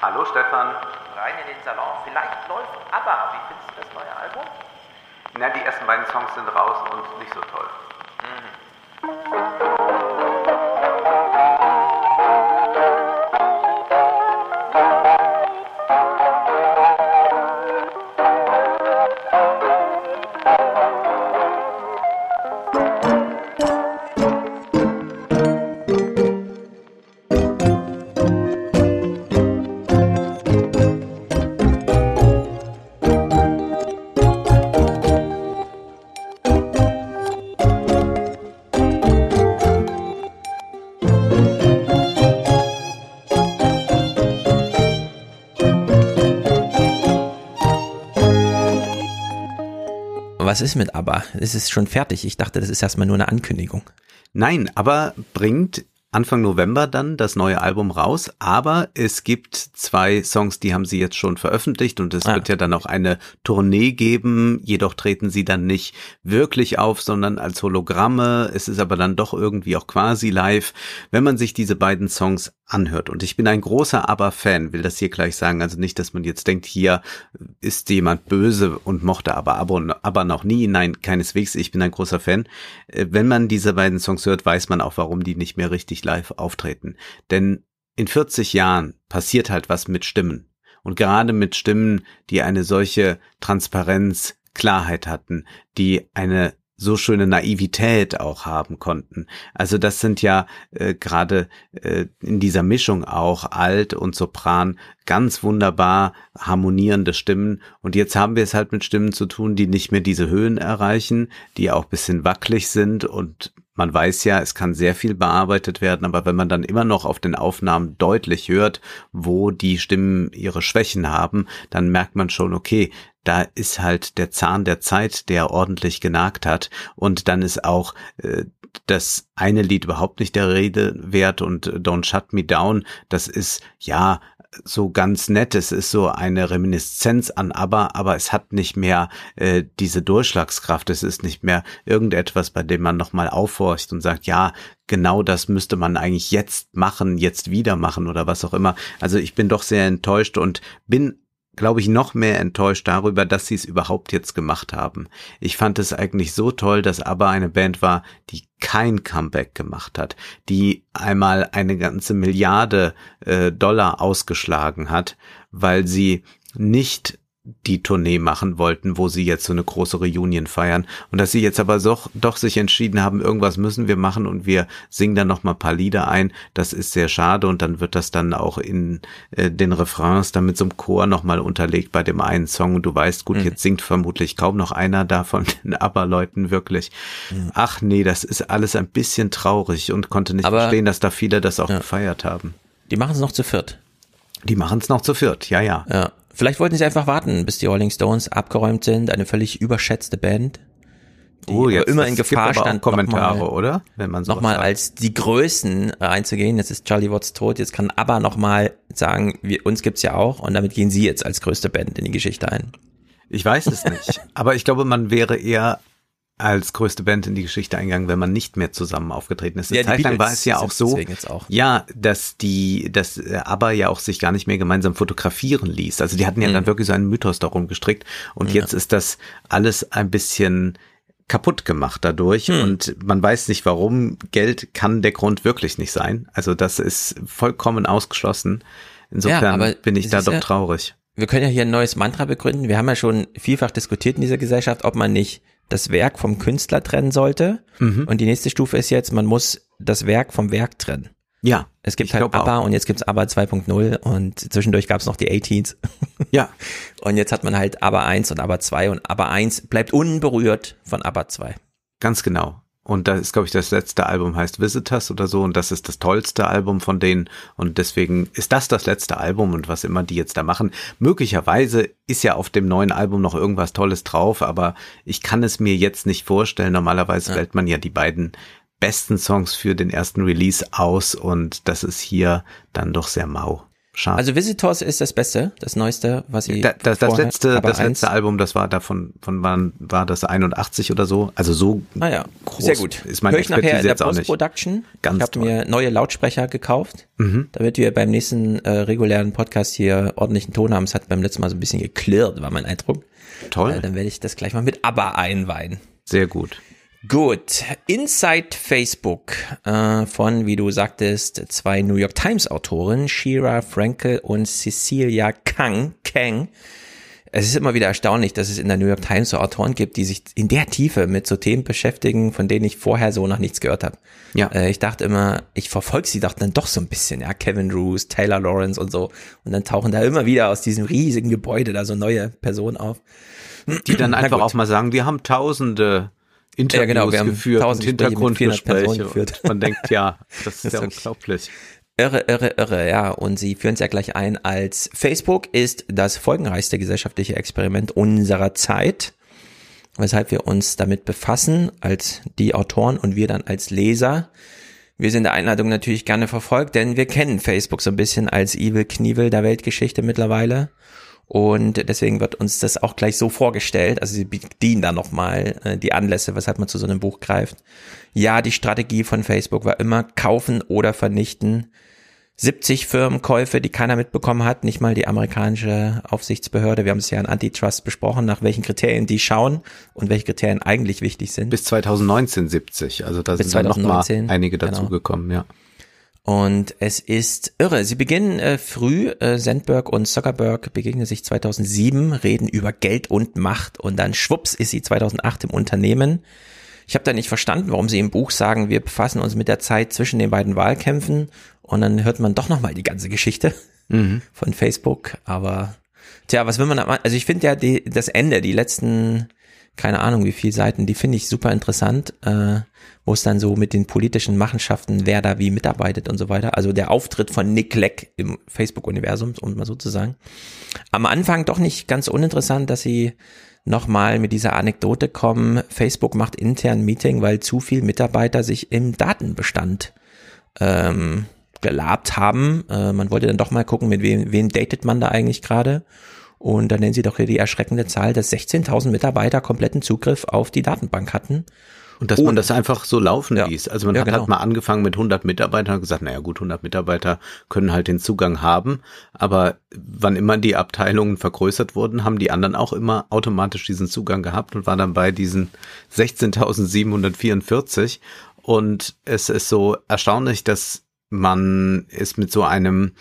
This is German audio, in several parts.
Hallo Stefan. Rein in den Salon. Vielleicht läuft ABBA. Wie findest du das neue Album? Na, die ersten beiden Songs sind raus und nicht so toll. Was ist mit ABBA? Es ist schon fertig. Ich dachte, das ist erstmal nur eine Ankündigung. Nein, aber bringt Anfang November dann das neue Album raus, aber es gibt zwei Songs, die haben sie jetzt schon veröffentlicht und es Ah. wird ja dann auch eine Tournee geben, jedoch treten sie dann nicht wirklich auf, sondern als Hologramme. Es ist aber dann doch irgendwie auch quasi live, wenn man sich diese beiden Songs anhört. Und ich bin ein großer ABBA-Fan, will das hier gleich sagen. Also nicht, dass man jetzt denkt, hier ist jemand böse und mochte aber aber, aber noch nie. Nein, keineswegs. Ich bin ein großer Fan. Äh, Wenn man diese beiden Songs hört, weiß man auch, warum die nicht mehr richtig live auftreten. Denn in 40 Jahren passiert halt was mit Stimmen. Und gerade mit Stimmen, die eine solche Transparenz, Klarheit hatten, die eine so schöne Naivität auch haben konnten. Also das sind ja äh, gerade äh, in dieser Mischung auch Alt und Sopran ganz wunderbar harmonierende Stimmen. Und jetzt haben wir es halt mit Stimmen zu tun, die nicht mehr diese Höhen erreichen, die auch bisschen wackelig sind und man weiß ja, es kann sehr viel bearbeitet werden, aber wenn man dann immer noch auf den Aufnahmen deutlich hört, wo die Stimmen ihre Schwächen haben, dann merkt man schon, okay, da ist halt der Zahn der Zeit, der ordentlich genagt hat. Und dann ist auch äh, das eine Lied überhaupt nicht der Rede wert und Don't Shut Me Down, das ist ja so ganz nett. Es ist so eine Reminiszenz an ABBA, aber es hat nicht mehr äh, diese Durchschlagskraft. Es ist nicht mehr irgendetwas, bei dem man nochmal aufhorcht und sagt, ja, genau das müsste man eigentlich jetzt machen, jetzt wieder machen oder was auch immer. Also ich bin doch sehr enttäuscht und bin glaube ich, noch mehr enttäuscht darüber, dass sie es überhaupt jetzt gemacht haben. Ich fand es eigentlich so toll, dass ABBA eine Band war, die kein Comeback gemacht hat, die einmal eine ganze Milliarde äh, Dollar ausgeschlagen hat, weil sie nicht die Tournee machen wollten, wo sie jetzt so eine große Reunion feiern und dass sie jetzt aber doch, doch sich entschieden haben, irgendwas müssen wir machen und wir singen dann noch mal ein paar Lieder ein. Das ist sehr schade und dann wird das dann auch in äh, den Refrains dann mit so einem Chor noch mal unterlegt bei dem einen Song und du weißt, gut, Mhm. jetzt singt vermutlich kaum noch einer da von den ABBA-Leuten wirklich. Ach nee, das ist alles ein bisschen traurig und konnte nicht Aber- verstehen, dass da viele das auch Ja. gefeiert haben. Die machen es noch zu viert. Die machen es noch zu viert, ja, ja. Ja. Vielleicht wollten sie einfach warten, bis die Rolling Stones abgeräumt sind. Eine völlig überschätzte Band. Die Oh, aber jetzt immer in Gefahr aber stand, Kommentare, nochmal oder? Wenn man sowas noch mal sagt. als die Größen einzugehen. Jetzt ist Charlie Watts tot, jetzt kann ABBA nochmal sagen, wir, uns gibt's ja auch und damit gehen sie jetzt als größte Band in die Geschichte ein. Ich weiß es nicht. Aber ich glaube, man wäre eher als größte Band in die Geschichte eingegangen, wenn man nicht mehr zusammen aufgetreten ist. Eine Ja, Zeit lang war es ja auch so, auch. ja, dass die, dass äh, ABBA ja auch sich gar nicht mehr gemeinsam fotografieren ließ. Also die hatten ja dann wirklich so einen Mythos darum gestrickt. Und jetzt ist das alles ein bisschen kaputt gemacht dadurch und man weiß nicht warum. Geld kann der Grund wirklich nicht sein. Also das ist vollkommen ausgeschlossen. Insofern Ja, aber bin ich da doch ja- traurig. Wir können ja hier ein neues Mantra begründen. Wir haben ja schon vielfach diskutiert in dieser Gesellschaft, ob man nicht das Werk vom Künstler trennen sollte. Mhm. Und die nächste Stufe ist jetzt, man muss das Werk vom Werk trennen. Ja. Es gibt halt ABBA auch. und jetzt gibt's ABBA 2.0 und zwischendurch gab's noch die 18s. Ja. Und jetzt hat man halt ABBA 1 und ABBA 2 und ABBA 1 bleibt unberührt von ABBA 2. Ganz genau. Und das ist, glaube ich, das letzte Album heißt Visitors oder so. Und das ist das tollste Album von denen. Und deswegen ist das das letzte Album und was immer die jetzt da machen. Möglicherweise ist ja auf dem neuen Album noch irgendwas Tolles drauf, aber ich kann es mir jetzt nicht vorstellen. Normalerweise wählt man ja die beiden besten Songs für den ersten Release aus und das ist hier dann doch sehr mau. Schade. Also Visitors ist das Beste, das Neueste, was sie Da, das, das vorher- letzte, das eins- letzte Album, das war davon, von wann war das 81 oder so? Also so Ah ja, groß sehr gut. ist meine Hör ich nachher Expertise in der jetzt auch nicht. Post-Production. Ganz ich habe. Mhm. mir neue Lautsprecher gekauft, damit wir beim nächsten äh, regulären Podcast hier ordentlichen Ton haben. Es hat beim letzten Mal so ein bisschen geklirrt, war mein Eindruck. Toll, Äh, dann werde ich das gleich mal mit ABBA einweihen. sehr gut. Gut, Inside Facebook äh, von, wie du sagtest, zwei New York Times Autoren, Shira Frankel und Cecilia Kang, Kang. Es ist immer wieder erstaunlich, dass es in der New York Times so Autoren gibt, die sich in der Tiefe mit so Themen beschäftigen, von denen ich vorher so noch nichts gehört habe. Ja. Äh, ich dachte immer, ich verfolge sie doch dann doch so ein bisschen, ja, Kevin Roos, Taylor Lawrence und so. Und dann tauchen da immer wieder aus diesem riesigen Gebäude da so neue Personen auf. Die dann einfach auch mal sagen, wir haben tausende Interviews genau, wir haben geführt tausend Gespräche mit 400 Hintergrundgespräche. Personen geführt. Man denkt, ja, das ist ja unglaublich. Irre, irre, irre, ja. Und sie führen es ja gleich ein als Facebook ist das folgenreichste gesellschaftliche Experiment unserer Zeit, weshalb wir uns damit befassen als die Autoren und wir dann als Leser. Wir sind der Einladung natürlich gerne verfolgt, denn wir kennen Facebook so ein bisschen als Evil Knievel der Weltgeschichte mittlerweile. Und deswegen wird uns das auch gleich so vorgestellt. Also sie bedienen da nochmal äh, die Anlässe, weshalb man zu so einem Buch greift. Ja, die Strategie von Facebook war immer kaufen oder vernichten. 70 Firmenkäufe, die keiner mitbekommen hat, nicht mal die amerikanische Aufsichtsbehörde. Wir haben es ja in Antitrust besprochen, nach welchen Kriterien die schauen und welche Kriterien eigentlich wichtig sind. Bis 2019 70, also da Bis sind dann noch mal 2019, einige genau. dazugekommen, ja. Und es ist irre. Sie beginnen äh, früh, äh, Sandberg und Zuckerberg begegnen sich 2007, reden über Geld und Macht und dann schwupps ist sie 2008 im Unternehmen. Ich habe da nicht verstanden, warum sie im Buch sagen, wir befassen uns mit der Zeit zwischen den beiden Wahlkämpfen und dann hört man doch nochmal die ganze Geschichte von Facebook. Aber tja, was will man da machen? Also ich finde ja die, das Ende, die letzten, keine Ahnung wie viele Seiten, die finde ich super interessant, äh, wo es dann so mit den politischen Machenschaften, wer da wie mitarbeitet und so weiter. Also der Auftritt von Nick Leck im Facebook-Universum, um mal so zu sagen. Am Anfang doch nicht ganz uninteressant, dass sie nochmal mit dieser Anekdote kommen, Facebook macht intern Meeting, weil zu viel Mitarbeiter sich im Datenbestand ähm, gelabt haben. Äh, man wollte dann doch mal gucken, mit wem, wem datet man da eigentlich gerade. Und dann nennen sie doch hier die erschreckende Zahl, dass 16.000 Mitarbeiter kompletten Zugriff auf die Datenbank hatten. Und dass man das einfach so laufen Ja. ließ. Also man Ja, hat genau. halt mal angefangen mit 100 Mitarbeitern und gesagt, naja gut, 100 Mitarbeiter können halt den Zugang haben. Aber wann immer die Abteilungen vergrößert wurden, haben die anderen auch immer automatisch diesen Zugang gehabt und waren dann bei diesen 16.744. Und es ist so erstaunlich, dass man es mit so einem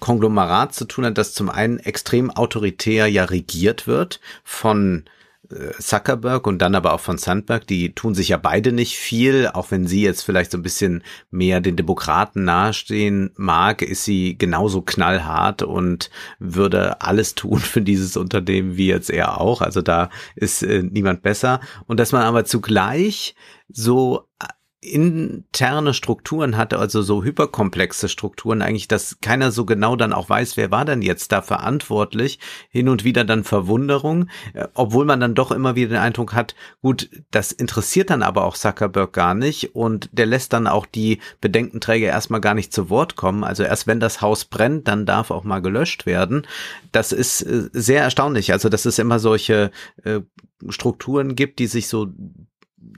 Konglomerat zu tun hat, das zum einen extrem autoritär ja regiert wird von äh, Zuckerberg und dann aber auch von Sandberg, die tun sich ja beide nicht viel, auch wenn sie jetzt vielleicht so ein bisschen mehr den Demokraten nahestehen mag, ist sie genauso knallhart und würde alles tun für dieses Unternehmen wie jetzt er auch. Also da ist äh, niemand besser. Und dass man aber zugleich so äh, interne Strukturen hatte, also so hyperkomplexe Strukturen eigentlich, dass keiner so genau dann auch weiß, wer war denn jetzt da verantwortlich. Hin und wieder dann Verwunderung, äh, obwohl man dann doch immer wieder den Eindruck hat, gut, das interessiert dann aber auch Zuckerberg gar nicht und der lässt dann auch die Bedenkenträger erstmal gar nicht zu Wort kommen. Also erst wenn das Haus brennt, dann darf auch mal gelöscht werden. Das ist äh, sehr erstaunlich. Also dass es immer solche äh, Strukturen gibt, die sich so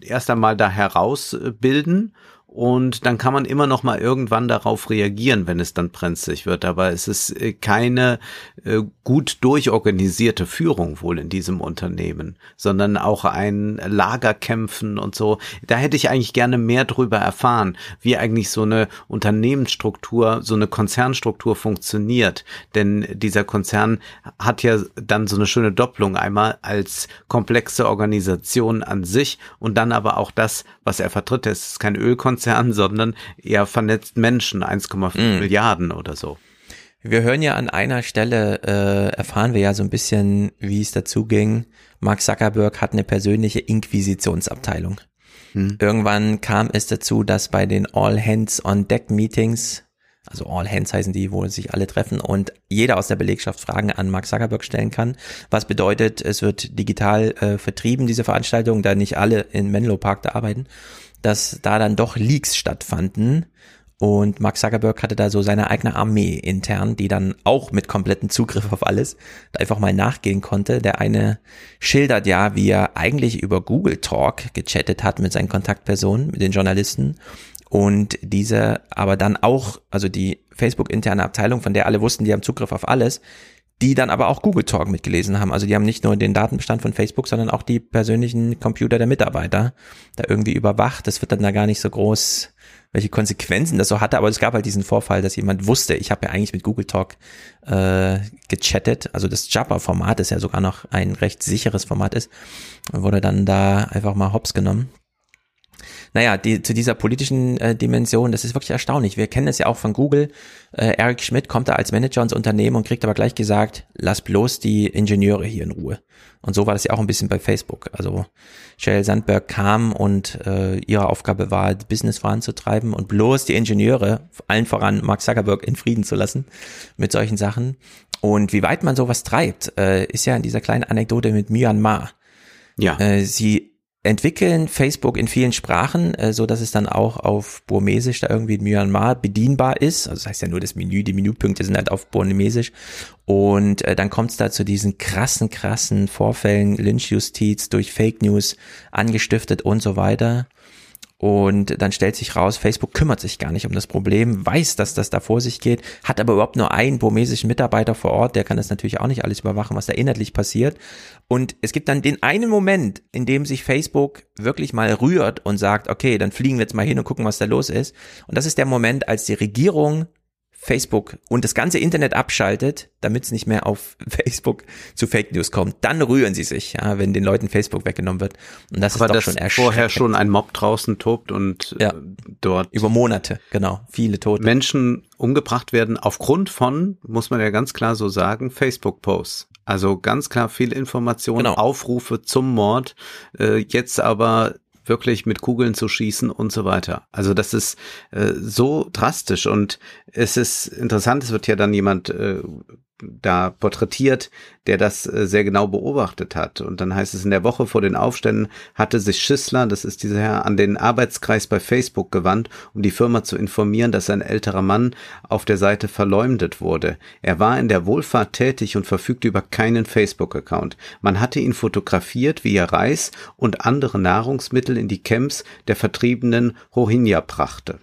erst einmal da herausbilden und dann kann man immer noch mal irgendwann darauf reagieren, wenn es dann brenzlig wird. Aber es ist äh, keine äh, gut durchorganisierte Führung wohl in diesem Unternehmen, sondern auch ein Lagerkämpfen und so. Da hätte ich eigentlich gerne mehr drüber erfahren, wie eigentlich so eine Unternehmensstruktur, so eine Konzernstruktur funktioniert. Denn dieser Konzern hat ja dann so eine schöne Doppelung einmal als komplexe Organisation an sich und dann aber auch das, was er vertritt. Es ist kein Ölkonzern, sondern eher vernetzt Menschen, 1,5 Milliarden oder so. Wir hören ja an einer Stelle, äh, erfahren wir ja so ein bisschen, wie es dazu ging. Mark Zuckerberg hat eine persönliche Inquisitionsabteilung. Irgendwann kam es dazu, dass bei den All Hands on Deck Meetings, also All Hands heißen die, wo sich alle treffen und jeder aus der Belegschaft Fragen an Mark Zuckerberg stellen kann. Was bedeutet, es wird digital äh, vertrieben, diese Veranstaltung, da nicht alle in Menlo Park da arbeiten, dass da dann doch Leaks stattfanden Und Mark Zuckerberg hatte da so seine eigene Armee intern, die dann auch mit kompletten Zugriff auf alles einfach mal nachgehen konnte. Der eine schildert ja, wie er eigentlich über Google Talk gechattet hat mit seinen Kontaktpersonen, mit den Journalisten. Und diese aber dann auch, also die Facebook-interne Abteilung, von der alle wussten, die haben Zugriff auf alles, die dann aber auch Google Talk mitgelesen haben. Also die haben nicht nur den Datenbestand von Facebook, sondern auch die persönlichen Computer der Mitarbeiter da irgendwie überwacht. Das wird dann da gar nicht so groß welche Konsequenzen das so hatte, aber es gab halt diesen Vorfall, dass jemand wusste, ich habe ja eigentlich mit Google Talk äh, gechattet, also das Jabber-Format ist ja sogar noch ein recht sicheres Format ist, wurde dann da einfach mal hops genommen. Naja, die, zu dieser politischen äh, Dimension, das ist wirklich erstaunlich. Wir kennen es ja auch von Google. Äh, Eric Schmidt kommt da als Manager ins Unternehmen und kriegt aber gleich gesagt, lass bloß die Ingenieure hier in Ruhe. Und so war das ja auch ein bisschen bei Facebook. Also Sheryl Sandberg kam und äh, ihre Aufgabe war, Business voranzutreiben und bloß die Ingenieure, allen voran Mark Zuckerberg, in Frieden zu lassen mit solchen Sachen. Und wie weit man sowas treibt, äh, ist ja in dieser kleinen Anekdote mit Myanmar. Ja. Äh, sie entwickeln Facebook in vielen Sprachen, äh, so dass es dann auch auf Burmesisch da irgendwie in Myanmar bedienbar ist. Also das heißt ja nur das Menü, die Menüpunkte sind halt auf Burmesisch. Und äh, dann kommt es da zu diesen krassen, krassen Vorfällen, Lynchjustiz durch Fake News angestiftet und so weiter. Und dann stellt sich raus, Facebook kümmert sich gar nicht um das Problem, weiß, dass das da vor sich geht, hat aber überhaupt nur einen burmesischen Mitarbeiter vor Ort, der kann das natürlich auch nicht alles überwachen, was da inhaltlich passiert. Und es gibt dann den einen Moment, in dem sich Facebook wirklich mal rührt und sagt, okay, dann fliegen wir jetzt mal hin und gucken, was da los ist. Und das ist der Moment, als die Regierung Facebook und das ganze Internet abschaltet, damit es nicht mehr auf Facebook zu Fake News kommt, dann rühren sie sich, ja, wenn den Leuten Facebook weggenommen wird. Und das Aber ist doch das schon erschreckend. vorher schon ein Mob draußen tobt und ja. äh, dort über Monate, genau, viele Tote. Menschen umgebracht werden aufgrund von, muss man ja ganz klar so sagen, Facebook-Posts. Also ganz klar viele Informationen, genau. Aufrufe zum Mord. Äh, jetzt aber wirklich mit Kugeln zu schießen und so weiter. Also das ist äh, so drastisch und es ist interessant, es wird ja dann jemand äh, da porträtiert, der das äh, sehr genau beobachtet hat. Und dann heißt es, in der Woche vor den Aufständen hatte sich Schissler, das ist dieser Herr, an den Arbeitskreis bei Facebook gewandt, um die Firma zu informieren, dass ein älterer Mann auf der Seite verleumdet wurde. Er war in der Wohlfahrt tätig und verfügte über keinen Facebook-Account. Man hatte ihn fotografiert, wie er Reis und andere Nahrungsmittel in die Camps der vertriebenen Rohingya brachte.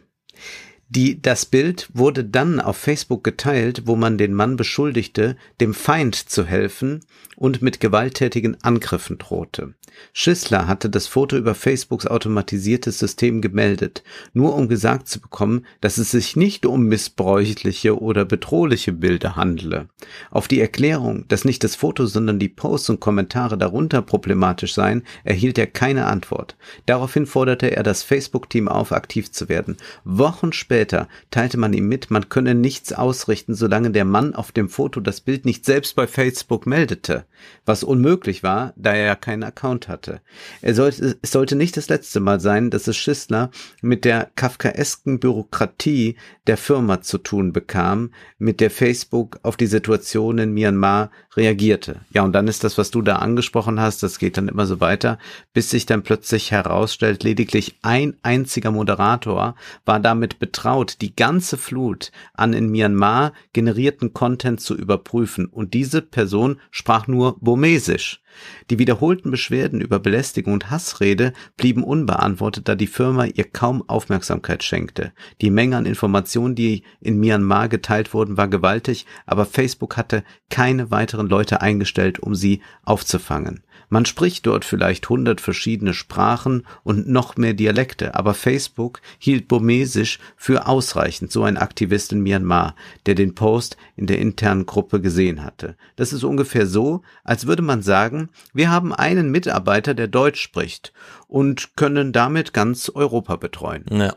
Die, das Bild wurde dann auf Facebook geteilt, wo man den Mann beschuldigte, dem Feind zu helfen und mit gewalttätigen Angriffen drohte. Schissler hatte das Foto über Facebooks automatisiertes System gemeldet, nur um gesagt zu bekommen, dass es sich nicht um missbräuchliche oder bedrohliche Bilder handle. Auf die Erklärung, dass nicht das Foto, sondern die Posts und Kommentare darunter problematisch seien, erhielt er keine Antwort. Daraufhin forderte er das Facebook-Team auf, aktiv zu werden. Wochen später teilte man ihm mit, man könne nichts ausrichten, solange der Mann auf dem Foto das Bild nicht selbst bei Facebook meldete was unmöglich war, da er ja keinen Account hatte. Er sollte, es sollte nicht das letzte Mal sein, dass es Schissler mit der kafkaesken Bürokratie der Firma zu tun bekam, mit der Facebook auf die Situation in Myanmar reagierte. Ja, und dann ist das, was du da angesprochen hast, das geht dann immer so weiter, bis sich dann plötzlich herausstellt, lediglich ein einziger Moderator war damit betraut, die ganze Flut an in Myanmar generierten Content zu überprüfen. Und diese Person sprach nur Burmesisch. Die wiederholten Beschwerden über Belästigung und Hassrede blieben unbeantwortet, da die Firma ihr kaum Aufmerksamkeit schenkte. Die Menge an Informationen, die in Myanmar geteilt wurden, war gewaltig, aber Facebook hatte keine weiteren Leute eingestellt, um sie aufzufangen. Man spricht dort vielleicht hundert verschiedene Sprachen und noch mehr Dialekte, aber Facebook hielt Burmesisch für ausreichend, so ein Aktivist in Myanmar, der den Post in der internen Gruppe gesehen hatte. Das ist ungefähr so, als würde man sagen, wir haben einen Mitarbeiter, der Deutsch spricht und können damit ganz Europa betreuen. Ja.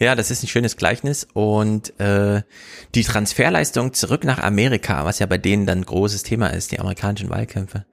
Ja, das ist ein schönes Gleichnis und äh, die Transferleistung zurück nach Amerika, was ja bei denen dann großes Thema ist, die amerikanischen Wahlkämpfe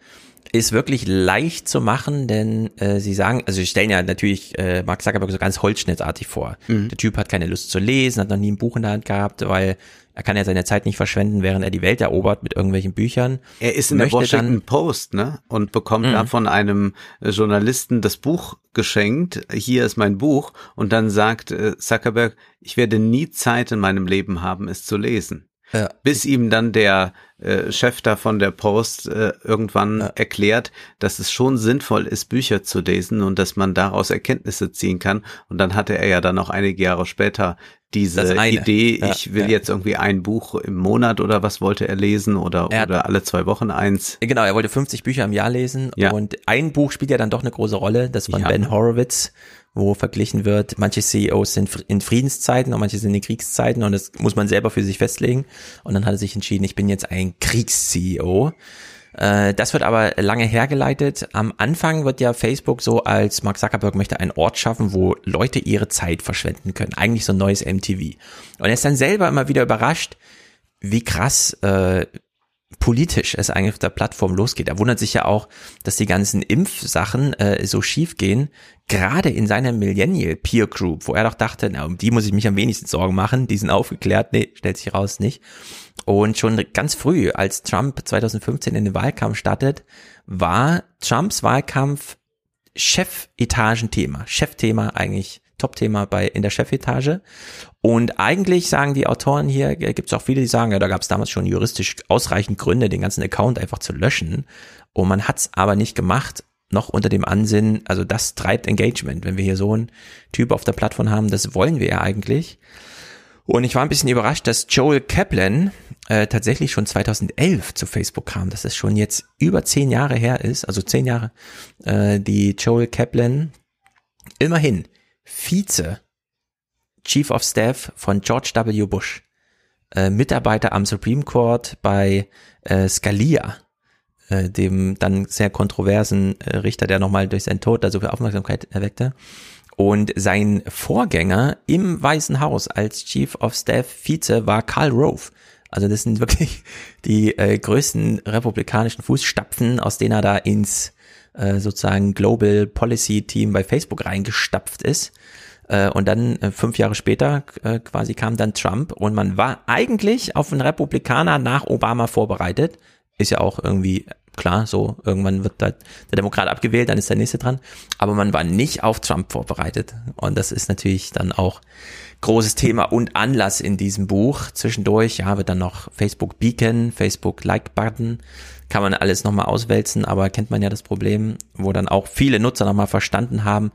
ist wirklich leicht zu machen, denn äh, sie sagen, also sie stellen ja natürlich äh, Mark Zuckerberg so ganz holzschnittartig vor. Mhm. Der Typ hat keine Lust zu lesen, hat noch nie ein Buch in der Hand gehabt, weil er kann ja seine Zeit nicht verschwenden, während er die Welt erobert mit irgendwelchen Büchern. Er ist in der Washington dann- Post, ne? Und bekommt Mhm. da von einem äh, Journalisten das Buch geschenkt. Hier ist mein Buch. Und dann sagt äh, Zuckerberg, ich werde nie Zeit in meinem Leben haben, es zu lesen. Ja. Bis ihm dann der äh, Chef da von der Post äh, irgendwann Ja. erklärt, dass es schon sinnvoll ist, Bücher zu lesen und dass man daraus Erkenntnisse ziehen kann. Und dann hatte er ja dann noch einige Jahre später diese. Idee, Ja, ich will ja. jetzt irgendwie ein Buch im Monat oder was wollte er lesen oder, Er hat- oder alle zwei Wochen eins. Genau, er wollte 50 Bücher im Jahr lesen Ja. und ein Buch spielt ja dann doch eine große Rolle, das von. Ben Horowitz, wo verglichen wird, manche CEOs sind in Friedenszeiten und manche sind in Kriegszeiten und das muss man selber für sich festlegen. Und dann hat er sich entschieden, ich bin jetzt ein Kriegs-CEO. Äh, Das wird aber lange hergeleitet. Am Anfang wird ja Facebook so als Mark Zuckerberg möchte einen Ort schaffen, wo Leute ihre Zeit verschwenden können. Eigentlich so ein neues MTV. Und er ist dann selber immer wieder überrascht, wie krass äh, politisch es eigentlich auf der Plattform losgeht. Er wundert sich ja auch, dass die ganzen Impfsachen äh, so schief gehen, gerade in seiner Millennial Peer Group, wo er doch dachte, na, um die muss ich mich am wenigsten Sorgen machen, die sind aufgeklärt, nee, stellt sich raus nicht. Und schon ganz früh, als Trump 2015 in den Wahlkampf startet, war Trumps Wahlkampf Chefetagenthema, Chefthema eigentlich, Topthema bei in der Chefetage. Und eigentlich sagen die Autoren hier, gibt es auch viele, die sagen, ja, da gab es damals schon juristisch ausreichend Gründe, den ganzen Account einfach zu löschen. Und man hat es aber nicht gemacht, noch unter dem Ansinnen, also das treibt Engagement. Wenn wir hier so einen Typ auf der Plattform haben, das wollen wir ja eigentlich. Und ich war ein bisschen überrascht, dass Joel Kaplan äh, tatsächlich schon 2011 zu Facebook kam, dass es schon jetzt über zehn Jahre her ist, also zehn Jahre, äh, die Joel Kaplan immerhin Vize Chief of Staff von George W. Bush, äh, Mitarbeiter am Supreme Court bei äh, Scalia, äh, dem dann sehr kontroversen äh, Richter, der nochmal durch seinen Tod da so viel Aufmerksamkeit erweckte. Und sein Vorgänger im Weißen Haus als Chief of Staff Vize war Karl Rove. Also das sind wirklich die äh, größten republikanischen Fußstapfen, aus denen er da ins äh, sozusagen Global Policy Team bei Facebook reingestapft ist. Äh, und dann äh, fünf Jahre später äh, quasi kam dann Trump und man war eigentlich auf einen Republikaner nach Obama vorbereitet. Ist ja auch irgendwie klar, so irgendwann wird der Demokrat abgewählt, dann ist der nächste dran. Aber man war nicht auf Trump vorbereitet. Und das ist natürlich dann auch großes Thema und Anlass in diesem Buch. Zwischendurch, ja, wird dann noch Facebook Beacon, Facebook Like Button, kann man alles nochmal auswälzen, aber kennt man ja das Problem, wo dann auch viele Nutzer nochmal verstanden haben,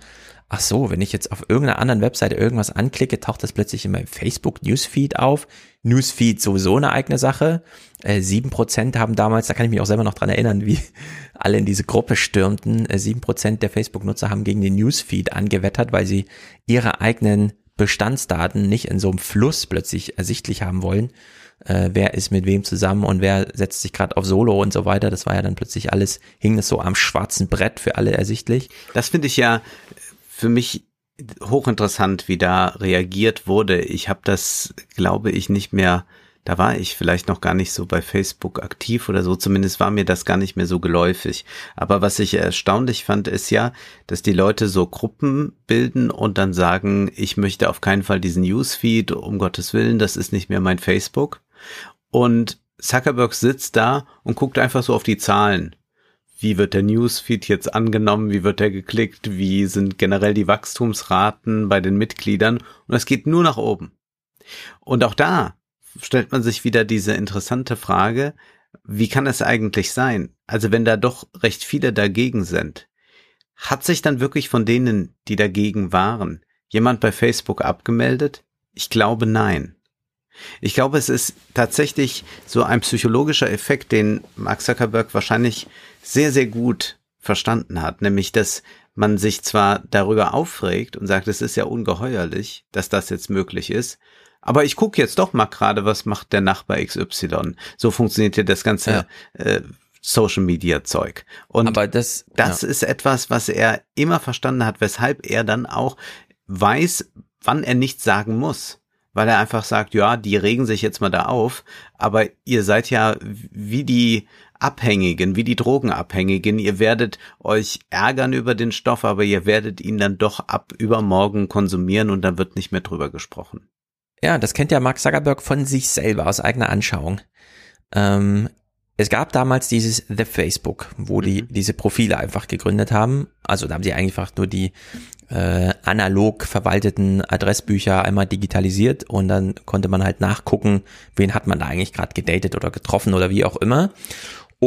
ach so, wenn ich jetzt auf irgendeiner anderen Webseite irgendwas anklicke, taucht das plötzlich in meinem Facebook Newsfeed auf. Newsfeed sowieso eine eigene Sache. Äh, Sieben Prozent haben damals, da kann ich mich auch selber noch dran erinnern, wie alle in diese Gruppe stürmten. Äh, Sieben Prozent der Facebook-Nutzer haben gegen den Newsfeed angewettert, weil sie ihre eigenen Bestandsdaten nicht in so einem Fluss plötzlich ersichtlich haben wollen. Äh, wer ist mit wem zusammen und wer setzt sich gerade auf Solo und so weiter. Das war ja dann plötzlich alles, hing das so am schwarzen Brett für alle ersichtlich. Das finde ich ja für mich hochinteressant, wie da reagiert wurde. Ich habe das, glaube ich, nicht mehr, da war ich vielleicht noch gar nicht so bei Facebook aktiv oder so, zumindest war mir das gar nicht mehr so geläufig. Aber was ich erstaunlich fand, ist ja, dass die Leute so Gruppen bilden und dann sagen, ich möchte auf keinen Fall diesen Newsfeed, um Gottes Willen, das ist nicht mehr mein Facebook. Und Zuckerberg sitzt da und guckt einfach so auf die Zahlen wie wird der Newsfeed jetzt angenommen, wie wird er geklickt, wie sind generell die Wachstumsraten bei den Mitgliedern und es geht nur nach oben. Und auch da stellt man sich wieder diese interessante Frage, wie kann es eigentlich sein? Also wenn da doch recht viele dagegen sind, hat sich dann wirklich von denen, die dagegen waren, jemand bei Facebook abgemeldet? Ich glaube nein. Ich glaube, es ist tatsächlich so ein psychologischer Effekt, den Mark Zuckerberg wahrscheinlich sehr, sehr gut verstanden hat, nämlich dass man sich zwar darüber aufregt und sagt, es ist ja ungeheuerlich, dass das jetzt möglich ist, aber ich gucke jetzt doch mal gerade, was macht der Nachbar XY. So funktioniert ja das ganze Ja. äh, Social Media Zeug. Und Aber das, das ist etwas, was er immer verstanden hat, weshalb er dann auch weiß, wann er nichts sagen muss. Weil er einfach sagt, ja, die regen sich jetzt mal da auf, aber ihr seid ja wie die Abhängigen, wie die Drogenabhängigen. Ihr werdet euch ärgern über den Stoff, aber ihr werdet ihn dann doch ab übermorgen konsumieren und dann wird nicht mehr drüber gesprochen. Ja, das kennt ja Mark Zuckerberg von sich selber aus eigener Anschauung. Ähm, es gab damals dieses The Facebook, wo die mhm. diese Profile einfach gegründet haben. Also da haben sie einfach nur die äh, analog verwalteten Adressbücher einmal digitalisiert und dann konnte man halt nachgucken, wen hat man da eigentlich gerade gedatet oder getroffen oder wie auch immer.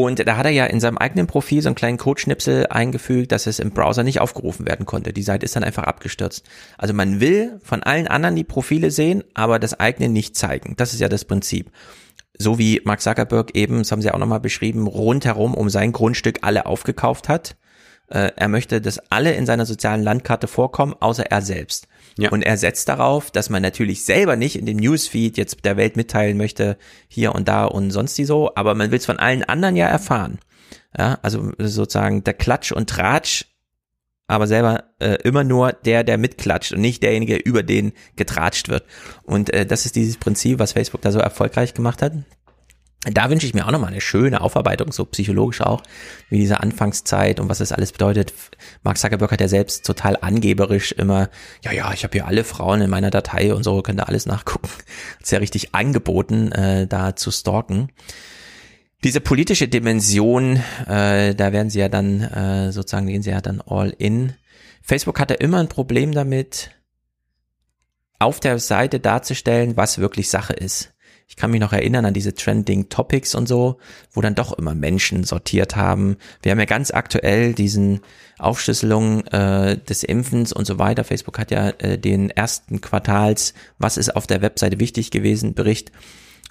Und da hat er ja in seinem eigenen Profil so einen kleinen Codeschnipsel eingefügt, dass es im Browser nicht aufgerufen werden konnte. Die Seite ist dann einfach abgestürzt. Also man will von allen anderen die Profile sehen, aber das eigene nicht zeigen. Das ist ja das Prinzip so wie Mark Zuckerberg eben, das haben sie auch nochmal beschrieben, rundherum um sein Grundstück alle aufgekauft hat. Äh, er möchte, dass alle in seiner sozialen Landkarte vorkommen, außer er selbst. Ja. Und er setzt darauf, dass man natürlich selber nicht in dem Newsfeed jetzt der Welt mitteilen möchte, hier und da und sonst die so, aber man will es von allen anderen ja erfahren. Ja, also sozusagen der Klatsch und Tratsch, aber selber äh, immer nur der, der mitklatscht und nicht derjenige, über den getratscht wird. Und äh, das ist dieses Prinzip, was Facebook da so erfolgreich gemacht hat. Da wünsche ich mir auch nochmal eine schöne Aufarbeitung, so psychologisch auch, wie diese Anfangszeit und was das alles bedeutet. Mark Zuckerberg hat ja selbst total angeberisch immer, ja, ja, ich habe hier alle Frauen in meiner Datei und so, könnt ihr alles nachgucken. Hat's ja richtig angeboten, äh, da zu stalken. Diese politische Dimension, äh, da werden sie ja dann, äh, sozusagen gehen sie ja dann all in. Facebook hatte immer ein Problem damit, auf der Seite darzustellen, was wirklich Sache ist. Ich kann mich noch erinnern an diese Trending Topics und so, wo dann doch immer Menschen sortiert haben. Wir haben ja ganz aktuell diesen Aufschlüsselung äh, des Impfens und so weiter. Facebook hat ja äh, den ersten Quartals, was ist auf der Webseite wichtig gewesen, Bericht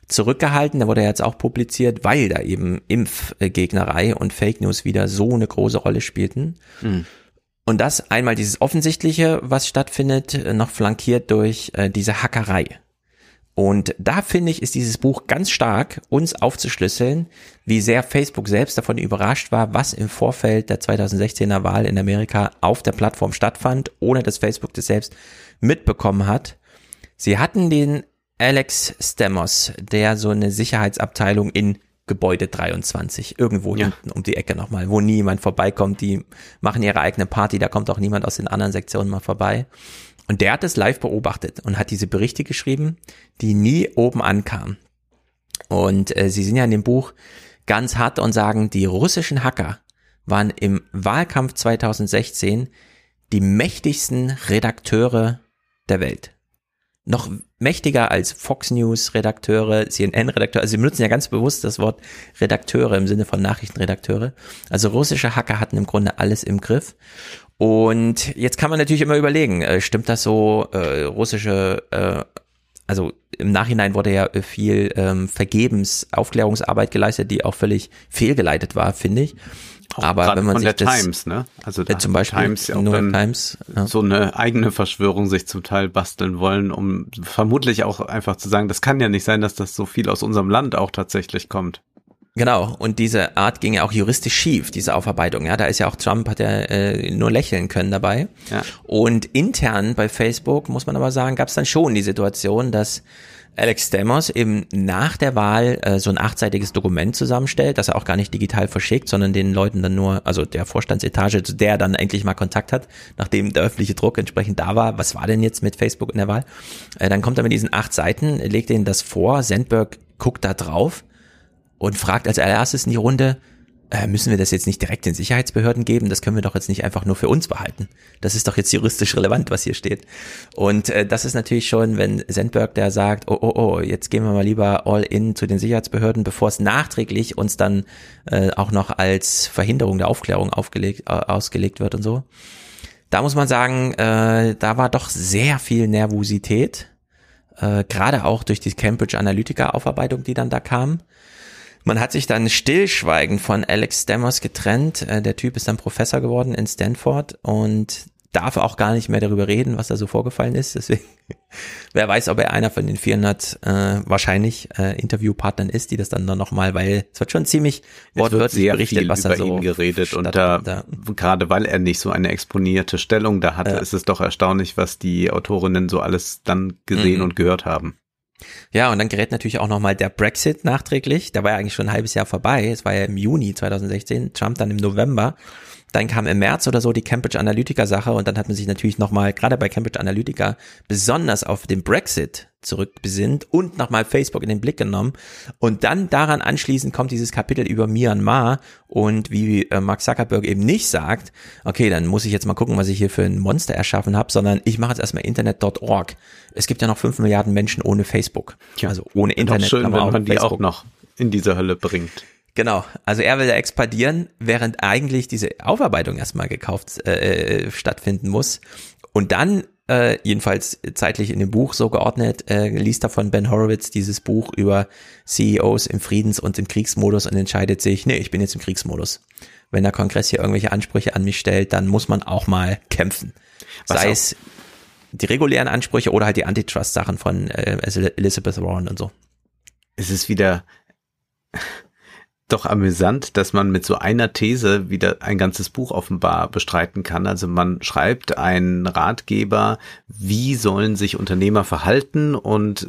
zurückgehalten. Der wurde ja jetzt auch publiziert, weil da eben Impfgegnerei und Fake News wieder so eine große Rolle spielten. Mhm. Und das einmal dieses Offensichtliche, was stattfindet, noch flankiert durch äh, diese Hackerei. Und da finde ich, ist dieses Buch ganz stark, uns aufzuschlüsseln, wie sehr Facebook selbst davon überrascht war, was im Vorfeld der 2016er Wahl in Amerika auf der Plattform stattfand, ohne dass Facebook das selbst mitbekommen hat. Sie hatten den Alex Stamos, der so eine Sicherheitsabteilung in Gebäude 23, irgendwo ja. hinten um die Ecke nochmal, wo niemand vorbeikommt, die machen ihre eigene Party, da kommt auch niemand aus den anderen Sektionen mal vorbei. Und der hat es live beobachtet und hat diese Berichte geschrieben, die nie oben ankamen. Und äh, sie sind ja in dem Buch ganz hart und sagen, die russischen Hacker waren im Wahlkampf 2016 die mächtigsten Redakteure der Welt. Noch mächtiger als Fox News Redakteure, CNN Redakteure, also sie benutzen ja ganz bewusst das Wort Redakteure im Sinne von Nachrichtenredakteure. Also russische Hacker hatten im Grunde alles im Griff und jetzt kann man natürlich immer überlegen, äh, stimmt das so, äh, russische, äh, also im Nachhinein wurde ja viel ähm, vergebens Aufklärungsarbeit geleistet, die auch völlig fehlgeleitet war, finde ich. Aber wenn man von sich der das, Times, ne? Also da zum Beispiel Times auch Times, ja. so eine eigene Verschwörung sich zum Teil basteln wollen, um vermutlich auch einfach zu sagen, das kann ja nicht sein, dass das so viel aus unserem Land auch tatsächlich kommt. Genau, und diese Art ging ja auch juristisch schief, diese Aufarbeitung. Ja, da ist ja auch Trump, hat ja äh, nur lächeln können dabei. Ja. Und intern bei Facebook, muss man aber sagen, gab es dann schon die Situation, dass Alex Stamos eben nach der Wahl äh, so ein achtseitiges Dokument zusammenstellt, das er auch gar nicht digital verschickt, sondern den Leuten dann nur, also der Vorstandsetage, zu der dann endlich mal Kontakt hat, nachdem der öffentliche Druck entsprechend da war. Was war denn jetzt mit Facebook in der Wahl? Äh, dann kommt er mit diesen acht Seiten, legt ihnen das vor, Sandberg guckt da drauf und fragt als allererstes in die Runde, äh, müssen wir das jetzt nicht direkt den Sicherheitsbehörden geben? Das können wir doch jetzt nicht einfach nur für uns behalten. Das ist doch jetzt juristisch relevant, was hier steht. Und äh, das ist natürlich schon, wenn Sandberg der sagt, oh, oh, oh, jetzt gehen wir mal lieber all in zu den Sicherheitsbehörden, bevor es nachträglich uns dann äh, auch noch als Verhinderung der Aufklärung aufgelegt, äh, ausgelegt wird und so. Da muss man sagen, äh, da war doch sehr viel Nervosität, äh, gerade auch durch die Cambridge Analytica Aufarbeitung, die dann da kam. Man hat sich dann stillschweigend von Alex Stemmers getrennt. Äh, der Typ ist dann Professor geworden in Stanford und darf auch gar nicht mehr darüber reden, was da so vorgefallen ist. Deswegen, wer weiß, ob er einer von den 400 äh, wahrscheinlich äh, Interviewpartnern ist, die das dann nochmal, weil es wird schon ziemlich wortwörtlich berichtet, was da so ihn geredet und da, da, gerade weil er nicht so eine exponierte Stellung da hatte, ja. ist es doch erstaunlich, was die Autorinnen so alles dann gesehen mhm. und gehört haben. Ja, und dann gerät natürlich auch nochmal der Brexit nachträglich. Da war ja eigentlich schon ein halbes Jahr vorbei. Es war ja im Juni 2016, Trump dann im November. Dann kam im März oder so die Cambridge Analytica Sache und dann hat man sich natürlich nochmal, gerade bei Cambridge Analytica, besonders auf den Brexit zurückbesinnt und nochmal Facebook in den Blick genommen. Und dann daran anschließend kommt dieses Kapitel über Myanmar und wie äh, Mark Zuckerberg eben nicht sagt, okay, dann muss ich jetzt mal gucken, was ich hier für ein Monster erschaffen habe, sondern ich mache jetzt erstmal internet.org. Es gibt ja noch fünf Milliarden Menschen ohne Facebook. Ja, also ohne Internet. Schön, wenn man die Facebook. auch noch in diese Hölle bringt. Genau, also er will da expandieren, während eigentlich diese Aufarbeitung erstmal gekauft äh, äh, stattfinden muss. Und dann, äh, jedenfalls zeitlich in dem Buch so geordnet, äh, liest er von Ben Horowitz dieses Buch über CEOs im Friedens- und im Kriegsmodus und entscheidet sich, nee, ich bin jetzt im Kriegsmodus. Wenn der Kongress hier irgendwelche Ansprüche an mich stellt, dann muss man auch mal kämpfen. Was Sei es die regulären Ansprüche oder halt die Antitrust-Sachen von äh, Elizabeth Warren und so. Es ist wieder doch amüsant, dass man mit so einer These wieder ein ganzes Buch offenbar bestreiten kann. Also man schreibt einen Ratgeber, wie sollen sich Unternehmer verhalten und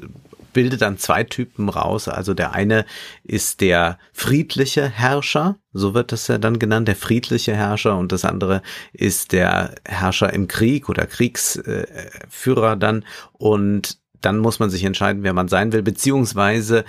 bildet dann zwei Typen raus. Also der eine ist der friedliche Herrscher, so wird das ja dann genannt, der friedliche Herrscher und das andere ist der Herrscher im Krieg oder Kriegsführer dann und dann muss man sich entscheiden, wer man sein will, beziehungsweise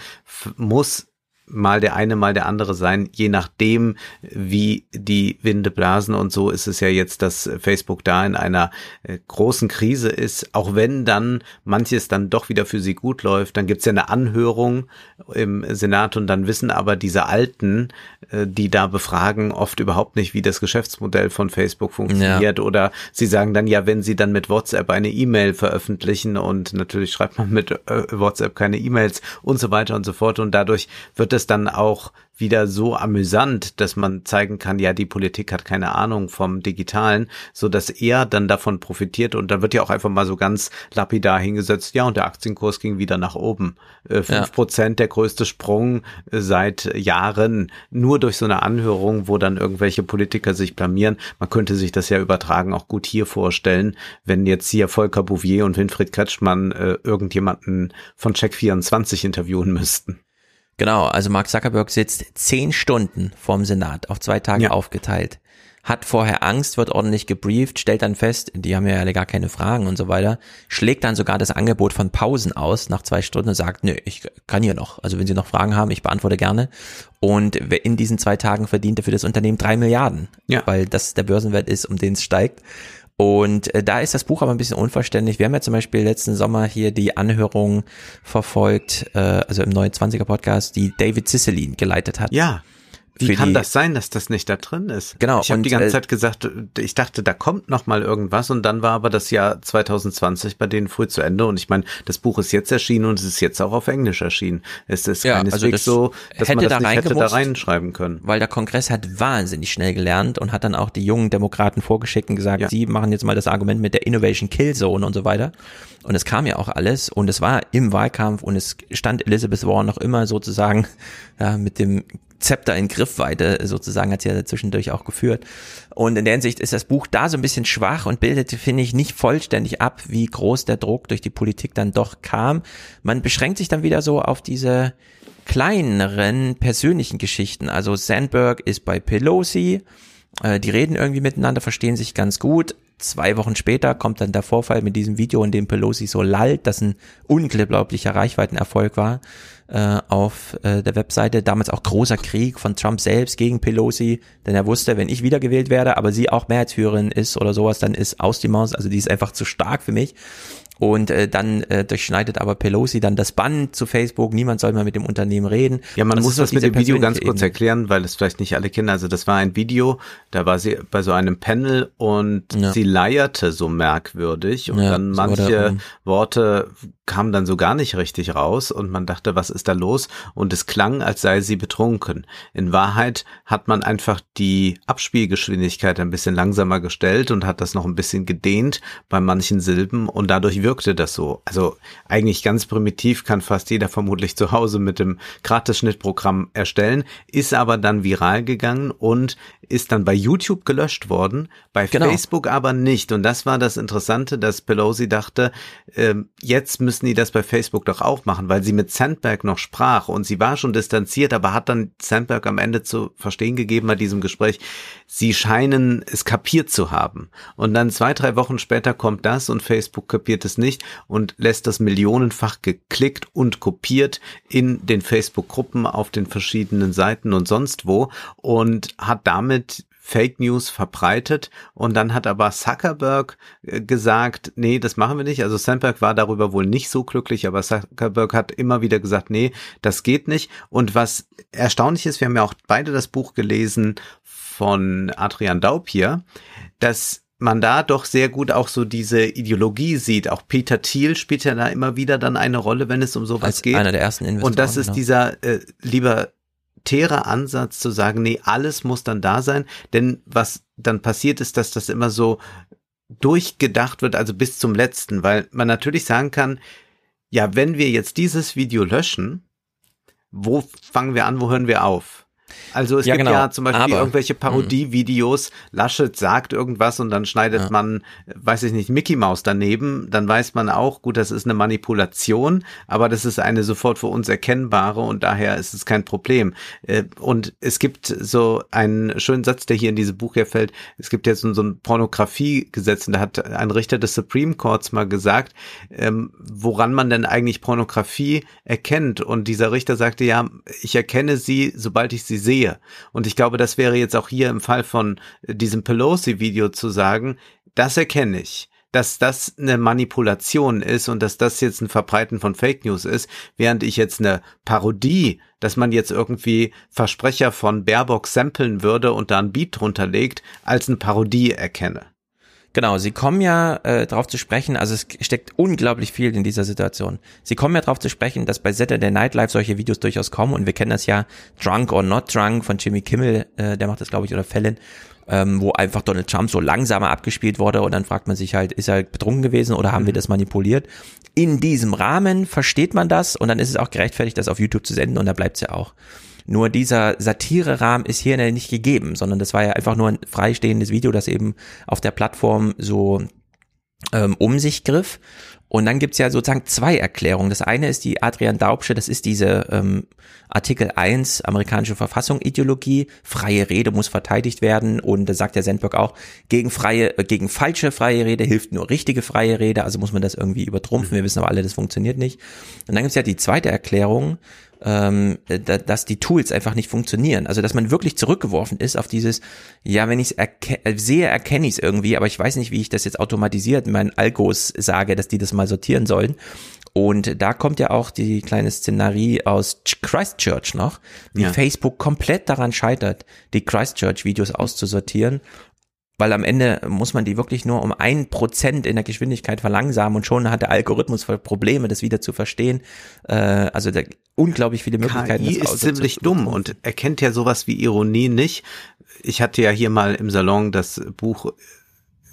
muss mal der eine, mal der andere sein, je nachdem, wie die Winde blasen. Und so ist es ja jetzt, dass Facebook da in einer äh, großen Krise ist. Auch wenn dann manches dann doch wieder für sie gut läuft, dann gibt's ja eine Anhörung im Senat und dann wissen aber diese Alten, äh, die da befragen, oft überhaupt nicht, wie das Geschäftsmodell von Facebook funktioniert. Ja. Oder sie sagen dann ja, wenn sie dann mit WhatsApp eine E-Mail veröffentlichen und natürlich schreibt man mit äh, WhatsApp keine E-Mails und so weiter und so fort. Und dadurch wird es dann auch wieder so amüsant, dass man zeigen kann, ja, die Politik hat keine Ahnung vom Digitalen, so dass er dann davon profitiert und dann wird ja auch einfach mal so ganz lapidar hingesetzt, ja, und der Aktienkurs ging wieder nach oben. Äh, fünf Prozent ja. der größte Sprung äh, seit Jahren, nur durch so eine Anhörung, wo dann irgendwelche Politiker sich blamieren. Man könnte sich das ja übertragen auch gut hier vorstellen, wenn jetzt hier Volker Bouvier und Winfried Kretschmann äh, irgendjemanden von Check24 interviewen müssten. Genau, also Mark Zuckerberg sitzt zehn Stunden vorm Senat, auf zwei Tage ja. aufgeteilt. Hat vorher Angst, wird ordentlich gebrieft, stellt dann fest, die haben ja alle gar keine Fragen und so weiter, schlägt dann sogar das Angebot von Pausen aus nach zwei Stunden und sagt, nö, ich kann hier noch. Also wenn Sie noch Fragen haben, ich beantworte gerne. Und in diesen zwei Tagen verdient er für das Unternehmen drei Milliarden, ja. weil das der Börsenwert ist, um den es steigt. Und äh, da ist das Buch aber ein bisschen unverständlich. Wir haben ja zum Beispiel letzten Sommer hier die Anhörung verfolgt, äh, also im 29er Podcast, die David Ciccelin geleitet hat. Ja. Wie kann das sein, dass das nicht da drin ist? Genau. Ich habe die ganze äh, Zeit gesagt, ich dachte, da kommt noch mal irgendwas und dann war aber das Jahr 2020 bei denen früh zu Ende und ich meine, das Buch ist jetzt erschienen und es ist jetzt auch auf Englisch erschienen. Es ist ja, keineswegs also das so, dass man das da nicht hätte da reinschreiben können. Weil der Kongress hat wahnsinnig schnell gelernt und hat dann auch die jungen Demokraten vorgeschickt und gesagt, ja. sie machen jetzt mal das Argument mit der Innovation Kill Zone und so weiter. Und es kam ja auch alles und es war im Wahlkampf und es stand Elizabeth Warren noch immer sozusagen ja, mit dem Zepter in Griffweite sozusagen hat sie ja zwischendurch auch geführt. Und in der Hinsicht ist das Buch da so ein bisschen schwach und bildet, finde ich, nicht vollständig ab, wie groß der Druck durch die Politik dann doch kam. Man beschränkt sich dann wieder so auf diese kleineren persönlichen Geschichten. Also Sandberg ist bei Pelosi, äh, die reden irgendwie miteinander, verstehen sich ganz gut. Zwei Wochen später kommt dann der Vorfall mit diesem Video, in dem Pelosi so lallt, das ein unglaublicher Reichweitenerfolg war äh, auf äh, der Webseite. Damals auch großer Krieg von Trump selbst gegen Pelosi, denn er wusste, wenn ich wiedergewählt werde, aber sie auch Mehrheitsführerin ist oder sowas, dann ist aus die Maus, also die ist einfach zu stark für mich. Und äh, dann äh, durchschneidet aber Pelosi dann das Band zu Facebook. Niemand soll mehr mit dem Unternehmen reden. Ja, man das muss das mit dem Video ganz kurz erklären, weil es vielleicht nicht alle kennen. Also das war ein Video, da war sie bei so einem Panel und ja. sie leierte so merkwürdig und ja, dann manche Worte kamen dann so gar nicht richtig raus und man dachte, was ist da los? Und es klang, als sei sie betrunken. In Wahrheit hat man einfach die Abspielgeschwindigkeit ein bisschen langsamer gestellt und hat das noch ein bisschen gedehnt bei manchen Silben und dadurch wirkte das so. Also eigentlich ganz primitiv kann fast jeder vermutlich zu Hause mit dem Gratis-Schnittprogramm erstellen, ist aber dann viral gegangen und ist dann bei YouTube gelöscht worden, bei genau. Facebook aber nicht. Und das war das Interessante, dass Pelosi dachte, äh, jetzt müssen die das bei Facebook doch auch machen, weil sie mit Sandberg noch sprach und sie war schon distanziert, aber hat dann Sandberg am Ende zu verstehen gegeben bei diesem Gespräch, sie scheinen es kapiert zu haben. Und dann zwei, drei Wochen später kommt das und Facebook kapiert es nicht und lässt das millionenfach geklickt und kopiert in den Facebook-Gruppen auf den verschiedenen Seiten und sonst wo und hat damit Fake News verbreitet und dann hat aber Zuckerberg äh, gesagt, nee, das machen wir nicht. Also Sandberg war darüber wohl nicht so glücklich, aber Zuckerberg hat immer wieder gesagt, nee, das geht nicht. Und was erstaunlich ist, wir haben ja auch beide das Buch gelesen von Adrian Daub hier, dass man da doch sehr gut auch so diese Ideologie sieht. Auch Peter Thiel spielt ja da immer wieder dann eine Rolle, wenn es um sowas Als geht. Einer der ersten Investoren. Und das ist genau. dieser äh, lieber libertärer Ansatz zu sagen, nee, alles muss dann da sein, denn was dann passiert ist, dass das immer so durchgedacht wird, also bis zum letzten, weil man natürlich sagen kann, ja, wenn wir jetzt dieses Video löschen, wo fangen wir an, wo hören wir auf? Also es ja, gibt genau. ja zum Beispiel Aber, irgendwelche hm. Parodievideos, Laschet sagt irgendwas und dann schneidet ja. man, weiß ich nicht, Mickey Mouse daneben, dann weiß man auch, gut, das ist eine Manipulation, aber das ist eine sofort für uns erkennbare und daher ist es kein Problem. Äh, und es gibt so einen schönen Satz, der hier in diesem Buch herfällt, es gibt jetzt so ein Pornografiegesetz und da hat ein Richter des Supreme Courts mal gesagt, ähm, woran man denn eigentlich Pornografie erkennt und dieser Richter sagte, ja, ich erkenne sie, sobald ich sie sehe. Und ich glaube, das wäre jetzt auch hier im Fall von diesem Pelosi-Video zu sagen, das erkenne ich dass das eine Manipulation ist und dass das jetzt ein Verbreiten von Fake News ist, während ich jetzt eine Parodie, dass man jetzt irgendwie Versprecher von Baerbock samplen würde und da ein Beat drunter legt, als eine Parodie erkenne. Genau, sie kommen ja äh, darauf zu sprechen, also es steckt unglaublich viel in dieser Situation. Sie kommen ja darauf zu sprechen, dass bei Saturday Night Live solche Videos durchaus kommen und wir kennen das ja Drunk or Not Drunk von Jimmy Kimmel, äh, der macht das glaube ich, oder Fallon, ähm, wo einfach Donald Trump so langsamer abgespielt wurde und dann fragt man sich halt, ist er betrunken gewesen oder haben mhm. wir das manipuliert? In diesem Rahmen versteht man das und dann ist es auch gerechtfertigt, das auf YouTube zu senden und da bleibt es ja auch. Nur dieser Satire-Rahmen ist hier nicht gegeben, sondern das war ja einfach nur ein freistehendes Video, das eben auf der Plattform so ähm, um sich griff. Und dann gibt's ja sozusagen zwei Erklärungen. Das eine ist die Adrian Daubsche, das ist diese ähm, Artikel 1 amerikanische Verfassung Ideologie, freie Rede muss verteidigt werden und da sagt der Sandberg auch, gegen freie, äh, gegen falsche freie Rede hilft nur richtige freie Rede, also muss man das irgendwie übertrumpfen. Wir wissen aber alle, das funktioniert nicht. Und dann gibt's ja die zweite Erklärung, ähm, dass die Tools einfach nicht funktionieren. Also dass man wirklich zurückgeworfen ist auf dieses, ja, wenn ich es erke äh, sehe, erkenne ich es irgendwie, aber ich weiß nicht, wie ich das jetzt automatisiert in meinen Algos sage, dass die das mal sortieren sollen. Und da kommt ja auch die kleine Szenerie aus Christchurch noch, wie ja. Facebook komplett daran scheitert, die Christchurch-Videos auszusortieren weil am Ende muss man die wirklich nur um ein Prozent in der Geschwindigkeit verlangsamen und schon hat der Algorithmus Probleme, das wieder zu verstehen. Äh, also da unglaublich viele Möglichkeiten. KI ist ziemlich dumm und erkennt ja sowas wie Ironie nicht. Ich hatte ja hier mal im Salon das Buch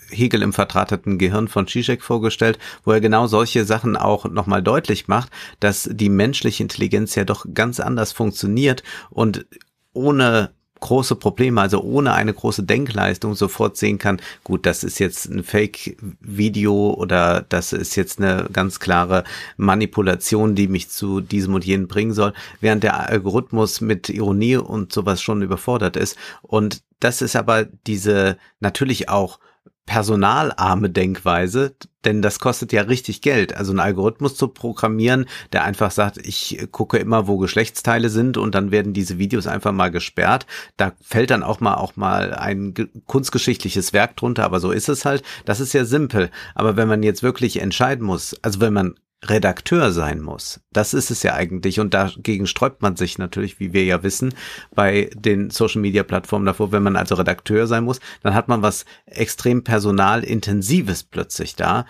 Hegel im vertrateten Gehirn von Zizek vorgestellt, wo er genau solche Sachen auch nochmal deutlich macht, dass die menschliche Intelligenz ja doch ganz anders funktioniert und ohne große Probleme, also ohne eine große Denkleistung sofort sehen kann, gut, das ist jetzt ein Fake-Video oder das ist jetzt eine ganz klare Manipulation, die mich zu diesem und jenem bringen soll, während der Algorithmus mit Ironie und sowas schon überfordert ist. Und das ist aber diese natürlich auch personalarme Denkweise, denn das kostet ja richtig Geld. Also einen Algorithmus zu programmieren, der einfach sagt, ich gucke immer, wo Geschlechtsteile sind und dann werden diese Videos einfach mal gesperrt. Da fällt dann auch mal auch mal ein kunstgeschichtliches Werk drunter, aber so ist es halt. Das ist ja simpel. Aber wenn man jetzt wirklich entscheiden muss, also wenn man Redakteur sein muss. Das ist es ja eigentlich und dagegen sträubt man sich natürlich, wie wir ja wissen, bei den Social Media Plattformen davor. Wenn man also Redakteur sein muss, dann hat man was extrem personalintensives plötzlich da.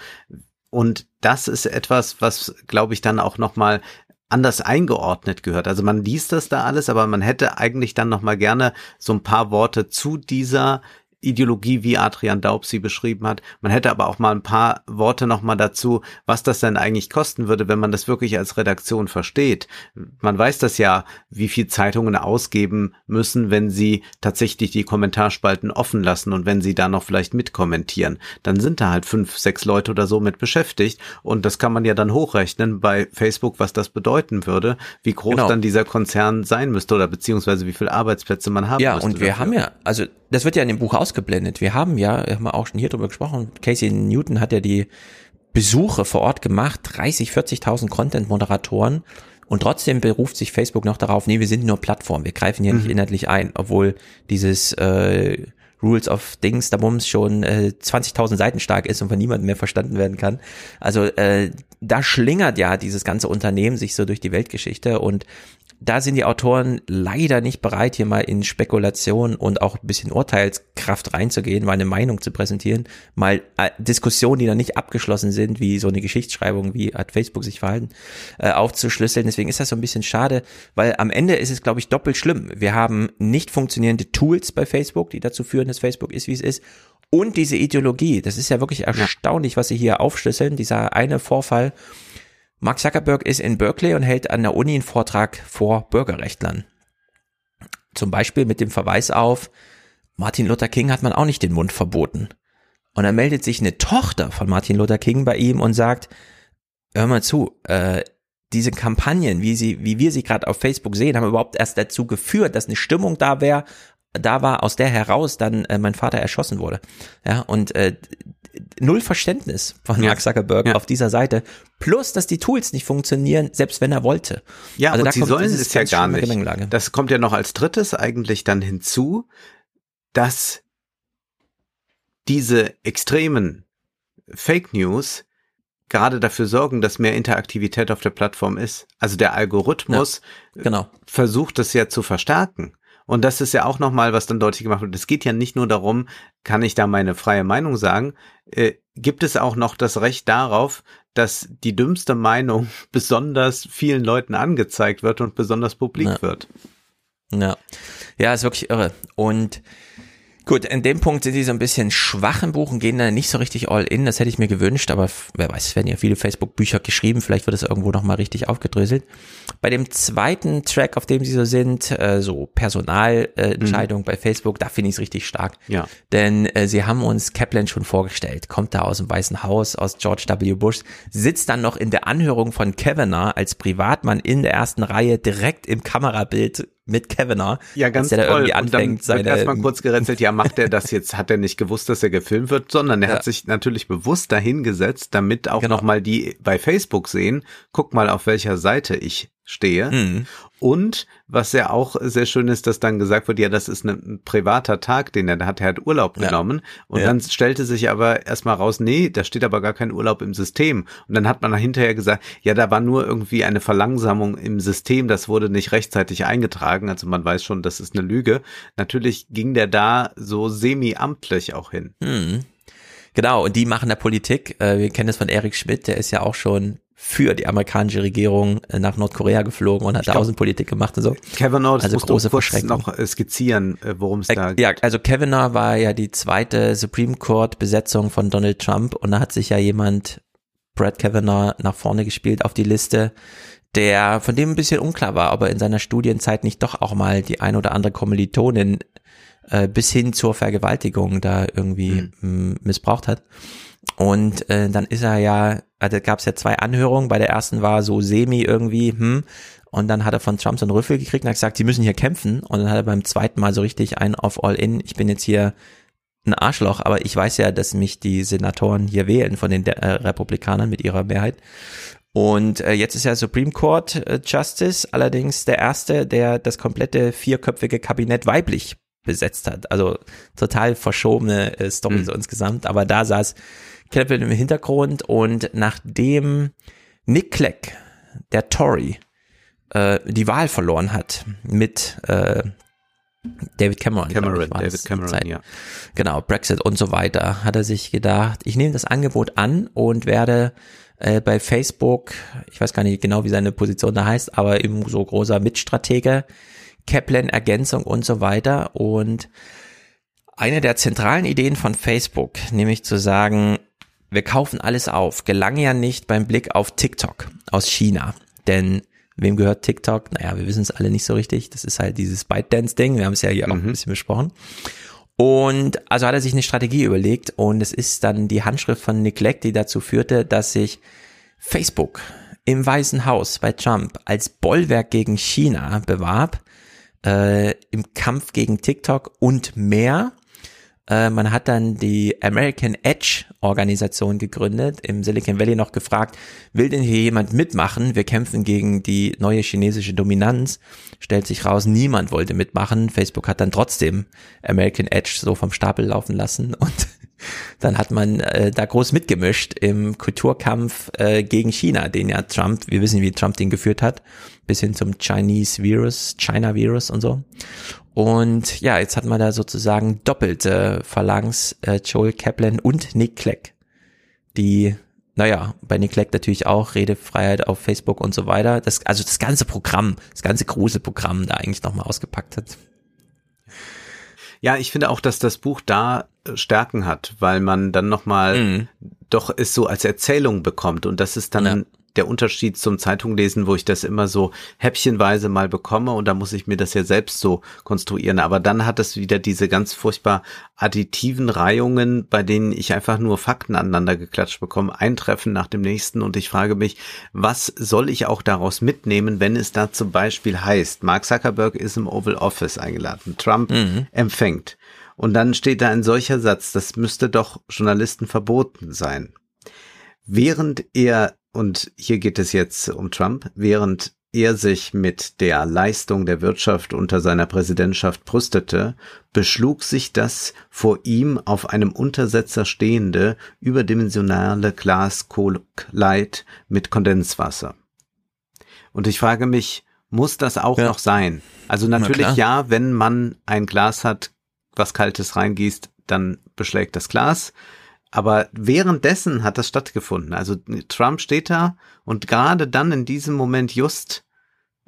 Und das ist etwas, was, glaube ich, dann auch nochmal anders eingeordnet gehört. Also man liest das da alles, aber man hätte eigentlich dann nochmal gerne so ein paar Worte zu dieser Ideologie, wie Adrian Daub sie beschrieben hat. Man hätte aber auch mal ein paar Worte nochmal dazu, was das denn eigentlich kosten würde, wenn man das wirklich als Redaktion versteht. Man weiß das ja, wie viel Zeitungen ausgeben müssen, wenn sie tatsächlich die Kommentarspalten offen lassen und wenn sie da noch vielleicht mitkommentieren. Dann sind da halt fünf, sechs Leute oder so mit beschäftigt und das kann man ja dann hochrechnen bei Facebook, was das bedeuten würde, wie groß genau. dann dieser Konzern sein müsste oder beziehungsweise wie viele Arbeitsplätze man haben ja, müsste. Ja, und wir dafür. haben ja, also das wird ja in dem Buch ausgeblendet. Wir haben ja, haben wir auch schon hier drüber gesprochen, Casey Newton hat ja die Besuche vor Ort gemacht, 30, 40.000 Content-Moderatoren und trotzdem beruft sich Facebook noch darauf, nee, wir sind nur Plattform, wir greifen hier mhm. nicht inhaltlich ein, obwohl dieses äh, Rules of Dings, da Bums schon äh, 20.000 Seiten stark ist und von niemandem mehr verstanden werden kann. Also äh, da schlingert ja dieses ganze Unternehmen sich so durch die Weltgeschichte und da sind die Autoren leider nicht bereit, hier mal in Spekulation und auch ein bisschen Urteilskraft reinzugehen, mal eine Meinung zu präsentieren, mal äh, Diskussionen, die noch nicht abgeschlossen sind, wie so eine Geschichtsschreibung, wie hat Facebook sich verhalten, äh, aufzuschlüsseln. Deswegen ist das so ein bisschen schade, weil am Ende ist es, glaube ich, doppelt schlimm. Wir haben nicht funktionierende Tools bei Facebook, die dazu führen, dass Facebook ist, wie es ist. Und diese Ideologie, das ist ja wirklich erstaunlich, was sie hier aufschlüsseln. Dieser eine Vorfall, Mark Zuckerberg ist in Berkeley und hält an der Uni einen Vortrag vor Bürgerrechtlern. Zum Beispiel mit dem Verweis auf, Martin Luther King hat man auch nicht den Mund verboten. Und dann meldet sich eine Tochter von Martin Luther King bei ihm und sagt, hör mal zu, äh, diese Kampagnen, wie sie, wie wir sie gerade auf Facebook sehen, haben überhaupt erst dazu geführt, dass eine Stimmung da wäre, da war, aus der heraus dann äh, mein Vater erschossen wurde. Ja, und äh, null Verständnis von Mark Zuckerberg ja. auf dieser Seite. Plus, dass die Tools nicht funktionieren, selbst wenn er wollte. Ja, also und sie sollen es ja gar nicht. Das kommt ja noch als drittes eigentlich dann hinzu, dass diese extremen Fake News gerade dafür sorgen, dass mehr Interaktivität auf der Plattform ist. Also der Algorithmus ja, genau. versucht es ja zu verstärken. Und das ist ja auch nochmal, was dann deutlich gemacht wird. Es geht ja nicht nur darum, kann ich da meine freie Meinung sagen, äh, gibt es auch noch das Recht darauf, dass die dümmste Meinung besonders vielen Leuten angezeigt wird und besonders publik ja. wird. Ja. Ja, ist wirklich irre. Und Gut, in dem Punkt sind sie so ein bisschen schwach im Buch und gehen da nicht so richtig all in. Das hätte ich mir gewünscht, aber wer weiß, es werden ja viele Facebook-Bücher geschrieben. Vielleicht wird es irgendwo nochmal richtig aufgedröselt. Bei dem zweiten Track, auf dem sie so sind, äh, so Personalentscheidung äh, mhm. bei Facebook, da finde ich es richtig stark. Ja. Denn äh, sie haben uns Kaplan schon vorgestellt, kommt da aus dem Weißen Haus, aus George W. Bush, sitzt dann noch in der Anhörung von Kavanaugh als Privatmann in der ersten Reihe direkt im Kamerabild mit Kavanagh. Ja, ganz der toll. Da irgendwie anfängt, und dann wird erstmal kurz gerätselt, ja, macht er das jetzt, hat er nicht gewusst, dass er gefilmt wird, sondern er ja. hat sich natürlich bewusst dahingesetzt, damit auch genau. nochmal die bei Facebook sehen, guck mal, auf welcher Seite ich stehe. Mhm. Und was ja auch sehr schön ist, dass dann gesagt wird, ja, das ist ein privater Tag, den er hat, er hat Urlaub genommen. Ja. Und ja. dann stellte sich aber erstmal raus, nee, da steht aber gar kein Urlaub im System. Und dann hat man hinterher gesagt, ja, da war nur irgendwie eine Verlangsamung im System, das wurde nicht rechtzeitig eingetragen. Also man weiß schon, das ist eine Lüge. Natürlich ging der da so semi-amtlich auch hin. Mhm. Genau, und die machen der Politik. Äh, wir kennen das von Eric Schmidt, der ist ja auch schon für die amerikanische Regierung äh, nach Nordkorea geflogen und hat glaub, Außenpolitik gemacht und so. Kavanaugh, das also musst große du kurz noch äh, skizzieren, äh, worum es da geht. Ja, also Kavanaugh war ja die zweite Supreme Court Besetzung von Donald Trump und da hat sich ja jemand, Brad Kavanaugh, nach vorne gespielt auf die Liste, der von dem ein bisschen unklar war, ob er in seiner Studienzeit nicht doch auch mal die ein oder andere Kommilitonin äh, bis hin zur Vergewaltigung da irgendwie mhm. missbraucht hat. Und äh, dann ist er ja, also gab es ja zwei Anhörungen. Bei der ersten war so semi irgendwie, hm, und dann hat er von Trump so einen Rüffel gekriegt und hat gesagt, sie müssen hier kämpfen. Und dann hat er beim zweiten Mal so richtig ein auf All-In. Ich bin jetzt hier ein Arschloch, aber ich weiß ja, dass mich die Senatoren hier wählen von den De äh, Republikanern mit ihrer Mehrheit. Und äh, jetzt ist ja Supreme Court äh, Justice allerdings der erste, der das komplette vierköpfige Kabinett weiblich besetzt hat. Also total verschobene äh, Story mhm. so insgesamt. Aber da saß Clapton im Hintergrund und nachdem Nick Clegg, der Tory, äh, die Wahl verloren hat mit äh, David Cameron. Cameron, ich, David Cameron, ja. Genau, Brexit und so weiter, hat er sich gedacht, ich nehme das Angebot an und werde äh, bei Facebook, ich weiß gar nicht genau, wie seine Position da heißt, aber eben so großer Mitstratege, Kaplan Ergänzung und so weiter und Eine der zentralen Ideen von Facebook, nämlich zu sagen, wir kaufen alles auf, gelang ja nicht beim Blick auf TikTok aus China. Denn wem gehört TikTok? Naja, wir wissen es alle nicht so richtig. Das ist halt dieses ByteDance-Ding. Wir haben es ja hier mhm. auch ein bisschen besprochen. Und also hat er sich eine Strategie überlegt und es ist dann die Handschrift von Nick Clegg, die dazu führte, dass sich Facebook im Weißen Haus bei Trump als Bollwerk gegen China bewarb, äh, im Kampf gegen TikTok und mehr. Äh, man hat dann die American Edge Organisation gegründet, im Silicon Valley noch gefragt, will denn hier jemand mitmachen? Wir kämpfen gegen die neue chinesische Dominanz. Stellt sich raus, niemand wollte mitmachen. Facebook hat dann trotzdem American Edge so vom Stapel laufen lassen und dann hat man äh, da groß mitgemischt im Kulturkampf äh, gegen China, den ja Trump, wir wissen, wie Trump den geführt hat, bis hin zum Chinese Virus, China Virus und so. Und ja, jetzt hat man da sozusagen doppelte Phalanx, äh, Joel Kaplan und Nick Clegg, die, naja, bei Nick Clegg natürlich auch Redefreiheit auf Facebook und so weiter. Das, also das ganze Programm, das ganze große Programm da eigentlich nochmal ausgepackt hat. Ja, ich finde auch, dass das Buch da äh, Stärken hat, weil man dann nochmal mhm. doch es so als Erzählung bekommt und das ist dann ja der Unterschied zum Zeitunglesen, wo ich das immer so häppchenweise mal bekomme und da muss ich mir das ja selbst so konstruieren. Aber dann hat es wieder diese ganz furchtbar additiven Reihungen, bei denen ich einfach nur Fakten aneinander geklatscht bekomme, ein Treffen nach dem nächsten und ich frage mich, was soll ich auch daraus mitnehmen, wenn es da zum Beispiel heißt, Mark Zuckerberg ist im Oval Office eingeladen, Trump mhm. empfängt. Und dann steht da ein solcher Satz, das müsste doch Journalisten verboten sein. Während er und hier geht es jetzt um Trump, während er sich mit der Leistung der Wirtschaft unter seiner Präsidentschaft brüstete, beschlug sich das vor ihm auf einem Untersetzer stehende überdimensionale Glaskleid mit Kondenswasser. Und ich frage mich, muss das auch ja. noch sein? Also natürlich ja, wenn man ein Glas hat, was Kaltes reingießt, dann beschlägt das Glas. Aber währenddessen hat das stattgefunden. Also Trump steht da und gerade dann in diesem Moment just,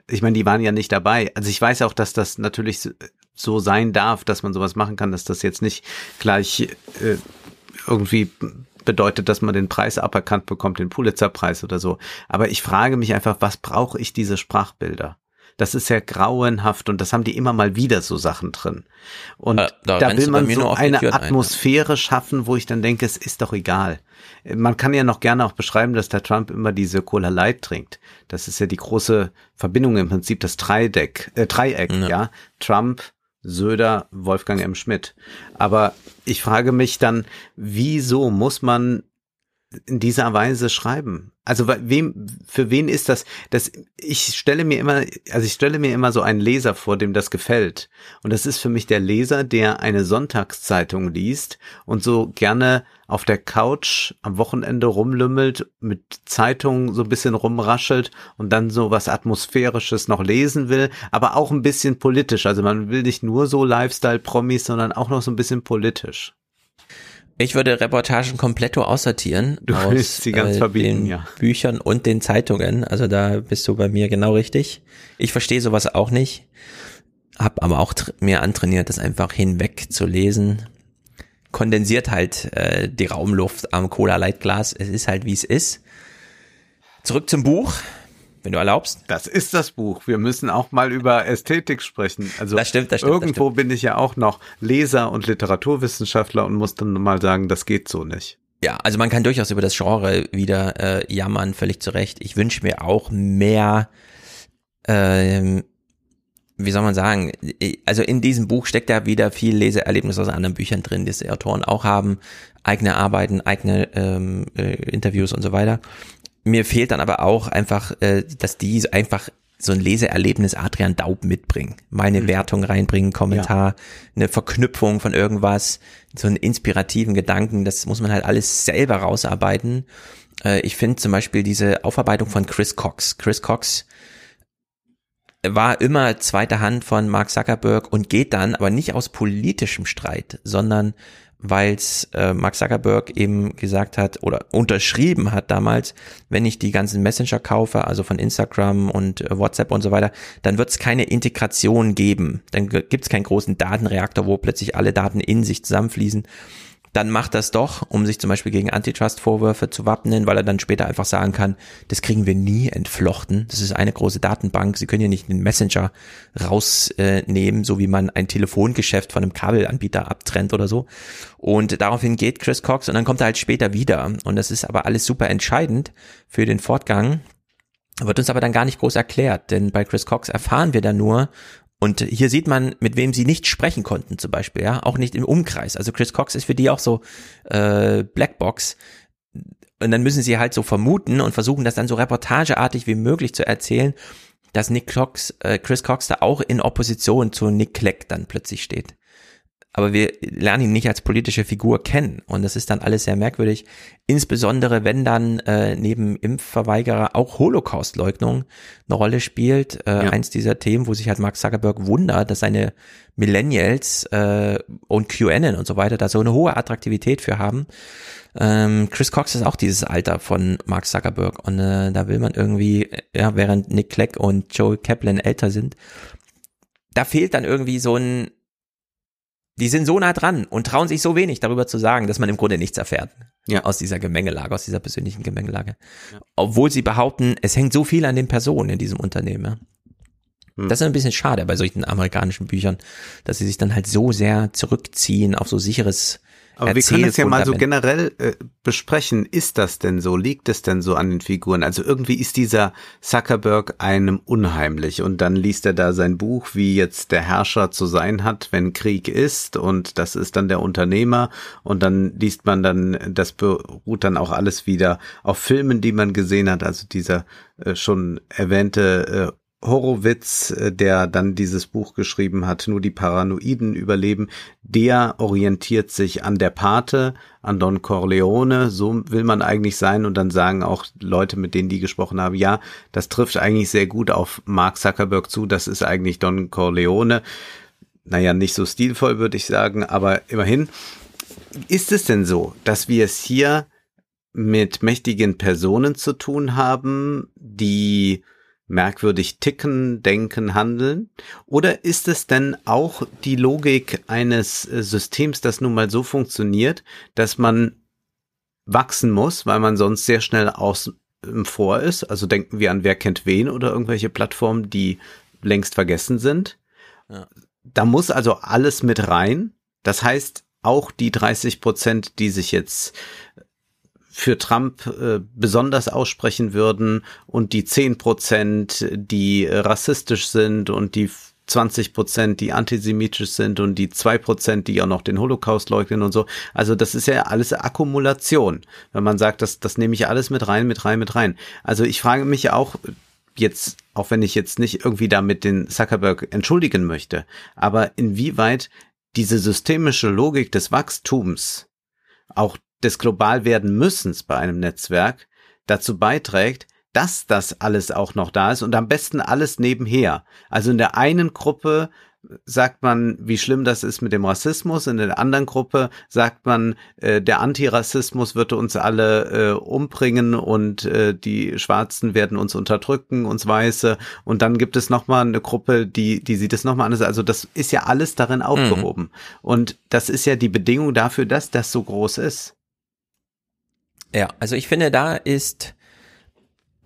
ich meine, die waren ja nicht dabei. Also ich weiß auch, dass das natürlich so sein darf, dass man sowas machen kann, dass das jetzt nicht gleich äh, irgendwie bedeutet, dass man den Preis aberkannt bekommt, den Pulitzerpreis oder so. Aber ich frage mich einfach, was brauche ich diese Sprachbilder? Das ist ja grauenhaft und das haben die immer mal wieder so Sachen drin. Und äh, da, da will man so eine Atmosphäre ein, schaffen, wo ich dann denke, es ist doch egal. Man kann ja noch gerne auch beschreiben, dass der Trump immer diese Cola Light trinkt. Das ist ja die große Verbindung im Prinzip, das Dreideck, äh, Dreieck, ja. ja. Trump, Söder, Wolfgang M. Schmidt. Aber ich frage mich dann, wieso muss man in dieser Weise schreiben? Also wem, für wen ist das? Das, ich stelle mir immer, also ich stelle mir immer so einen Leser vor, dem das gefällt. Und das ist für mich der Leser, der eine Sonntagszeitung liest und so gerne auf der Couch am Wochenende rumlümmelt, mit Zeitungen so ein bisschen rumraschelt und dann so was Atmosphärisches noch lesen will, aber auch ein bisschen politisch. Also man will nicht nur so Lifestyle-Promis, sondern auch noch so ein bisschen politisch. Ich würde Reportagen komplett aussortieren du aus sie ganz äh, verbieten, den ja. Büchern und den Zeitungen. Also da bist du bei mir genau richtig. Ich verstehe sowas auch nicht, hab aber auch mir antrainiert, das einfach hinweg zu lesen. Kondensiert halt äh, die Raumluft am Cola Lightglas. Es ist halt wie es ist. Zurück zum Buch wenn du erlaubst. Das ist das Buch. Wir müssen auch mal über Ästhetik sprechen. Also das stimmt, das stimmt, irgendwo das stimmt. bin ich ja auch noch Leser und Literaturwissenschaftler und muss dann mal sagen, das geht so nicht. Ja, also man kann durchaus über das Genre wieder äh, jammern, völlig zu Recht. Ich wünsche mir auch mehr, ähm, wie soll man sagen, also in diesem Buch steckt ja wieder viel Leseerlebnis aus anderen Büchern drin, die die Autoren auch haben, eigene Arbeiten, eigene ähm, äh, Interviews und so weiter mir fehlt dann aber auch einfach, äh, dass die einfach so ein Leseerlebnis Adrian Daub mitbringen. Meine mhm. Wertung reinbringen, Kommentar, ja. eine Verknüpfung von irgendwas, so einen inspirativen Gedanken, das muss man halt alles selber rausarbeiten. Äh, ich finde zum Beispiel diese Aufarbeitung von Chris Cox. Chris Cox war immer zweite Hand von Mark Zuckerberg und geht dann, aber nicht aus politischem Streit, sondern weil äh, Mark Zuckerberg eben gesagt hat oder unterschrieben hat damals, wenn ich die ganzen Messenger kaufe, also von Instagram und äh, WhatsApp und so weiter, dann wird es keine Integration geben. Dann gibt es keinen großen Datenreaktor, wo plötzlich alle Daten in sich zusammenfließen dann macht das doch, um sich zum Beispiel gegen Antitrust-Vorwürfe zu wappnen, weil er dann später einfach sagen kann, das kriegen wir nie entflochten. Das ist eine große Datenbank. Sie können ja nicht den Messenger rausnehmen, so wie man ein Telefongeschäft von einem Kabelanbieter abtrennt oder so. Und daraufhin geht Chris Cox und dann kommt er halt später wieder. Und das ist aber alles super entscheidend für den Fortgang wird uns aber dann gar nicht groß erklärt, denn bei Chris Cox erfahren wir dann nur, und hier sieht man, mit wem sie nicht sprechen konnten, zum Beispiel, ja, auch nicht im Umkreis. Also Chris Cox ist für die auch so äh, Blackbox. Und dann müssen sie halt so vermuten und versuchen, das dann so reportageartig wie möglich zu erzählen, dass Nick Cox, äh, Chris Cox da auch in Opposition zu Nick Clegg dann plötzlich steht aber wir lernen ihn nicht als politische Figur kennen. Und das ist dann alles sehr merkwürdig. Insbesondere wenn dann äh, neben Impfverweigerer auch Holocaust-Leugnung eine Rolle spielt. Äh, ja. Eins dieser Themen, wo sich halt Mark Zuckerberg wundert, dass seine Millennials äh, und QAnon und so weiter da so eine hohe Attraktivität für haben. Ähm, Chris Cox ist auch dieses Alter von Mark Zuckerberg und äh, da will man irgendwie, ja, während Nick Clegg und Joe Kaplan älter sind, da fehlt dann irgendwie so ein die sind so nah dran und trauen sich so wenig darüber zu sagen, dass man im Grunde nichts erfährt. Ja. Aus dieser Gemengelage, aus dieser persönlichen Gemengelage. Ja. Obwohl sie behaupten, es hängt so viel an den Personen in diesem Unternehmen. Hm. Das ist ein bisschen schade bei solchen amerikanischen Büchern, dass sie sich dann halt so sehr zurückziehen auf so sicheres aber wir können es ja mal so generell äh, besprechen. Ist das denn so? Liegt es denn so an den Figuren? Also irgendwie ist dieser Zuckerberg einem unheimlich und dann liest er da sein Buch, wie jetzt der Herrscher zu sein hat, wenn Krieg ist und das ist dann der Unternehmer und dann liest man dann, das beruht dann auch alles wieder auf Filmen, die man gesehen hat. Also dieser äh, schon erwähnte äh, Horowitz, äh, der dann dieses Buch geschrieben hat, nur die Paranoiden überleben, der orientiert sich an der Pate, an Don Corleone, so will man eigentlich sein und dann sagen auch Leute, mit denen die gesprochen haben, ja, das trifft eigentlich sehr gut auf Mark Zuckerberg zu, das ist eigentlich Don Corleone. Naja, nicht so stilvoll würde ich sagen, aber immerhin. Ist es denn so, dass wir es hier mit mächtigen Personen zu tun haben, die merkwürdig ticken, denken, handeln? Oder ist es denn auch die Logik eines äh, Systems, das nun mal so funktioniert, dass man wachsen muss, weil man sonst sehr schnell aus vor ist? Also denken wir an Wer kennt wen oder irgendwelche Plattformen, die längst vergessen sind. Ja. Da muss also alles mit rein. Das heißt, auch die 30 Prozent, die sich jetzt für Trump äh, besonders aussprechen würden und die 10 Prozent, die äh, rassistisch sind und die 20 Prozent, die antisemitisch sind und die zwei Prozent, die auch noch den Holocaust leugnen und so. Also das ist ja alles Akkumulation. Wenn man sagt, das, das nehme ich alles mit rein, mit rein, mit rein. Also ich frage mich auch jetzt, auch wenn ich jetzt nicht irgendwie damit den Zuckerberg entschuldigen möchte, aber inwieweit diese systemische Logik des Wachstums auch des Globalwerden müssens bei einem Netzwerk dazu beiträgt, dass das alles auch noch da ist und am besten alles nebenher. Also in der einen Gruppe sagt man, wie schlimm das ist mit dem Rassismus. In der anderen Gruppe sagt man, äh, der Antirassismus würde uns alle äh, umbringen und äh, die Schwarzen werden uns unterdrücken, uns Weiße. Und dann gibt es nochmal eine Gruppe, die, die sieht es nochmal anders. Also das ist ja alles darin aufgehoben. Mhm. Und das ist ja die Bedingung dafür, dass das so groß ist. Ja, also ich finde, da ist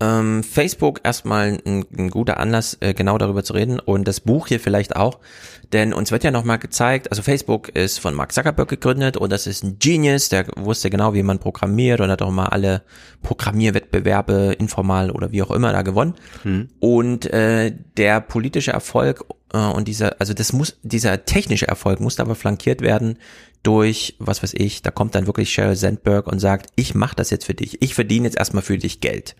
ähm, Facebook erstmal ein, ein guter Anlass, äh, genau darüber zu reden und das Buch hier vielleicht auch, denn uns wird ja nochmal gezeigt, also Facebook ist von Mark Zuckerberg gegründet und das ist ein Genius, der wusste genau, wie man programmiert und hat auch mal alle Programmierwettbewerbe informal oder wie auch immer da gewonnen. Hm. Und äh, der politische Erfolg äh, und dieser, also das muss, dieser technische Erfolg muss aber flankiert werden durch, was weiß ich, da kommt dann wirklich Sheryl Sandberg und sagt, ich mache das jetzt für dich, ich verdiene jetzt erstmal für dich Geld.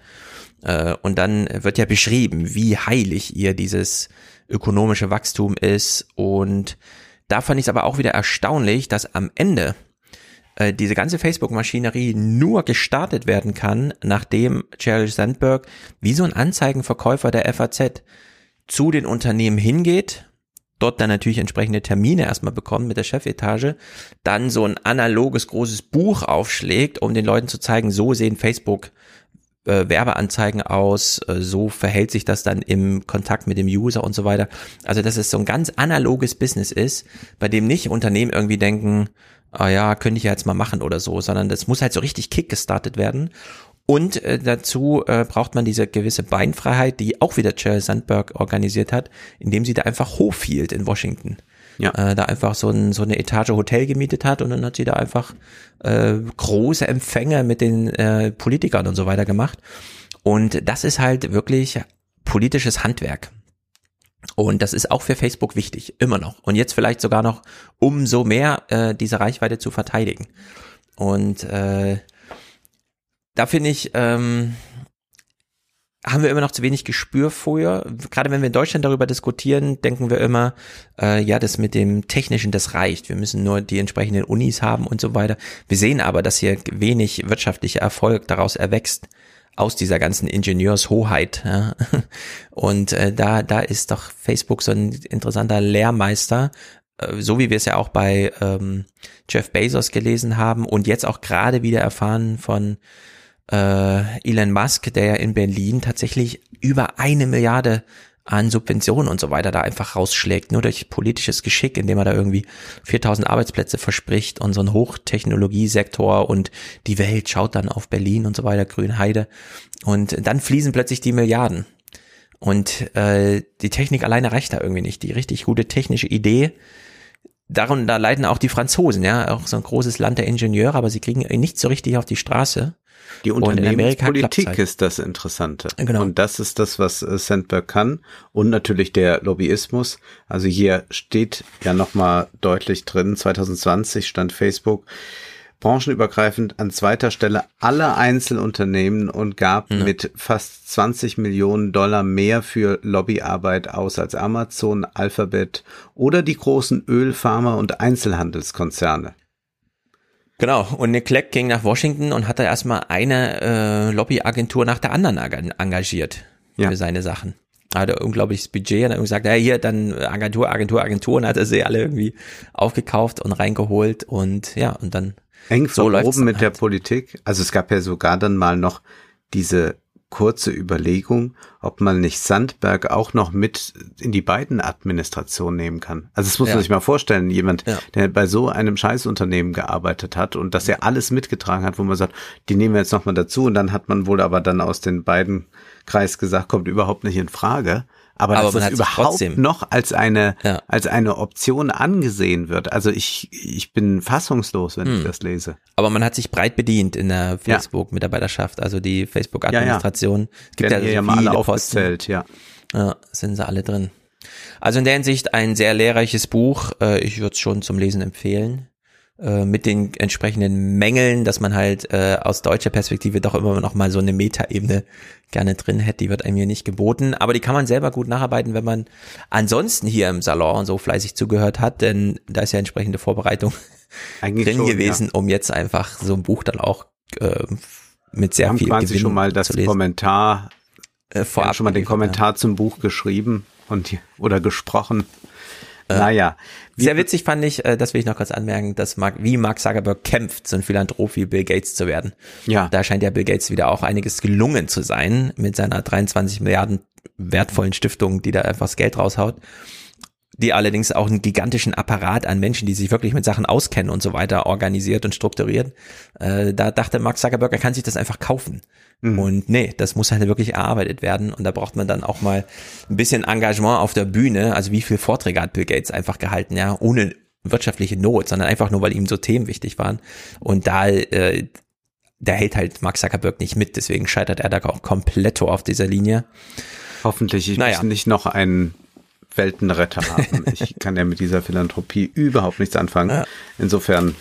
Äh, und dann wird ja beschrieben, wie heilig ihr dieses ökonomische Wachstum ist. Und da fand ich es aber auch wieder erstaunlich, dass am Ende äh, diese ganze Facebook-Maschinerie nur gestartet werden kann, nachdem Sheryl Sandberg wie so ein Anzeigenverkäufer der FAZ zu den Unternehmen hingeht dort dann natürlich entsprechende Termine erstmal bekommt mit der Chefetage, dann so ein analoges großes Buch aufschlägt, um den Leuten zu zeigen, so sehen Facebook äh, Werbeanzeigen aus, äh, so verhält sich das dann im Kontakt mit dem User und so weiter. Also dass es so ein ganz analoges Business ist, bei dem nicht Unternehmen irgendwie denken, ah ja, könnte ich ja jetzt mal machen oder so, sondern das muss halt so richtig kick gestartet werden. Und äh, dazu äh, braucht man diese gewisse Beinfreiheit, die auch wieder Chair Sandberg organisiert hat, indem sie da einfach hochhielt in Washington. Ja. Äh, da einfach so, ein, so eine Etage Hotel gemietet hat und dann hat sie da einfach äh, große Empfänge mit den äh, Politikern und so weiter gemacht. Und das ist halt wirklich politisches Handwerk. Und das ist auch für Facebook wichtig, immer noch. Und jetzt vielleicht sogar noch umso mehr äh, diese Reichweite zu verteidigen. Und äh, da finde ich, ähm, haben wir immer noch zu wenig Gespür vorher. Gerade wenn wir in Deutschland darüber diskutieren, denken wir immer, äh, ja, das mit dem Technischen, das reicht. Wir müssen nur die entsprechenden Unis haben und so weiter. Wir sehen aber, dass hier wenig wirtschaftlicher Erfolg daraus erwächst aus dieser ganzen Ingenieurshoheit. Ja. Und äh, da, da ist doch Facebook so ein interessanter Lehrmeister, äh, so wie wir es ja auch bei ähm, Jeff Bezos gelesen haben und jetzt auch gerade wieder erfahren von äh, Elon Musk, der ja in Berlin tatsächlich über eine Milliarde an Subventionen und so weiter da einfach rausschlägt, nur durch politisches Geschick, indem er da irgendwie 4000 Arbeitsplätze verspricht und so ein Hochtechnologiesektor und die Welt schaut dann auf Berlin und so weiter, Grünheide und dann fließen plötzlich die Milliarden. Und äh, die Technik alleine reicht da irgendwie nicht. Die richtig gute technische Idee, darum, da leiden auch die Franzosen, ja, auch so ein großes Land der Ingenieure, aber sie kriegen nicht so richtig auf die Straße. Die Unternehmenspolitik halt. ist das Interessante. Genau. Und das ist das, was äh, Sandberg kann. Und natürlich der Lobbyismus. Also hier steht ja nochmal deutlich drin, 2020 stand Facebook branchenübergreifend an zweiter Stelle alle Einzelunternehmen und gab mhm. mit fast 20 Millionen Dollar mehr für Lobbyarbeit aus als Amazon, Alphabet oder die großen Öl-, Pharma- und Einzelhandelskonzerne. Genau, und Nick Clegg ging nach Washington und hat da erstmal eine äh, Lobbyagentur nach der anderen engagiert ja. für seine Sachen. Er hatte unglaubliches Budget und hat gesagt, ja hier, dann Agentur, Agentur, Agentur und hat er sie alle irgendwie aufgekauft und reingeholt und ja, und dann Eng so oben mit halt. der Politik. Also es gab ja sogar dann mal noch diese kurze Überlegung, ob man nicht Sandberg auch noch mit in die beiden Administrationen nehmen kann. Also das muss ja. man sich mal vorstellen, jemand, ja. der bei so einem Scheißunternehmen gearbeitet hat und dass er alles mitgetragen hat, wo man sagt, die nehmen wir jetzt nochmal dazu und dann hat man wohl aber dann aus den beiden Kreis gesagt, kommt überhaupt nicht in Frage aber, aber dass das überhaupt noch als eine ja. als eine Option angesehen wird. Also ich ich bin fassungslos, wenn hm. ich das lese. Aber man hat sich breit bedient in der Facebook Mitarbeiterschaft, also die Facebook Administration. Ja, ja. Es gibt Werden ja, so mal alle aufgezählt, ja. Ja, sind sie alle drin. Also in der Hinsicht ein sehr lehrreiches Buch. Äh, ich würde es schon zum Lesen empfehlen. Äh, mit den entsprechenden Mängeln, dass man halt äh, aus deutscher Perspektive doch immer noch mal so eine Metaebene gerne drin hätte, die wird einem hier nicht geboten, aber die kann man selber gut nacharbeiten, wenn man ansonsten hier im Salon so fleißig zugehört hat, denn da ist ja entsprechende Vorbereitung Eigentlich drin schon, gewesen, ja. um jetzt einfach so ein Buch dann auch äh, mit sehr wir haben viel quasi Gewinn schon mal das Kommentar äh, vorab schon mal den Kommentar ja. zum Buch geschrieben und oder gesprochen. Äh, naja. Sehr witzig fand ich, äh, das will ich noch kurz anmerken, dass Mark, wie Mark Zuckerberg kämpft, so ein Philanthrop wie Bill Gates zu werden. Ja. Da scheint ja Bill Gates wieder auch einiges gelungen zu sein mit seiner 23 Milliarden wertvollen Stiftung, die da einfach das Geld raushaut die allerdings auch einen gigantischen Apparat an Menschen, die sich wirklich mit Sachen auskennen und so weiter organisiert und strukturiert. Äh, da dachte Mark Zuckerberg, er kann sich das einfach kaufen. Mhm. Und nee, das muss halt wirklich erarbeitet werden und da braucht man dann auch mal ein bisschen Engagement auf der Bühne. Also wie viel Vorträge hat Bill Gates einfach gehalten, ja, ohne wirtschaftliche Not, sondern einfach nur, weil ihm so Themen wichtig waren. Und da, äh, da hält halt Mark Zuckerberg nicht mit, deswegen scheitert er da auch komplett auf dieser Linie. Hoffentlich ich naja. nicht noch einen Weltenretter haben. Ich kann ja mit dieser Philanthropie überhaupt nichts anfangen. Insofern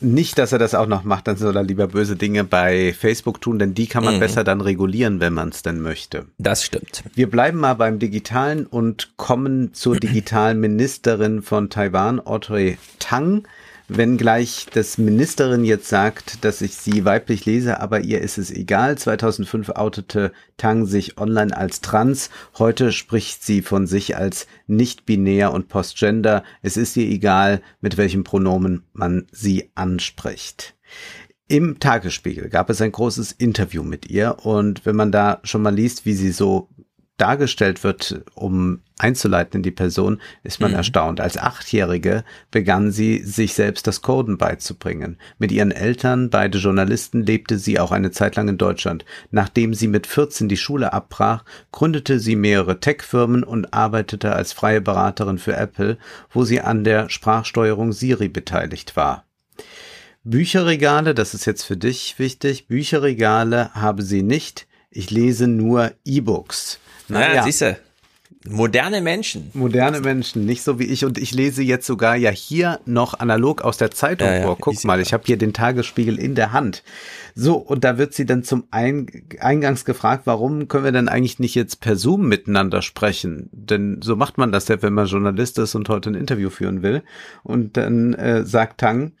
nicht, dass er das auch noch macht, dann soll er lieber böse Dinge bei Facebook tun, denn die kann man mhm. besser dann regulieren, wenn man es denn möchte. Das stimmt. Wir bleiben mal beim Digitalen und kommen zur digitalen Ministerin von Taiwan, Audrey Tang. Wenn gleich das Ministerin jetzt sagt, dass ich sie weiblich lese, aber ihr ist es egal. 2005 outete Tang sich online als trans. Heute spricht sie von sich als nicht-binär und postgender. Es ist ihr egal, mit welchem Pronomen man sie anspricht. Im Tagesspiegel gab es ein großes Interview mit ihr und wenn man da schon mal liest, wie sie so dargestellt wird, um einzuleiten in die Person, ist man mhm. erstaunt. Als Achtjährige begann sie, sich selbst das Coden beizubringen. Mit ihren Eltern, beide Journalisten, lebte sie auch eine Zeit lang in Deutschland. Nachdem sie mit 14 die Schule abbrach, gründete sie mehrere Tech-Firmen und arbeitete als freie Beraterin für Apple, wo sie an der Sprachsteuerung Siri beteiligt war. Bücherregale, das ist jetzt für dich wichtig, Bücherregale habe sie nicht. Ich lese nur E-Books. Naja, ja. siehst du. Moderne Menschen. Moderne Menschen, nicht so wie ich. Und ich lese jetzt sogar ja hier noch analog aus der Zeitung ja, vor. Guck ich mal, ich habe hier den Tagesspiegel in der Hand. So, und da wird sie dann zum Eingangs gefragt, warum können wir denn eigentlich nicht jetzt per Zoom miteinander sprechen? Denn so macht man das ja, wenn man Journalist ist und heute ein Interview führen will. Und dann äh, sagt Tang,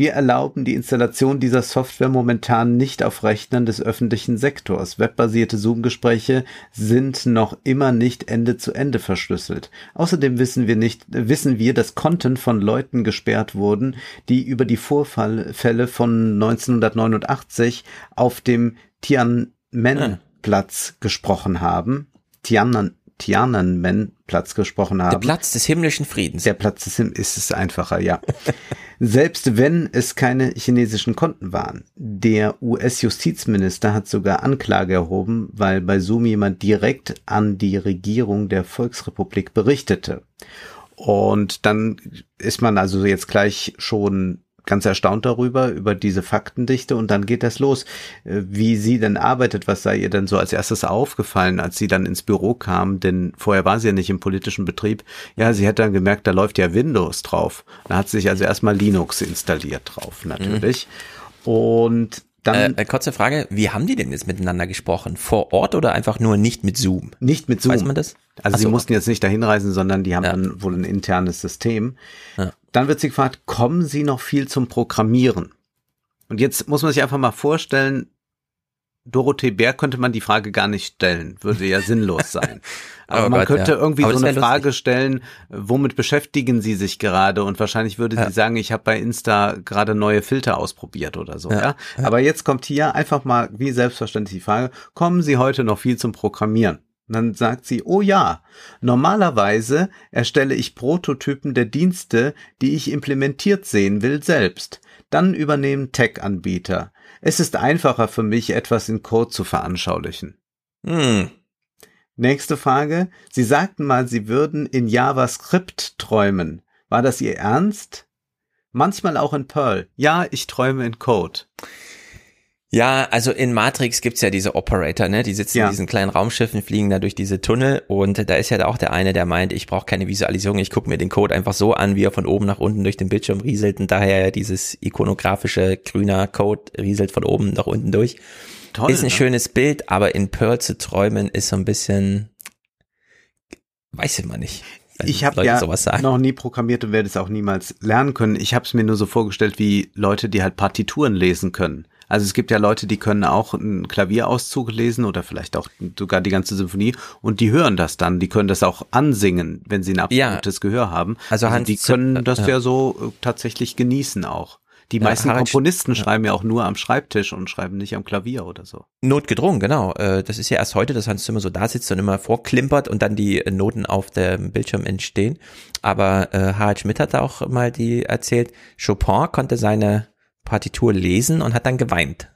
wir erlauben die Installation dieser Software momentan nicht auf Rechnern des öffentlichen Sektors. Webbasierte Zoom-Gespräche sind noch immer nicht Ende zu Ende verschlüsselt. Außerdem wissen wir nicht, wissen wir, dass Content von Leuten gesperrt wurden, die über die Vorfälle von 1989 auf dem Tiananmen-Platz gesprochen haben. Tianan, Tiananmen-Platz gesprochen haben. Der Platz des himmlischen Friedens. Der Platz des Himmels ist es einfacher, ja. Selbst wenn es keine chinesischen Konten waren. Der US-Justizminister hat sogar Anklage erhoben, weil bei Zoom jemand direkt an die Regierung der Volksrepublik berichtete. Und dann ist man also jetzt gleich schon ganz erstaunt darüber, über diese Faktendichte und dann geht das los. Äh, wie sie denn arbeitet, was sei ihr denn so als erstes aufgefallen, als sie dann ins Büro kam, denn vorher war sie ja nicht im politischen Betrieb. Ja, sie hat dann gemerkt, da läuft ja Windows drauf. Da hat sich also erstmal Linux installiert drauf, natürlich. Mhm. Und dann, äh, kurze Frage, wie haben die denn jetzt miteinander gesprochen? Vor Ort oder einfach nur nicht mit Zoom? Nicht mit Zoom. Weiß man das? Also so. sie mussten jetzt nicht dahin reisen, sondern die haben ja. dann wohl ein internes System. Ja. Dann wird sie gefragt, kommen Sie noch viel zum Programmieren? Und jetzt muss man sich einfach mal vorstellen, Dorothee Bär könnte man die Frage gar nicht stellen, würde ja sinnlos sein. Aber oh man Gott, könnte ja. irgendwie Aber so eine Frage stellen, womit beschäftigen Sie sich gerade? Und wahrscheinlich würde ja. sie sagen, ich habe bei Insta gerade neue Filter ausprobiert oder so. Ja. ja. Aber jetzt kommt hier einfach mal wie selbstverständlich die Frage, kommen Sie heute noch viel zum Programmieren? Und dann sagt sie, oh ja, normalerweise erstelle ich Prototypen der Dienste, die ich implementiert sehen will, selbst. Dann übernehmen Tech-Anbieter. Es ist einfacher für mich, etwas in Code zu veranschaulichen. Hm. Nächste Frage. Sie sagten mal, Sie würden in JavaScript träumen. War das Ihr Ernst? Manchmal auch in Perl. Ja, ich träume in Code. Ja, also in Matrix gibt's ja diese Operator, ne? Die sitzen ja. in diesen kleinen Raumschiffen, fliegen da durch diese Tunnel und da ist ja auch der eine, der meint, ich brauche keine Visualisierung, ich gucke mir den Code einfach so an, wie er von oben nach unten durch den Bildschirm rieselt und daher ja dieses ikonografische grüner Code rieselt von oben nach unten durch. Toll, ist ein ne? schönes Bild, aber in Pearl zu träumen ist so ein bisschen, weiß ich mal nicht. Ich habe ja noch nie programmiert und werde es auch niemals lernen können. Ich habe es mir nur so vorgestellt wie Leute, die halt Partituren lesen können. Also es gibt ja Leute, die können auch einen Klavierauszug lesen oder vielleicht auch sogar die ganze Symphonie und die hören das dann, die können das auch ansingen, wenn sie ein absolutes ja. Gehör haben. Also, also die können das ja, ja so äh, tatsächlich genießen auch. Die ja, meisten Harald Komponisten ja. schreiben ja auch nur am Schreibtisch und schreiben nicht am Klavier oder so. Notgedrungen, genau. Äh, das ist ja erst heute, dass Hans Zimmer so da sitzt und immer vorklimpert und dann die Noten auf dem Bildschirm entstehen. Aber äh, Harald Schmidt hat auch mal die erzählt, Chopin konnte seine Partitur lesen und hat dann geweint.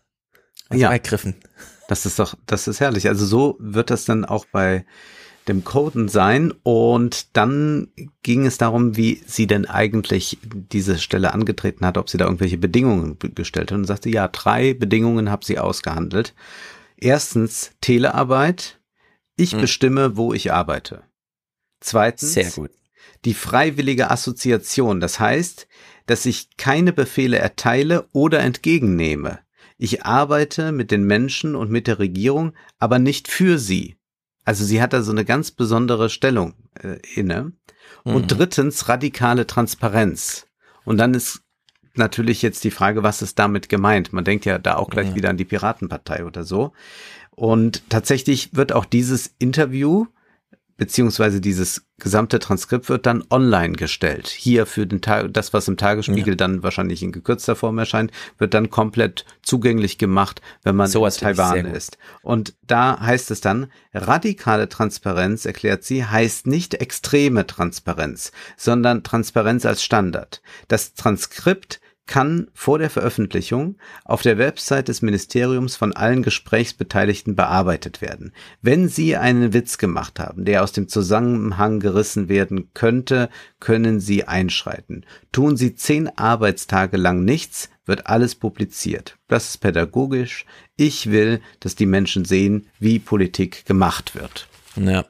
Also ja. ergriffen. Das ist doch, das ist herrlich. Also so wird das dann auch bei dem Coden sein. Und dann ging es darum, wie sie denn eigentlich diese Stelle angetreten hat, ob sie da irgendwelche Bedingungen gestellt hat. Und sagte, ja, drei Bedingungen habe sie ausgehandelt. Erstens Telearbeit. Ich hm. bestimme, wo ich arbeite. Zweitens. Sehr gut. Die freiwillige Assoziation. Das heißt, dass ich keine Befehle erteile oder entgegennehme. Ich arbeite mit den Menschen und mit der Regierung, aber nicht für sie. Also sie hat da so eine ganz besondere Stellung äh, inne. Und mhm. drittens radikale Transparenz. Und dann ist natürlich jetzt die Frage, was ist damit gemeint? Man denkt ja da auch gleich Ja. wieder an die Piratenpartei oder so. Und tatsächlich wird auch dieses Interview beziehungsweise dieses gesamte Transkript wird dann online gestellt. Hier für den Tag, das, was im Tagesspiegel dann wahrscheinlich in gekürzter Form erscheint, wird dann komplett zugänglich gemacht, wenn man Sowas in Taiwan ist. Und da heißt es dann, radikale Transparenz, erklärt sie, heißt nicht extreme Transparenz, sondern Transparenz als Standard. Das Transkript kann vor der Veröffentlichung auf der Website des Ministeriums von allen Gesprächsbeteiligten bearbeitet werden. Wenn Sie einen Witz gemacht haben, der aus dem Zusammenhang gerissen werden könnte, können Sie einschreiten. Tun Sie zehn Arbeitstage lang nichts, wird alles publiziert. Das ist pädagogisch. Ich will, dass die Menschen sehen, wie Politik gemacht wird. Ja.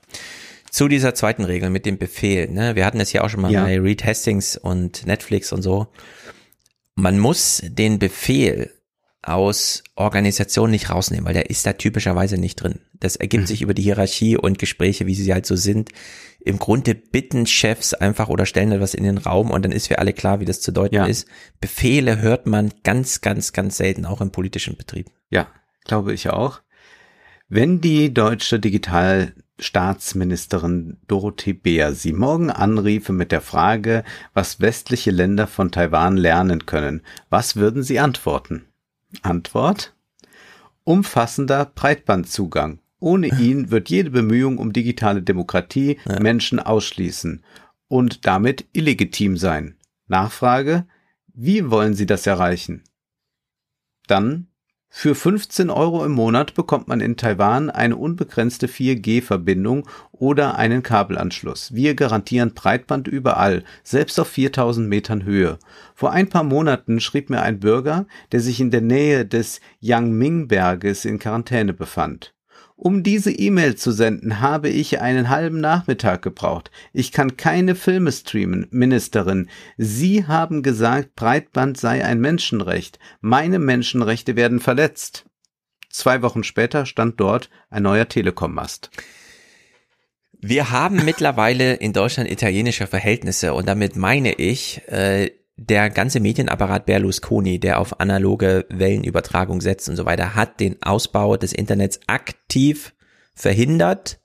Zu dieser zweiten Regel mit dem Befehl, ne? Wir hatten es ja auch schon mal Ja. bei Reed Hastings und Netflix und so. Man muss den Befehl aus Organisation nicht rausnehmen, weil der ist da typischerweise nicht drin. Das ergibt sich über die Hierarchie und Gespräche, wie sie halt so sind. Im Grunde bitten Chefs einfach oder stellen etwas in den Raum und dann ist für alle klar, wie das zu deuten Ja. ist. Befehle hört man ganz, ganz, ganz selten, auch im politischen Betrieb. Ja, glaube ich auch. Wenn die deutsche Digitalstaatsministerin Dorothee Beer sie morgen anriefe mit der Frage, was westliche Länder von Taiwan lernen können, was würden Sie antworten? Antwort? Umfassender Breitbandzugang. Ohne ihn wird jede Bemühung um digitale Demokratie Menschen ausschließen und damit illegitim sein. Nachfrage? Wie wollen Sie das erreichen? Dann für 15 Euro im Monat bekommt man in Taiwan eine unbegrenzte 4G-Verbindung oder einen Kabelanschluss. Wir garantieren Breitband überall, selbst auf 4000 Metern Höhe. Vor ein paar Monaten schrieb mir ein Bürger, der sich in der Nähe des Yangming-Berges in Quarantäne befand. Um diese E-Mail zu senden, habe ich einen halben Nachmittag gebraucht. Ich kann keine Filme streamen, Ministerin. Sie haben gesagt, Breitband sei ein Menschenrecht. Meine Menschenrechte werden verletzt. Zwei Wochen später stand dort ein neuer Telekom-Mast. Wir haben mittlerweile in Deutschland italienische Verhältnisse und damit meine ich, äh, der ganze Medienapparat Berlusconi, der auf analoge Wellenübertragung setzt und so weiter, hat den Ausbau des Internets aktiv verhindert,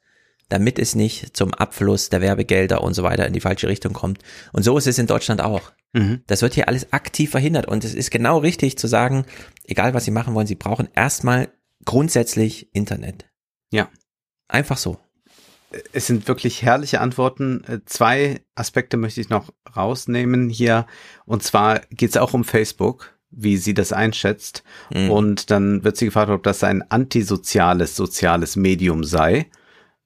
damit es nicht zum Abfluss der Werbegelder und so weiter in die falsche Richtung kommt. Und so ist es in Deutschland auch. Mhm. Das wird hier alles aktiv verhindert und es ist genau richtig zu sagen, egal was Sie machen wollen, Sie brauchen erstmal grundsätzlich Internet. Ja. Einfach so. Es sind wirklich herrliche Antworten. Äh, Zwei Aspekte möchte ich noch rausnehmen hier. Und zwar geht es auch um Facebook, wie sie das einschätzt. Mhm. Und dann wird sie gefragt, ob das ein antisoziales, soziales Medium sei.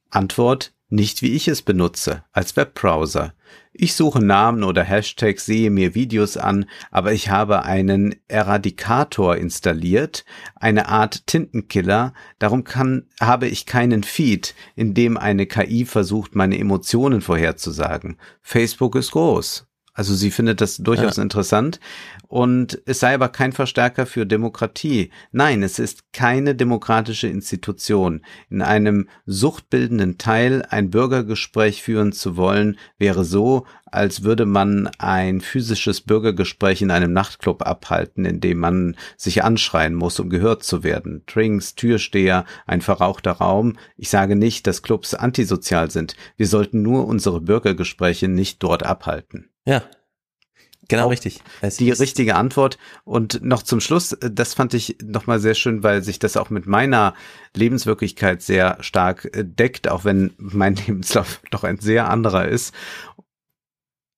Antwort, nicht wie ich es benutze, als Webbrowser. Ich suche Namen oder Hashtags, sehe mir Videos an, aber ich habe einen Eradikator installiert, eine Art Tintenkiller, darum kann, habe ich keinen Feed, in dem eine KI versucht, meine Emotionen vorherzusagen. Facebook ist groß. Also sie findet das durchaus interessant und es sei aber kein Verstärker für Demokratie. Nein, es ist keine demokratische Institution. In einem suchtbildenden Teil ein Bürgergespräch führen zu wollen, wäre so, als würde man ein physisches Bürgergespräch in einem Nachtclub abhalten, in dem man sich anschreien muss, um gehört zu werden. Drinks, Türsteher, ein verrauchter Raum. Ich sage nicht, dass Clubs antisozial sind. Wir sollten nur unsere Bürgergespräche nicht dort abhalten. Ja. Genau Auch richtig. Es die richtige Antwort. Und noch zum Schluss, das fand ich nochmal sehr schön, weil sich das auch mit meiner Lebenswirklichkeit sehr stark äh, deckt, auch wenn mein Lebenslauf doch ein sehr anderer ist.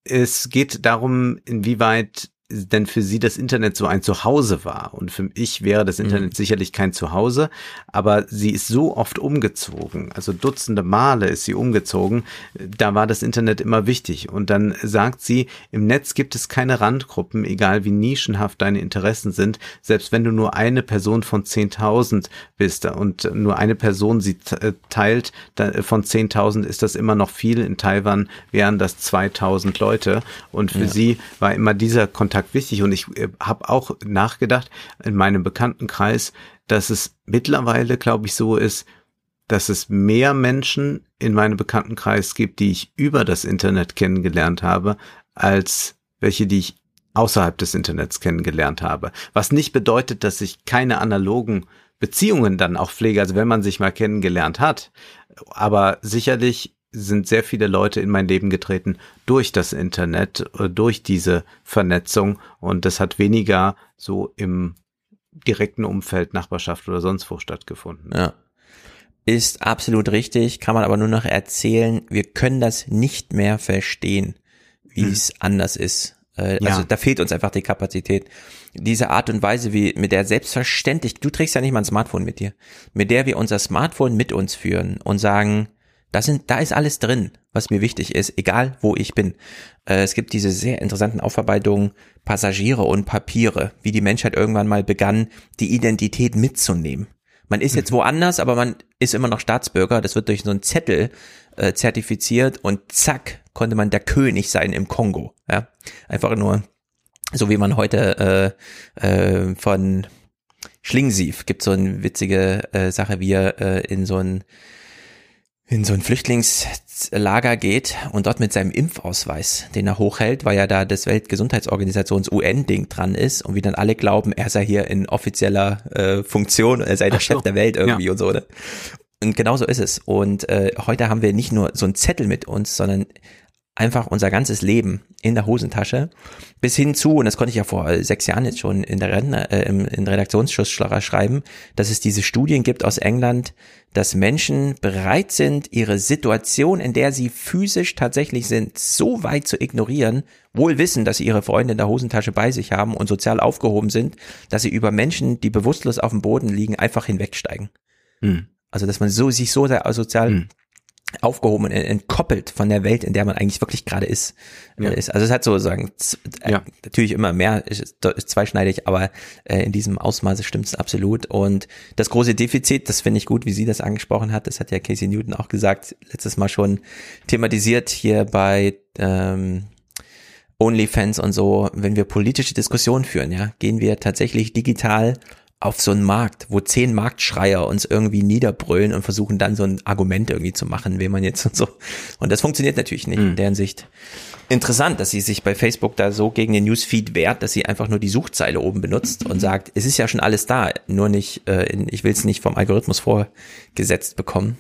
Es geht darum, inwieweit denn für sie das Internet so ein Zuhause war. Und für mich wäre das Internet Mhm. sicherlich kein Zuhause, aber sie ist so oft umgezogen. Also Dutzende Male ist sie umgezogen. Da war das Internet immer wichtig. Und dann sagt sie, im Netz gibt es keine Randgruppen, egal wie nischenhaft deine Interessen sind. Selbst wenn du nur eine Person von 10.000 bist und nur eine Person sie äh, teilt, da- von 10.000 ist das immer noch viel. In Taiwan wären das 2.000 Leute. Und für Ja. sie war immer dieser Kontakt wichtig. Und ich äh, habe auch nachgedacht in meinem Bekanntenkreis, dass es mittlerweile, glaube ich, so ist, dass es mehr Menschen in meinem Bekanntenkreis gibt, die ich über das Internet kennengelernt habe, als welche, die ich außerhalb des Internets kennengelernt habe. Was nicht bedeutet, dass ich keine analogen Beziehungen dann auch pflege, also wenn man sich mal kennengelernt hat. Aber sicherlich sind sehr viele Leute in mein Leben getreten durch das Internet, äh, durch diese Vernetzung und das hat weniger so im direkten Umfeld, Nachbarschaft oder sonst wo stattgefunden. Ja. Ist absolut richtig, kann man aber nur noch erzählen, wir können das nicht mehr verstehen, wie hm. es anders ist. Äh, ja. Also da fehlt uns einfach die Kapazität. Diese Art und Weise, wie mit der selbstverständlich, du trägst ja nicht mal ein Smartphone mit dir, mit der wir unser Smartphone mit uns führen und sagen, da sind, da ist alles drin, was mir wichtig ist, egal wo ich bin. Äh, es gibt diese sehr interessanten Aufarbeitungen Passagiere und Papiere, wie die Menschheit irgendwann mal begann, die Identität mitzunehmen. Man ist jetzt mhm. woanders, aber man ist immer noch Staatsbürger. Das wird durch so einen Zettel äh, zertifiziert und zack konnte man der König sein im Kongo. Ja, einfach nur so wie man heute äh, äh, von Schlingensief gibt so eine witzige äh, Sache, wie er äh, in so ein in so ein Flüchtlingslager geht und dort mit seinem Impfausweis, den er hochhält, weil ja da das Weltgesundheitsorganisations UN-Ding dran ist und wie dann alle glauben, er sei hier in offizieller äh, Funktion, er sei der so, Chef der Welt irgendwie ja. und so. Ne? Und genau so ist es. Und äh, heute haben wir nicht nur so einen Zettel mit uns, sondern einfach unser ganzes Leben in der Hosentasche bis hin zu, und das konnte ich ja vor sechs Jahren jetzt schon in der Rentner, äh, im, in Redaktionsschuss schreiben, dass es diese Studien gibt aus England, dass Menschen bereit sind, ihre Situation, in der sie physisch tatsächlich sind, so weit zu ignorieren, wohl wissen, dass sie ihre Freunde in der Hosentasche bei sich haben und sozial aufgehoben sind, dass sie über Menschen, die bewusstlos auf dem Boden liegen, einfach hinwegsteigen. Hm. Also, dass man so, sich so sozial hm aufgehoben und entkoppelt von der Welt, in der man eigentlich wirklich gerade ist, ja. ist. Also es hat sozusagen äh, ja. natürlich immer mehr, ist, ist zweischneidig, aber äh, in diesem Ausmaße stimmt es absolut. Und das große Defizit, das finde ich gut, wie sie das angesprochen hat, das hat ja Casey Newton auch gesagt, letztes Mal schon thematisiert hier bei ähm, OnlyFans und so, wenn wir politische Diskussionen führen, ja, gehen wir tatsächlich digital auf so einen Markt, wo zehn Marktschreier uns irgendwie niederbrüllen und versuchen dann so ein Argument irgendwie zu machen, wie man jetzt und so. Und das funktioniert natürlich nicht mhm. in deren Sicht. Interessant, dass sie sich bei Facebook da so gegen den Newsfeed wehrt, dass sie einfach nur die Suchzeile oben benutzt und sagt, es ist ja schon alles da, nur nicht, äh, in, ich will es nicht vom Algorithmus vorgesetzt bekommen.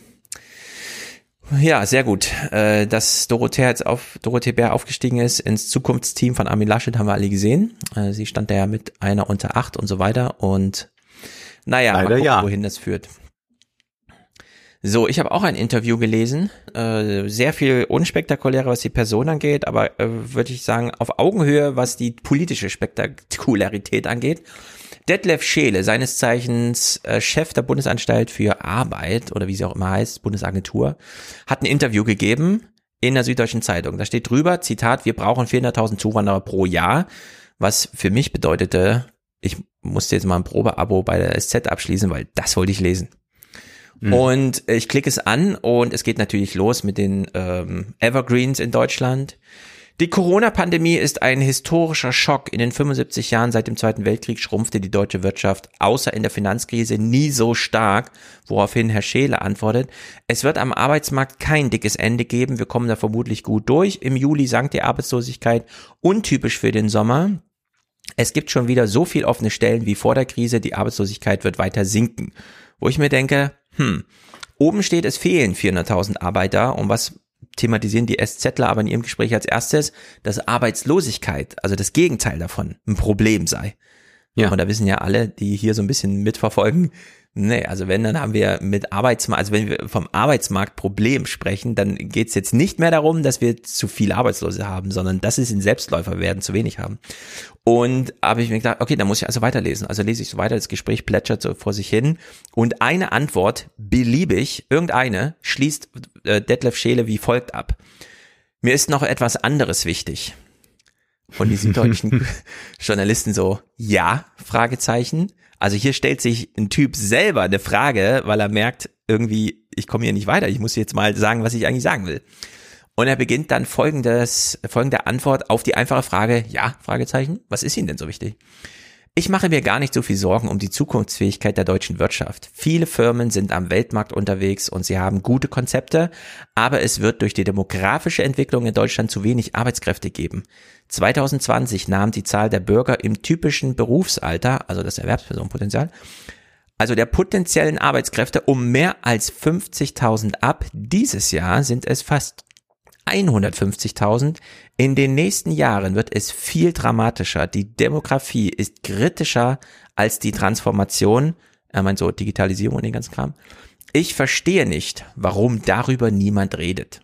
Ja, sehr gut. Äh, dass Dorothea jetzt auf Dorothee Bär aufgestiegen ist ins Zukunftsteam von Armin Laschet, haben wir alle gesehen. Äh, sie stand da ja mit einer unter acht und so weiter. Und naja, Leider mal gucken, ja. wohin das führt. So, ich habe auch ein Interview gelesen, äh, sehr viel unspektakulärer, was die Person angeht, aber äh, würde ich sagen, auf Augenhöhe, was die politische Spektakularität angeht. Detlef Scheele, seines Zeichens äh, Chef der Bundesanstalt für Arbeit oder wie sie auch immer heißt, Bundesagentur, hat ein Interview gegeben in der Süddeutschen Zeitung. Da steht drüber, Zitat, wir brauchen 400.000 Zuwanderer pro Jahr, was für mich bedeutete, ich musste jetzt mal ein Probeabo bei der SZ abschließen, weil das wollte ich lesen. Mhm. Und ich klicke es an und es geht natürlich los mit den ähm, Evergreens in Deutschland. Die Corona-Pandemie ist ein historischer Schock. In den 75 Jahren seit dem Zweiten Weltkrieg schrumpfte die deutsche Wirtschaft außer in der Finanzkrise nie so stark, woraufhin Herr Scheele antwortet, es wird am Arbeitsmarkt kein dickes Ende geben, wir kommen da vermutlich gut durch. Im Juli sank die Arbeitslosigkeit, untypisch für den Sommer. Es gibt schon wieder so viel offene Stellen wie vor der Krise, die Arbeitslosigkeit wird weiter sinken. Wo ich mir denke, hm, oben steht, es fehlen 400.000 Arbeiter und was thematisieren die SZler aber in ihrem Gespräch als erstes, dass Arbeitslosigkeit, also das Gegenteil davon, ein Problem sei. Ja. Und da wissen ja alle, die hier so ein bisschen mitverfolgen, Nee, also wenn, dann haben wir mit Arbeitsmarkt, also wenn wir vom Arbeitsmarktproblem sprechen, dann geht's jetzt nicht mehr darum, dass wir zu viel Arbeitslose haben, sondern dass es in Selbstläufer werden zu wenig haben. Und habe ich mir gedacht, okay, dann muss ich also weiterlesen. Also lese ich so weiter, das Gespräch plätschert so vor sich hin. Und eine Antwort, beliebig, irgendeine, schließt äh, Detlef Scheele wie folgt ab. Mir ist noch etwas anderes wichtig. Und die süddeutschen Journalisten so, ja, Fragezeichen. Also hier stellt sich ein Typ selber eine Frage, weil er merkt, irgendwie, ich komme hier nicht weiter, ich muss jetzt mal sagen, was ich eigentlich sagen will. Und er beginnt dann folgendes, folgende Antwort auf die einfache Frage, ja, Fragezeichen, was ist Ihnen denn so wichtig? Ich mache mir gar nicht so viel Sorgen um die Zukunftsfähigkeit der deutschen Wirtschaft. Viele Firmen sind am Weltmarkt unterwegs und sie haben gute Konzepte, aber es wird durch die demografische Entwicklung in Deutschland zu wenig Arbeitskräfte geben. 2020 nahm die Zahl der Bürger im typischen Berufsalter, also das Erwerbspersonenpotenzial, also der potenziellen Arbeitskräfte um mehr als 50.000 ab. Dieses Jahr sind es fast 150.000. In den nächsten Jahren wird es viel dramatischer. Die Demografie ist kritischer als die Transformation. Er meint so Digitalisierung und den ganzen Kram. Ich verstehe nicht, warum darüber niemand redet.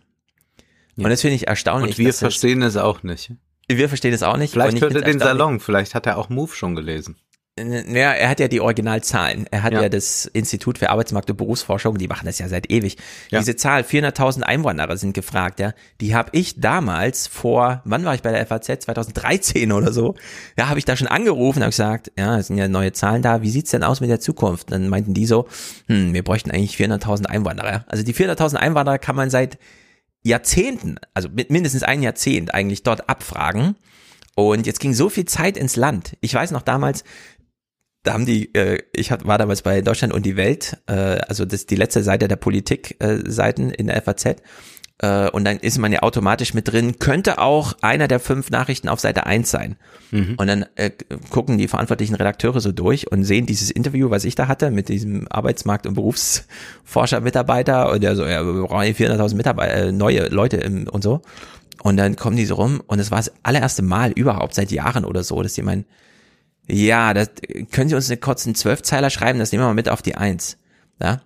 Ja. Und das finde ich erstaunlich. Und wir verstehen es auch nicht. Wir verstehen es auch nicht. Vielleicht hört er den Salon, vielleicht hat er auch Move schon gelesen. Ja, er hat ja die Originalzahlen. Er hat ja. ja. das Institut für Arbeitsmarkt und Berufsforschung, die machen das ja seit ewig. Ja. Diese Zahl, 400.000 Einwanderer sind gefragt, ja. Die habe ich damals vor, wann war ich bei der FAZ? 2013 oder so. Ja, habe ich da schon angerufen, habe gesagt, ja, es sind ja neue Zahlen da. Wie sieht's denn aus mit der Zukunft? Dann meinten die so, hm, wir bräuchten eigentlich 400.000 Einwanderer. Also die 400.000 Einwanderer kann man seit Jahrzehnten, also mindestens ein Jahrzehnt eigentlich dort abfragen. Und jetzt ging so viel Zeit ins Land. Ich weiß noch damals, da haben die, äh, ich war damals bei Deutschland und die Welt, äh, also das die letzte Seite der Politik-Seiten äh, in der FAZ. Äh, und dann ist man ja automatisch mit drin, könnte auch einer der fünf Nachrichten auf Seite eins sein. Mhm. Und dann äh, gucken die verantwortlichen Redakteure so durch und sehen dieses Interview, was ich da hatte mit diesem Arbeitsmarkt- und Berufsforscher-Mitarbeiter und der so, ja, wir brauchen 400.000 Mitarbeiter, äh, neue Leute im, und so. Und dann kommen die so rum und es war das allererste Mal überhaupt seit Jahren oder so, dass die meinen, ja, das, können Sie uns eine kurzen Zwölfzeiler schreiben, das nehmen wir mal mit auf die Eins. Ja?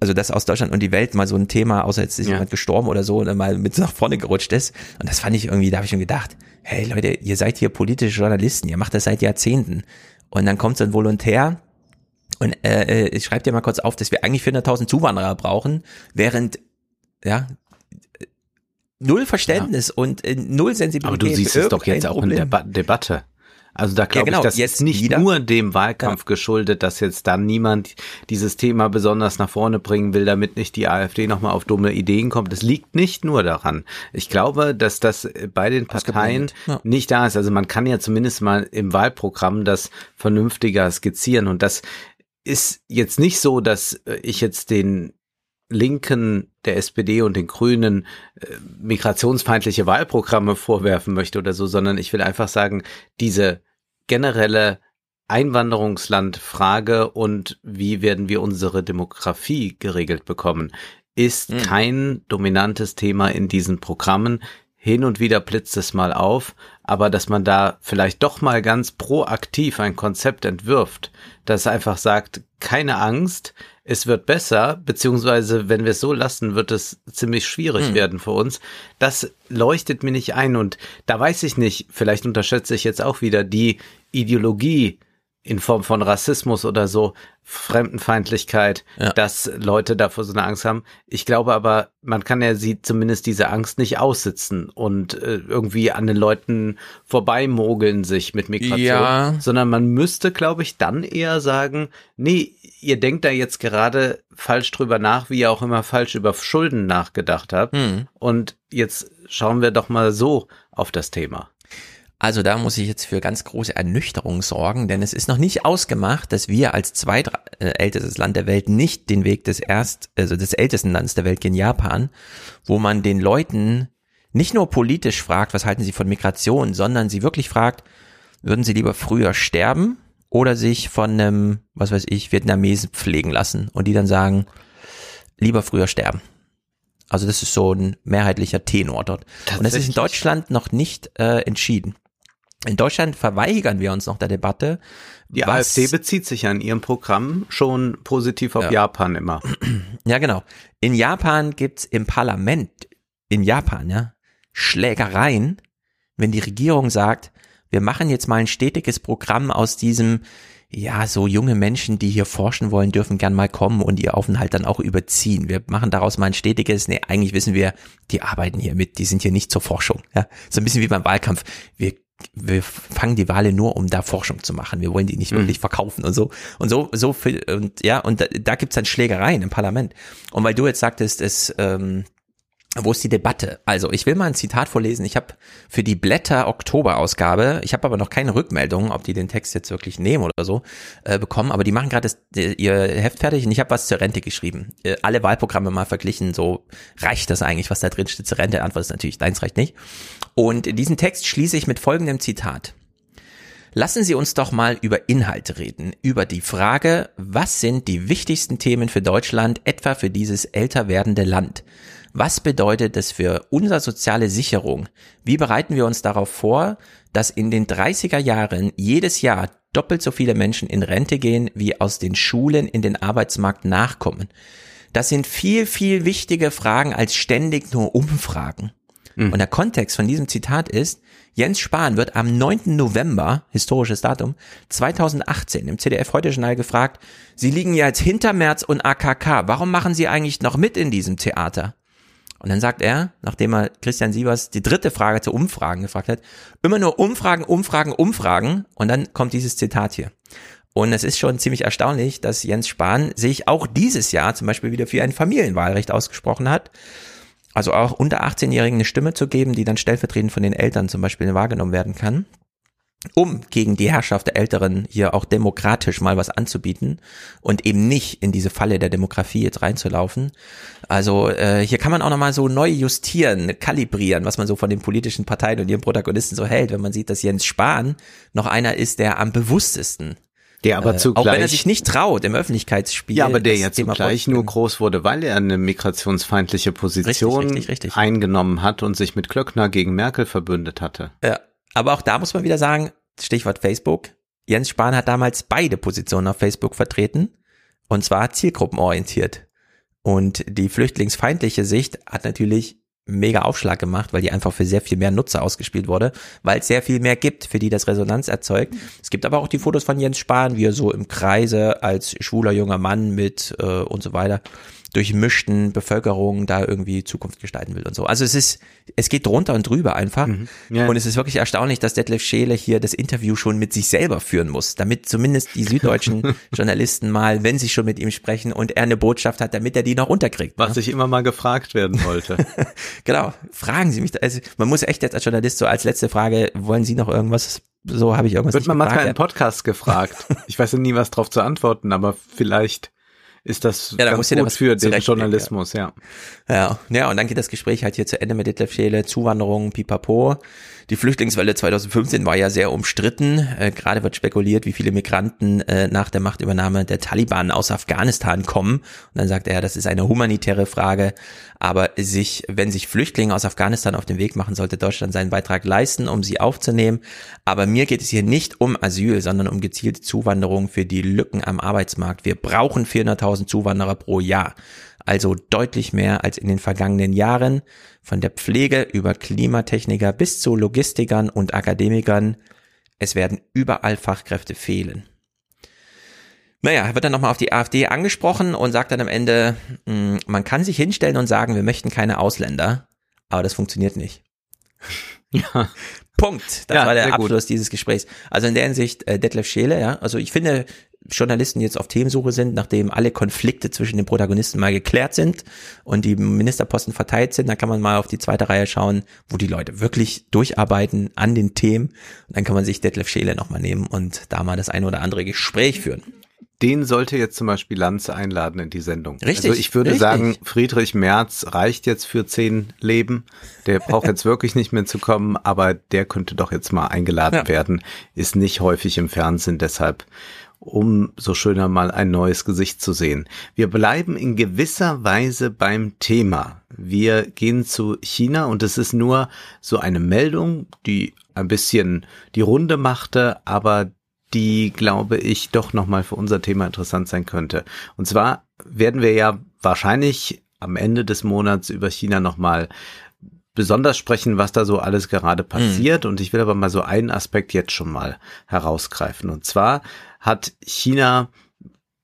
Also das aus Deutschland und die Welt mal so ein Thema, außer jetzt ist ja. jemand gestorben oder so, und mal mit nach vorne gerutscht ist. Und das fand ich irgendwie, da habe ich schon gedacht, hey Leute, ihr seid hier politische Journalisten, ihr macht das seit Jahrzehnten. Und dann kommt so ein Volontär und äh, äh, schreibt dir mal kurz auf, dass wir eigentlich 400.000 Zuwanderer brauchen, während ja null Verständnis ja. und äh, null Sensibilität. Aber du siehst es doch jetzt auch in der ba Debatte. Also da glaube ja, genau. ich, das jetzt ist nicht wieder. nur dem Wahlkampf ja. geschuldet, dass jetzt da niemand dieses Thema besonders nach vorne bringen will, damit nicht die AfD nochmal auf dumme Ideen kommt. Es liegt nicht nur daran. Ich glaube, dass das bei den Parteien ja. nicht da ist. Also man kann ja zumindest mal im Wahlprogramm das vernünftiger skizzieren und das ist jetzt nicht so, dass ich jetzt den Linken, der SPD und den Grünen äh, migrationsfeindliche Wahlprogramme vorwerfen möchte oder so, sondern ich will einfach sagen, diese generelle Einwanderungslandfrage und wie werden wir unsere Demografie geregelt bekommen, ist hm. kein dominantes Thema in diesen Programmen. Hin und wieder blitzt es mal auf, aber dass man da vielleicht doch mal ganz proaktiv ein Konzept entwirft, das einfach sagt, keine Angst, es wird besser, beziehungsweise wenn wir es so lassen, wird es ziemlich schwierig hm. werden für uns. Das leuchtet mir nicht ein und da weiß ich nicht, vielleicht unterschätze ich jetzt auch wieder die Ideologie in Form von Rassismus oder so, Fremdenfeindlichkeit, ja. dass Leute davor so eine Angst haben. Ich glaube aber, man kann ja sie zumindest diese Angst nicht aussitzen und äh, irgendwie an den Leuten vorbeimogeln sich mit Migration, ja. sondern man müsste, glaube ich, dann eher sagen, nee, ihr denkt da jetzt gerade falsch drüber nach, wie ihr auch immer falsch über Schulden nachgedacht habt. Hm. Und jetzt schauen wir doch mal so auf das Thema. Also da muss ich jetzt für ganz große Ernüchterung sorgen, denn es ist noch nicht ausgemacht, dass wir als zweitältestes Land der Welt nicht den Weg des erst, also des ältesten Landes der Welt gehen, Japan, wo man den Leuten nicht nur politisch fragt, was halten sie von Migration, sondern sie wirklich fragt, würden sie lieber früher sterben oder sich von einem, was weiß ich, Vietnamesen pflegen lassen und die dann sagen, lieber früher sterben. Also das ist so ein mehrheitlicher Tenor dort. Und das ist in Deutschland noch nicht äh, entschieden. In Deutschland verweigern wir uns noch der Debatte. Die AfD bezieht sich ja in ihrem Programm schon positiv auf ja. Japan immer. Ja, genau. In Japan gibt's im Parlament, in Japan, ja, Schlägereien, wenn die Regierung sagt, wir machen jetzt mal ein stetiges Programm aus diesem, ja, so junge Menschen, die hier forschen wollen, dürfen gern mal kommen und ihr Aufenthalt dann auch überziehen. Wir machen daraus mal ein stetiges, nee, eigentlich wissen wir, die arbeiten hier mit, die sind hier nicht zur Forschung. Ja, so ein bisschen wie beim Wahlkampf. Wir wir fangen die Wale nur, um da Forschung zu machen. Wir wollen die nicht mhm. wirklich verkaufen und so. Und so, so viel, und ja, und da, da gibt's dann Schlägereien im Parlament. Und weil du jetzt sagtest, es, ähm, wo ist die Debatte? Also, ich will mal ein Zitat vorlesen. Ich habe für die Blätter Oktober-Ausgabe, ich habe aber noch keine Rückmeldung, ob die den Text jetzt wirklich nehmen oder so, äh, bekommen, aber die machen gerade ihr Heft fertig und ich habe was zur Rente geschrieben. Äh, alle Wahlprogramme mal verglichen, so reicht das eigentlich, was da drin steht zur Rente? Antwort ist natürlich, deins reicht nicht. Und diesen Text schließe ich mit folgendem Zitat. Lassen Sie uns doch mal über Inhalte reden, über die Frage, was sind die wichtigsten Themen für Deutschland, etwa für dieses älter werdende Land? Was bedeutet das für unsere soziale Sicherung? Wie bereiten wir uns darauf vor, dass in den 30er Jahren jedes Jahr doppelt so viele Menschen in Rente gehen, wie aus den Schulen in den Arbeitsmarkt nachkommen? Das sind viel, viel wichtige Fragen als ständig nur Umfragen. Mhm. Und der Kontext von diesem Zitat ist, Jens Spahn wird am 9. November, historisches Datum, 2018 im CDF heute Journal gefragt, Sie liegen ja jetzt hinter Merz und AKK, warum machen Sie eigentlich noch mit in diesem Theater? Und dann sagt er, nachdem er Christian Sievers die dritte Frage zu Umfragen gefragt hat, immer nur Umfragen, Umfragen, Umfragen. Und dann kommt dieses Zitat hier. Und es ist schon ziemlich erstaunlich, dass Jens Spahn sich auch dieses Jahr zum Beispiel wieder für ein Familienwahlrecht ausgesprochen hat. Also auch unter 18-Jährigen eine Stimme zu geben, die dann stellvertretend von den Eltern zum Beispiel wahrgenommen werden kann um gegen die Herrschaft der Älteren hier auch demokratisch mal was anzubieten und eben nicht in diese Falle der Demografie jetzt reinzulaufen. Also äh, hier kann man auch nochmal so neu justieren, kalibrieren, was man so von den politischen Parteien und ihren Protagonisten so hält, wenn man sieht, dass Jens Spahn noch einer ist, der am bewusstesten der aber äh, zugleich, auch wenn er sich nicht traut im Öffentlichkeitsspiel. Ja, aber der ja zugleich nur groß wurde, weil er eine migrationsfeindliche Position richtig, richtig, richtig. eingenommen hat und sich mit Klöckner gegen Merkel verbündet hatte. Ja, aber auch da muss man wieder sagen, Stichwort Facebook. Jens Spahn hat damals beide Positionen auf Facebook vertreten und zwar zielgruppenorientiert. Und die flüchtlingsfeindliche Sicht hat natürlich mega Aufschlag gemacht, weil die einfach für sehr viel mehr Nutzer ausgespielt wurde, weil es sehr viel mehr gibt, für die das Resonanz erzeugt. Es gibt aber auch die Fotos von Jens Spahn, wie er so im Kreise als schwuler junger Mann mit äh, und so weiter durchmischten Bevölkerung da irgendwie Zukunft gestalten will und so. Also es ist, es geht drunter und drüber einfach. Mhm. Ja. Und es ist wirklich erstaunlich, dass Detlef Scheele hier das Interview schon mit sich selber führen muss, damit zumindest die süddeutschen Journalisten mal, wenn sie schon mit ihm sprechen und er eine Botschaft hat, damit er die noch unterkriegt. Was ne? ich immer mal gefragt werden wollte. genau. Fragen Sie mich, also man muss echt jetzt als Journalist so als letzte Frage, wollen Sie noch irgendwas so habe ich irgendwas Wird man mal einen Podcast gefragt. Ich weiß ja nie, was drauf zu antworten, aber vielleicht ist das ja, ganz gut für den Journalismus, ja. ja. Ja, ja, und dann geht das Gespräch halt hier zu Ende mit Detlef Scheele, Zuwanderung, pipapo. Die Flüchtlingswelle 2015 war ja sehr umstritten. Äh, Gerade wird spekuliert, wie viele Migranten äh, nach der Machtübernahme der Taliban aus Afghanistan kommen. Und dann sagt er, das ist eine humanitäre Frage. Aber sich, wenn sich Flüchtlinge aus Afghanistan auf den Weg machen, sollte Deutschland seinen Beitrag leisten, um sie aufzunehmen. Aber mir geht es hier nicht um Asyl, sondern um gezielte Zuwanderung für die Lücken am Arbeitsmarkt. Wir brauchen 400.000 Zuwanderer pro Jahr also deutlich mehr als in den vergangenen Jahren, von der Pflege über Klimatechniker bis zu Logistikern und Akademikern. Es werden überall Fachkräfte fehlen. Naja, er wird dann nochmal auf die AfD angesprochen und sagt dann am Ende, hm, man kann sich hinstellen und sagen, wir möchten keine Ausländer, aber das funktioniert nicht. Ja. Punkt. Das ja, war der Abschluss gut. dieses Gesprächs. Also in der Hinsicht, äh, Detlef Scheele, ja, also ich finde, Journalisten jetzt auf Themensuche sind, nachdem alle Konflikte zwischen den Protagonisten mal geklärt sind und die Ministerposten verteilt sind, dann kann man mal auf die zweite Reihe schauen, wo die Leute wirklich durcharbeiten an den Themen. Und dann kann man sich Detlef Scheele nochmal nehmen und da mal das eine oder andere Gespräch führen. Den sollte jetzt zum Beispiel Lanz einladen in die Sendung. Richtig. Also ich würde richtig. sagen, Friedrich Merz reicht jetzt für zehn Leben. Der braucht jetzt wirklich nicht mehr zu kommen, aber der könnte doch jetzt mal eingeladen ja. werden. Ist nicht häufig im Fernsehen, deshalb umso schöner mal ein neues Gesicht zu sehen. Wir bleiben in gewisser Weise beim Thema. Wir gehen zu China und es ist nur so eine Meldung, die ein bisschen die Runde machte, aber die, glaube ich, doch nochmal für unser Thema interessant sein könnte. Und zwar werden wir ja wahrscheinlich am Ende des Monats über China nochmal besonders sprechen, was da so alles gerade passiert. Mhm. Und ich will aber mal so einen Aspekt jetzt schon mal herausgreifen. Und zwar hat China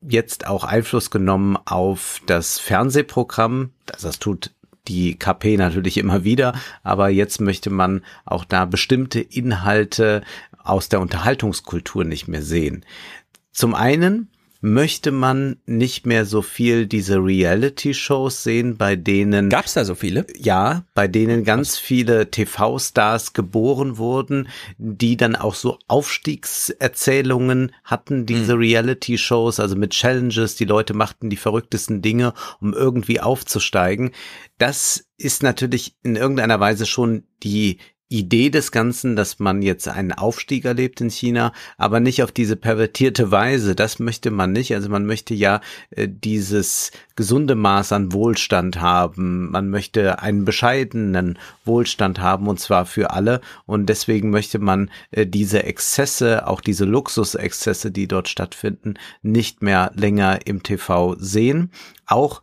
jetzt auch Einfluss genommen auf das Fernsehprogramm. Das, das tut die KP natürlich immer wieder, aber jetzt möchte man auch da bestimmte Inhalte aus der Unterhaltungskultur nicht mehr sehen. Zum einen möchte man nicht mehr so viel diese Reality-Shows sehen, bei denen Gab's da so viele? ja, bei denen ganz viele TV-Stars geboren wurden, die dann auch so Aufstiegserzählungen hatten, diese Reality-Shows, also mit Challenges, die Leute machten die verrücktesten Dinge, um irgendwie aufzusteigen. Das ist natürlich in irgendeiner Weise schon die Idee des Ganzen, dass man jetzt einen Aufstieg erlebt in China, aber nicht auf diese pervertierte Weise. Das möchte man nicht. Also man möchte ja äh, dieses gesunde Maß an Wohlstand haben. Man möchte einen bescheidenen Wohlstand haben und zwar für alle. Und deswegen möchte man äh, diese Exzesse, auch diese Luxusexzesse, die dort stattfinden, nicht mehr länger im TV sehen. Auch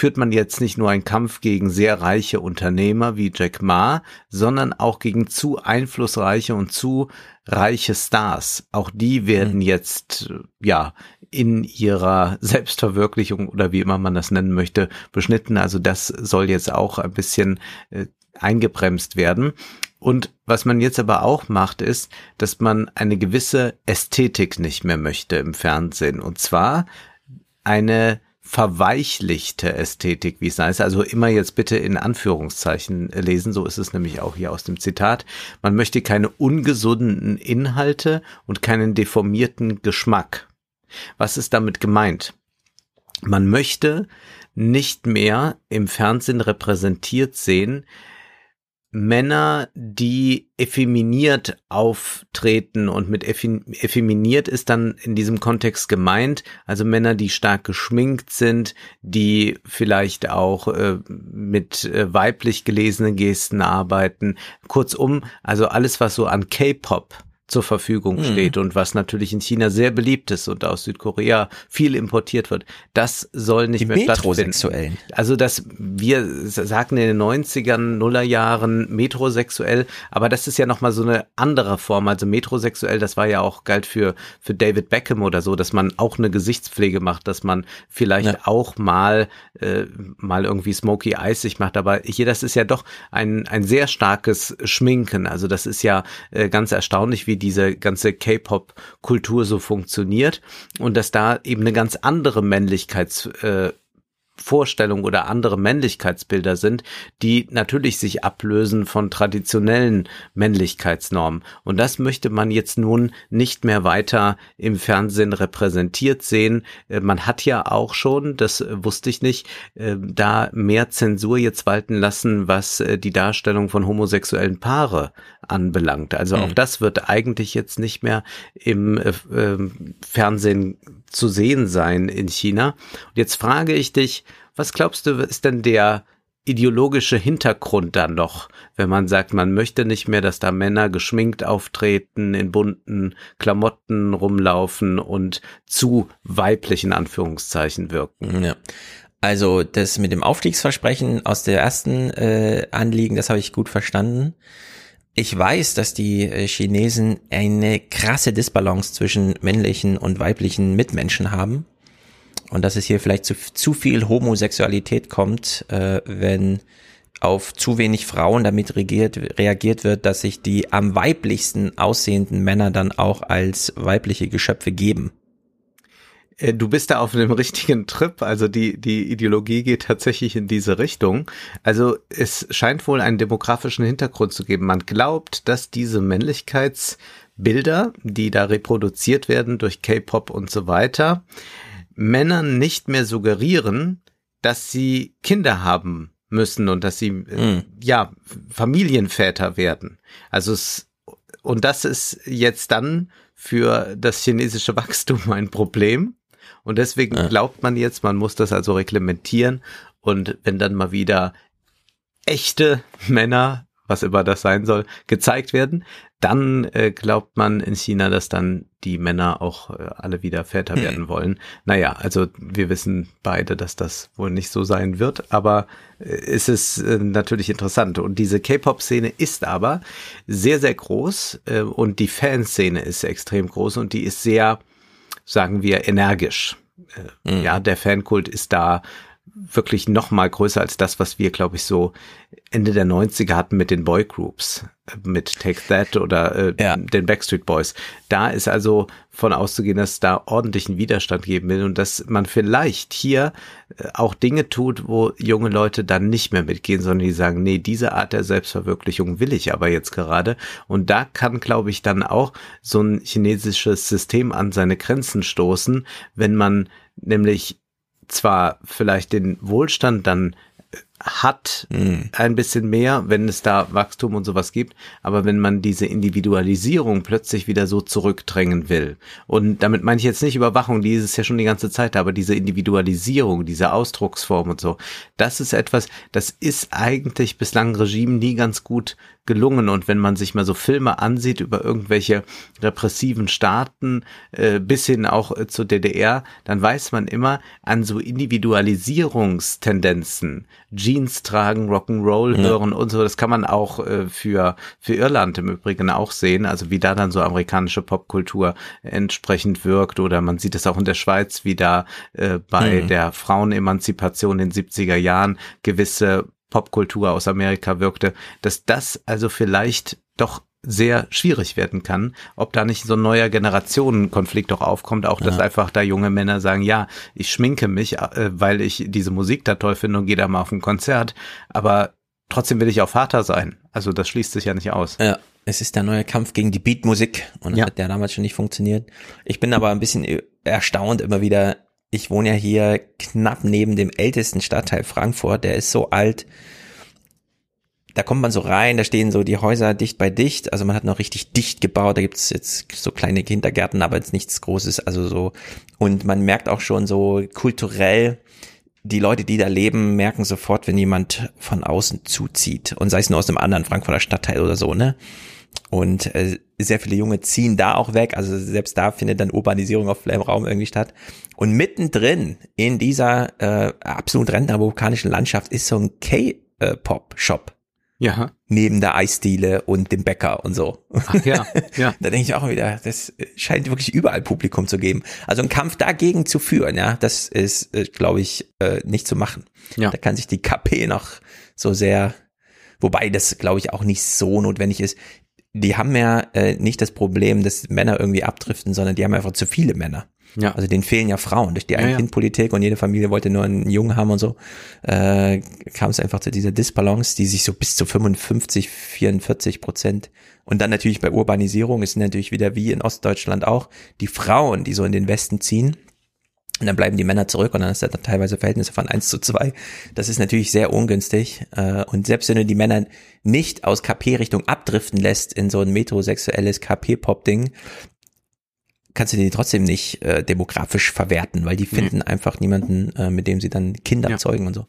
führt man jetzt nicht nur einen Kampf gegen sehr reiche Unternehmer wie Jack Ma, sondern auch gegen zu einflussreiche und zu reiche Stars. Auch die werden jetzt, ja, in ihrer Selbstverwirklichung oder wie immer man das nennen möchte, beschnitten. Also das soll jetzt auch ein bisschen äh, eingebremst werden. Und was man jetzt aber auch macht, ist, dass man eine gewisse Ästhetik nicht mehr möchte im Fernsehen. Und zwar eine verweichlichte Ästhetik, wie es heißt. Also immer jetzt bitte in Anführungszeichen lesen, so ist es nämlich auch hier aus dem Zitat. Man möchte keine ungesunden Inhalte und keinen deformierten Geschmack. Was ist damit gemeint? Man möchte nicht mehr im Fernsehen repräsentiert sehen, Männer, die effeminiert auftreten und mit effeminiert ist dann in diesem Kontext gemeint, also Männer, die stark geschminkt sind, die vielleicht auch äh, mit äh, weiblich gelesenen Gesten arbeiten. Kurzum, also alles, was so an K-Pop zur Verfügung mhm. steht und was natürlich in China sehr beliebt ist und aus Südkorea viel importiert wird. Das soll nicht Die mehr stattfinden. Also dass wir sagten in den 90ern, Nullerjahren metrosexuell, aber das ist ja nochmal so eine andere Form. Also metrosexuell, das war ja auch galt für, für David Beckham oder so, dass man auch eine Gesichtspflege macht, dass man vielleicht ja. auch mal, äh, mal irgendwie Smoky Eyes sich macht. Aber hier, das ist ja doch ein, ein sehr starkes Schminken. Also das ist ja äh, ganz erstaunlich, wie diese ganze K-Pop-Kultur so funktioniert und dass da eben eine ganz andere Männlichkeits äh, oder andere Männlichkeitsbilder sind, die natürlich sich ablösen von traditionellen Männlichkeitsnormen. Und das möchte man jetzt nun nicht mehr weiter im Fernsehen repräsentiert sehen. Äh, man hat ja auch schon, das wusste ich nicht, äh, da mehr Zensur jetzt walten lassen, was äh, die Darstellung von homosexuellen Paare anbelangt. Also auch mhm. das wird eigentlich jetzt nicht mehr im Fernsehen zu sehen sein in China. Und jetzt frage ich dich, was glaubst du, ist denn der ideologische Hintergrund dann noch, wenn man sagt, man möchte nicht mehr, dass da Männer geschminkt auftreten, in bunten Klamotten rumlaufen und zu weiblichen Anführungszeichen wirken. Ja. Also das mit dem Aufstiegsversprechen aus der ersten äh, Anliegen, das habe ich gut verstanden. Ich weiß, dass die äh, Chinesen eine krasse Disbalance zwischen männlichen und weiblichen Mitmenschen haben und dass es hier vielleicht zu, zu viel Homosexualität kommt, äh, wenn auf zu wenig Frauen damit reagiert, reagiert wird, dass sich die am weiblichsten aussehenden Männer dann auch als weibliche Geschöpfe geben. Äh, du bist da auf einem richtigen Trip, also die, die Ideologie geht tatsächlich in diese Richtung. Also es scheint wohl einen demografischen Hintergrund zu geben. Man glaubt, dass diese Männlichkeitsbilder, die da reproduziert werden durch K-Pop und so weiter, Männern nicht mehr suggerieren, dass sie Kinder haben müssen und dass sie mhm. ja Familienväter werden. Also es und das ist jetzt dann für das chinesische Wachstum ein Problem. Und deswegen glaubt man jetzt, man muss das also reglementieren. Und wenn dann mal wieder echte Männer was immer das sein soll, gezeigt werden, dann äh, glaubt man in China, dass dann die Männer auch äh, alle wieder Väter hm. werden wollen. Naja, also wir wissen beide, dass das wohl nicht so sein wird, aber äh, es ist äh, natürlich interessant. Und diese K-Pop-Szene ist aber sehr, sehr groß äh, und die Fanszene ist extrem groß und die ist sehr, sagen wir, energisch. Äh, hm. Ja, der Fankult ist da wirklich noch mal größer als das, was wir, glaube ich, so Ende der 90er hatten mit den Boygroups, äh, mit Take That oder äh, Ja. den Backstreet Boys. Da ist also von auszugehen, dass es da ordentlichen Widerstand geben will und dass man vielleicht hier äh, auch Dinge tut, wo junge Leute dann nicht mehr mitgehen, sondern die sagen, nee, diese Art der Selbstverwirklichung will ich aber jetzt gerade. Und da kann, glaube ich, dann auch so ein chinesisches System an seine Grenzen stoßen, wenn man nämlich zwar vielleicht den Wohlstand dann hat ein bisschen mehr, wenn es da Wachstum und sowas gibt, aber wenn man diese Individualisierung plötzlich wieder so zurückdrängen will. Und damit meine ich jetzt nicht Überwachung, die ist es ja schon die ganze Zeit, aber diese Individualisierung, diese Ausdrucksform und so, das ist etwas, das ist eigentlich bislang Regime nie ganz gut gelungen. Und wenn man sich mal so Filme ansieht über irgendwelche repressiven Staaten äh, bis hin auch äh, zur DDR, dann weiß man immer an so Individualisierungstendenzen, Jeans tragen, Rock'n'Roll hören und so, das kann man auch äh, für, für Irland im Übrigen auch sehen, also wie da dann so amerikanische Popkultur entsprechend wirkt oder man sieht es auch in der Schweiz, wie da äh, bei der Frauenemanzipation in den 70er Jahren gewisse Popkultur aus Amerika wirkte, dass das also vielleicht doch sehr schwierig werden kann, ob da nicht so ein neuer Generationenkonflikt auch aufkommt, auch dass einfach da junge Männer sagen, ja, ich schminke mich, äh, weil ich diese Musik da toll finde und gehe da mal auf ein Konzert, aber trotzdem will ich auch Vater sein. Also das schließt sich ja nicht aus. Ja, es ist der neue Kampf gegen die Beatmusik und das Ja. hat ja damals schon nicht funktioniert. Ich bin aber ein bisschen erstaunt immer wieder. Ich wohne ja hier knapp neben dem ältesten Stadtteil Frankfurt. Der ist so alt. Da kommt man so rein, da stehen so die Häuser dicht bei dicht. Also man hat noch richtig dicht gebaut. Da gibt's jetzt so kleine Kindergärten, aber jetzt nichts Großes. Also so. Und man merkt auch schon so kulturell, die Leute, die da leben, merken sofort, wenn jemand von außen zuzieht. Und sei es nur aus einem anderen Frankfurter Stadtteil oder so, ne? Und äh, sehr viele Junge ziehen da auch weg. Also selbst da findet dann Urbanisierung auf freiem Raum irgendwie statt. Und mittendrin in dieser äh, absolut rentnervulkanischen Landschaft ist so ein K-Pop-Shop Ja, neben der Eisdiele und dem Bäcker und so. Ach, ja, ja. Da denke ich auch wieder, das scheint wirklich überall Publikum zu geben. Also ein Kampf dagegen zu führen, ja, das ist, äh, glaube ich, äh, nicht zu machen. Ja. Da kann sich die KP noch so sehr, wobei das, glaube ich, auch nicht so notwendig ist. Die haben ja äh, nicht das Problem, dass Männer irgendwie abdriften, sondern die haben einfach zu viele Männer. Ja. Also denen fehlen ja Frauen durch die. Ein-Kind-Politik und jede Familie wollte nur einen Jungen haben und so, äh, kam es einfach zu dieser Disbalance, die sich so bis zu 55, 44 Prozent und dann natürlich bei Urbanisierung ist natürlich wieder wie in Ostdeutschland auch die Frauen, die so in den Westen ziehen. Und dann bleiben die Männer zurück und dann ist da teilweise Verhältnisse von 1 zu 2. Das ist natürlich sehr ungünstig. Äh, Und selbst wenn du die Männer nicht aus KP-Richtung abdriften lässt in so ein metrosexuelles KP-Pop-Ding, kannst du die trotzdem nicht äh, demografisch verwerten, weil die finden einfach niemanden, äh, mit dem sie dann Kinder Ja. zeugen und so.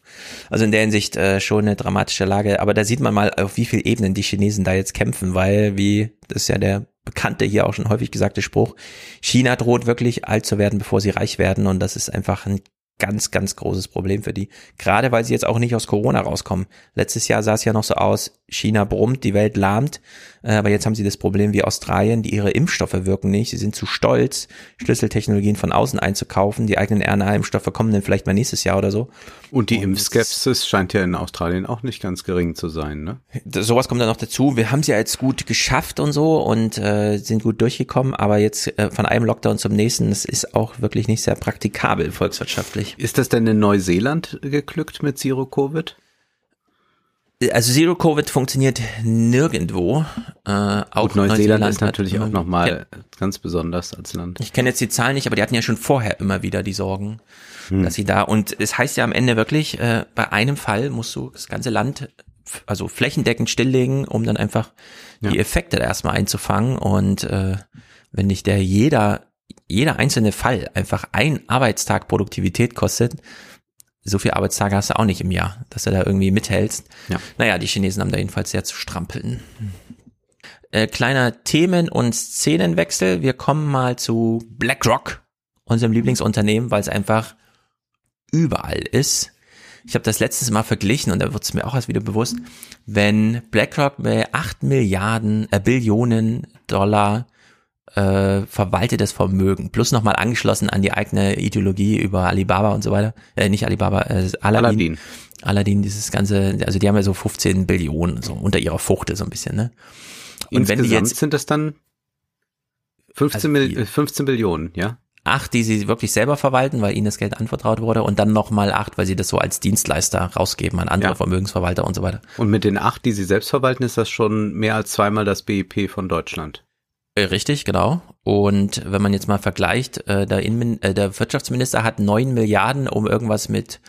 Also in der Hinsicht äh, schon eine dramatische Lage. Aber da sieht man mal, auf wie viel Ebenen die Chinesen da jetzt kämpfen, weil, wie, das ist ja der bekannte, hier auch schon häufig gesagte Spruch, China droht wirklich alt zu werden, bevor sie reich werden. Und das ist einfach ein ganz, ganz großes Problem für die. Gerade weil sie jetzt auch nicht aus Corona rauskommen. Letztes Jahr sah es ja noch so aus, China brummt, die Welt lahmt. Äh, Aber jetzt haben sie das Problem wie Australien, die ihre Impfstoffe wirken nicht. Sie sind zu stolz, Schlüsseltechnologien von außen einzukaufen. Die eigenen RNA-Impfstoffe kommen dann vielleicht mal nächstes Jahr oder so. Und die Und Impfskepsis scheint ja in Australien auch nicht ganz gering zu sein, ne? Sowas kommt dann noch dazu. Wir haben es ja jetzt gut geschafft und so und äh, sind gut durchgekommen, aber jetzt äh, von einem Lockdown zum nächsten, das ist auch wirklich nicht sehr praktikabel volkswirtschaftlich. Ist das denn in Neuseeland geglückt mit Zero Covid? Also Zero Covid funktioniert nirgendwo. Äh, auch Gut, Neuseeland ist hat natürlich auch immer- nochmal ganz besonders als Land. Ich kenne jetzt die Zahlen nicht, aber die hatten ja schon vorher immer wieder die Sorgen, Hm. dass sie da und es heißt ja am Ende wirklich, äh, bei einem Fall musst du das ganze Land also flächendeckend stilllegen, um dann einfach die Effekte da erstmal einzufangen und äh, wenn nicht der jeder jeder einzelne Fall einfach ein Arbeitstag Produktivität kostet, so viel Arbeitstage hast du auch nicht im Jahr, dass du da irgendwie mithältst. Ja. Naja, die Chinesen haben da jedenfalls sehr zu strampeln. Äh, kleiner Themen- und Szenenwechsel. Wir kommen mal zu BlackRock, unserem Lieblingsunternehmen, weil es einfach überall ist. Ich habe das letztes Mal verglichen und da wird es mir auch erst wieder bewusst, wenn BlackRock bei 8 Milliarden, äh, Billionen Dollar äh, verwaltetes Vermögen, plus nochmal angeschlossen an die eigene Ideologie über Alibaba und so weiter. Äh, nicht Alibaba, äh, Aladdin. Aladdin. Aladdin, dieses ganze, also die haben ja so 15 Billionen, so unter ihrer Fuchte so ein bisschen, ne? Und wenn die Insgesamt jetzt sind das dann 15, Also die- äh, 15 Billionen, ja? acht, die sie wirklich selber verwalten, weil ihnen das Geld anvertraut wurde, und dann nochmal acht, weil sie das so als Dienstleister rausgeben an andere Ja. Vermögensverwalter und so weiter. Und mit den acht, die sie selbst verwalten, ist das schon mehr als zweimal das BIP von Deutschland. Äh, Richtig, genau. Und wenn man jetzt mal vergleicht, äh, der, Innenmin äh, der Wirtschaftsminister hat neun Milliarden, um irgendwas mit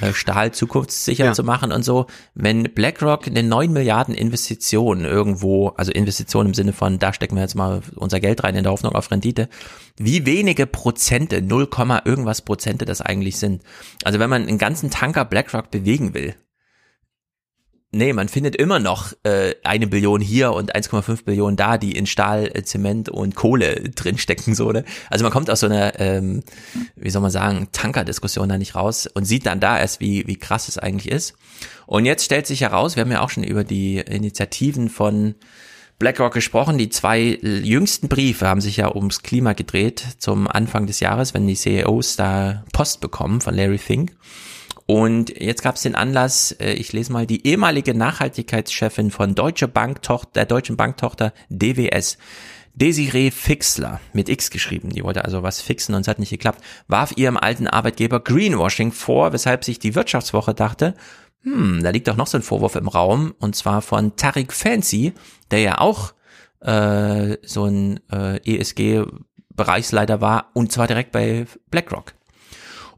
äh, Stahl zukunftssicher Ja. zu machen und so. Wenn BlackRock eine neun Milliarden Investition irgendwo, also Investition im Sinne von, da stecken wir jetzt mal unser Geld rein in der Hoffnung auf Rendite, wie wenige Prozente, 0, Komma irgendwas Prozente das eigentlich sind. Also wenn man einen ganzen Tanker BlackRock bewegen will, Nee, man findet immer noch äh, eine Billion hier und 1,5 Billionen da, die in Stahl, äh, Zement und Kohle drinstecken. So, ne? Also man kommt aus so einer, ähm, wie soll man sagen, Tankerdiskussion da nicht raus und sieht dann da erst, wie, wie krass es eigentlich ist. Und jetzt stellt sich heraus, wir haben ja auch schon über die Initiativen von BlackRock gesprochen. Die zwei jüngsten Briefe haben sich ja ums Klima gedreht zum Anfang des Jahres, wenn die CEOs da Post bekommen von Larry Fink. Und jetzt gab es den Anlass, äh, ich lese mal, die ehemalige Nachhaltigkeitschefin von Deutsche Bank, der deutschen Banktochter DWS, Desiree Fixler, mit X geschrieben, die wollte also was fixen und es hat nicht geklappt, warf ihrem alten Arbeitgeber Greenwashing vor, weshalb sich die Wirtschaftswoche dachte, hm, da liegt doch noch so ein Vorwurf im Raum, und zwar von Tariq Fancy, der ja auch äh, so ein äh, ESG-Bereichsleiter war, und zwar direkt bei BlackRock.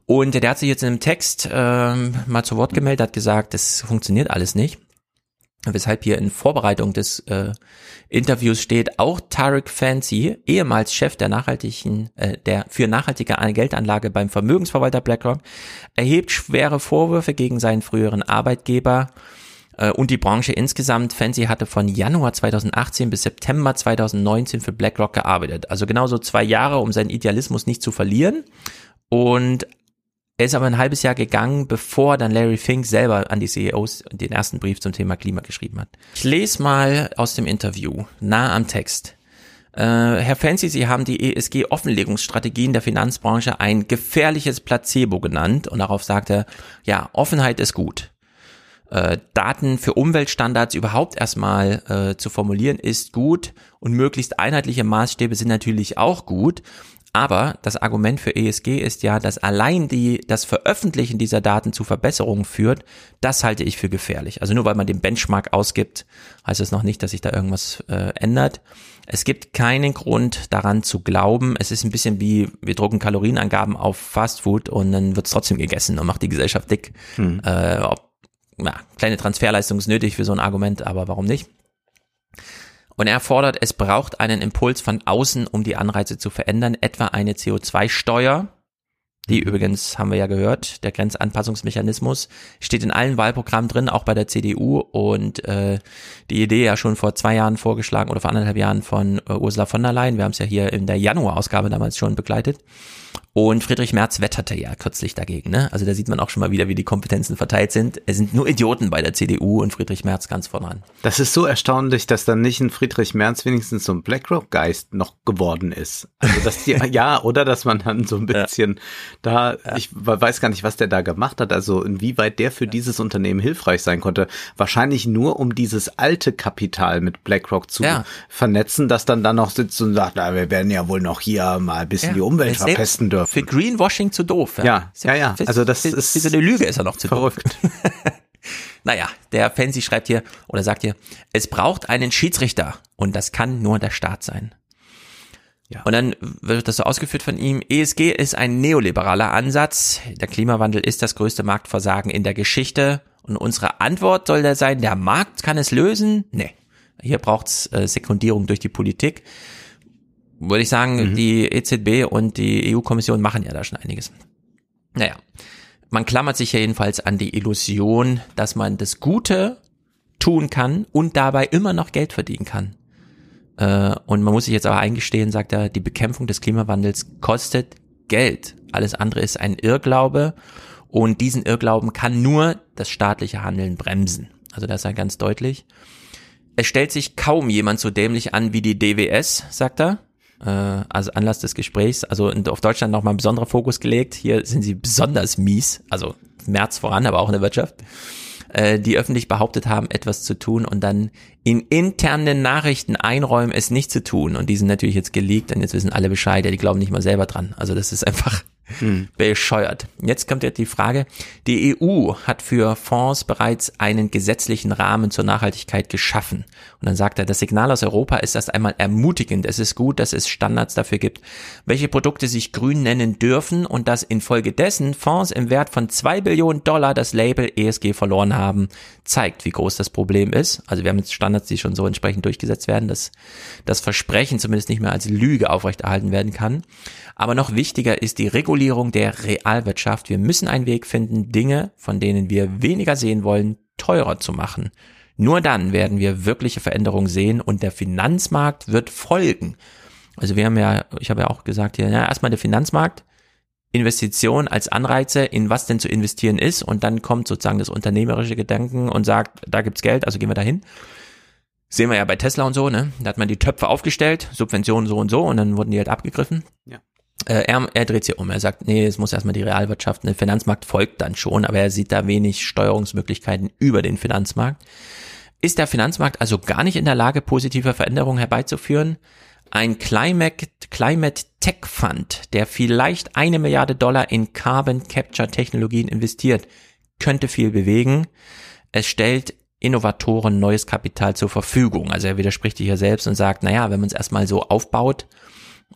Und der hat sich jetzt in einem Text ähm, mal zu Wort gemeldet, hat gesagt, das funktioniert alles nicht. Weshalb hier in Vorbereitung des äh, Interviews steht, auch Tarek Fancy, ehemals Chef der nachhaltigen, äh, der für nachhaltige Geldanlage beim Vermögensverwalter BlackRock, erhebt schwere Vorwürfe gegen seinen früheren Arbeitgeber äh, und die Branche insgesamt. Fancy hatte von Januar 2018 bis September 2019 für BlackRock gearbeitet. Also genauso zwei Jahre, um seinen Idealismus nicht zu verlieren. Und er ist aber ein halbes Jahr gegangen, bevor dann Larry Fink selber an die CEOs den ersten Brief zum Thema Klima geschrieben hat. Ich lese mal aus dem Interview, nah am Text. Äh, Herr Fancy, Sie haben die ESG-Offenlegungsstrategien der Finanzbranche ein gefährliches Placebo genannt und darauf sagt er, ja, Offenheit ist gut. Äh, Daten für Umweltstandards überhaupt erstmal äh, zu formulieren ist gut und möglichst einheitliche Maßstäbe sind natürlich auch gut. Aber das Argument für ESG ist ja, dass allein die, das Veröffentlichen dieser Daten zu Verbesserungen führt. Das halte ich für gefährlich. Also nur weil man den Benchmark ausgibt, heißt es noch nicht, dass sich da irgendwas äh, ändert. Es gibt keinen Grund daran zu glauben. Es ist ein bisschen wie, wir drucken Kalorienangaben auf Fastfood und dann wird es trotzdem gegessen und macht die Gesellschaft dick. Äh, ob, ja, kleine Transferleistung ist nötig für so ein Argument, aber warum nicht? Und er fordert, es braucht einen Impuls von außen, um die Anreize zu verändern, etwa eine CO2-Steuer. Die übrigens, haben wir ja gehört, der Grenzanpassungsmechanismus steht in allen Wahlprogrammen drin, auch bei der CDU. Und äh, die Idee ja schon vor zwei Jahren vorgeschlagen oder vor anderthalb Jahren von äh, Ursula von der Leyen. Wir haben es ja hier in der Januar-Ausgabe damals schon begleitet. Und Friedrich Merz wetterte ja kürzlich dagegen. Ne? Also da sieht man auch schon mal wieder, wie die Kompetenzen verteilt sind. Es sind nur Idioten bei der CDU und Friedrich Merz ganz voran. Das ist so erstaunlich, dass dann nicht ein Friedrich Merz wenigstens so ein BlackRock-Geist noch geworden ist. Also dass die, ja, oder dass man dann so ein bisschen da, ich weiß gar nicht, was der da gemacht hat, also inwieweit der für dieses Unternehmen hilfreich sein konnte. Wahrscheinlich nur, um dieses alte Kapital mit BlackRock zu Ja. vernetzen, das dann da noch sitzt und sagt, na, wir werden ja wohl noch hier mal ein bisschen die Umwelt Er verpesten selbst Für dürfen. Greenwashing zu doof. Ja, ja, ja. Also das für, ist für so eine Lüge ist er noch zu doof. Verrückt. Naja, der Fancy schreibt hier oder sagt hier, es braucht einen Schiedsrichter und das kann nur der Staat sein. Ja. Und dann wird das so ausgeführt von ihm, ESG ist ein neoliberaler Ansatz, der Klimawandel ist das größte Marktversagen in der Geschichte und unsere Antwort soll da sein, der Markt kann es lösen? Nee, hier braucht's äh, Sekundierung durch die Politik. Würde ich sagen, die EZB und die EU-Kommission machen ja da schon einiges. Naja, man klammert sich ja jedenfalls an die Illusion, dass man das Gute tun kann und dabei immer noch Geld verdienen kann. Äh, und man muss sich jetzt aber eingestehen, sagt er, die Bekämpfung des Klimawandels kostet Geld. Alles andere ist ein Irrglaube und diesen Irrglauben kann nur das staatliche Handeln bremsen. Also das ist er ganz deutlich. Es stellt sich kaum jemand so dämlich an wie die DWS, sagt er. äh, also Anlass des Gesprächs. Also auf Deutschland nochmal ein besonderer Fokus gelegt. Hier sind sie besonders mies, also März voran, aber auch in der Wirtschaft, äh, die öffentlich behauptet haben, etwas zu tun und dann in internen Nachrichten einräumen, es nicht zu tun. Und die sind natürlich jetzt geleakt und jetzt wissen alle Bescheid, ja, die glauben nicht mal selber dran. Also das ist einfach hm. Bescheuert. Jetzt kommt jetzt die Frage, die EU hat für Fonds bereits einen gesetzlichen Rahmen zur Nachhaltigkeit geschaffen. Und dann sagt er, das Signal aus Europa ist erst einmal ermutigend. Es ist gut, dass es Standards dafür gibt, welche Produkte sich grün nennen dürfen und dass infolgedessen Fonds im Wert von zwei Billionen Dollar das Label ESG verloren haben, zeigt, wie groß das Problem ist. Also wir haben jetzt Standards, die schon so entsprechend durchgesetzt werden, dass das Versprechen zumindest nicht mehr als Lüge aufrechterhalten werden kann. Aber noch wichtiger ist die Regulierung der Realwirtschaft. Wir müssen einen Weg finden, Dinge, von denen wir weniger sehen wollen, teurer zu machen. Nur dann werden wir wirkliche Veränderungen sehen und der Finanzmarkt wird folgen. Also wir haben ja, ich habe ja auch gesagt hier, ja, erstmal der Finanzmarkt, Investition als Anreize, in was denn zu investieren ist und dann kommt sozusagen das unternehmerische Gedanken und sagt, da gibt's Geld, also gehen wir dahin. Sehen wir ja bei Tesla und so, ne? Da hat man die Töpfe aufgestellt, Subventionen so und so und dann wurden die halt abgegriffen. Ja. Äh, er, er dreht sich um. Er sagt, nee, es muss erstmal die Realwirtschaft, der Finanzmarkt folgt dann schon, aber er sieht da wenig Steuerungsmöglichkeiten über den Finanzmarkt. Ist der Finanzmarkt also gar nicht in der Lage, positive Veränderungen herbeizuführen? Ein Climate, Climate Tech Fund, der vielleicht eine Milliarde Dollar in Carbon Capture Technologien investiert, könnte viel bewegen. Es stellt Innovatoren neues Kapital zur Verfügung. Also er widerspricht sich ja selbst und sagt, naja, wenn man es erstmal so aufbaut,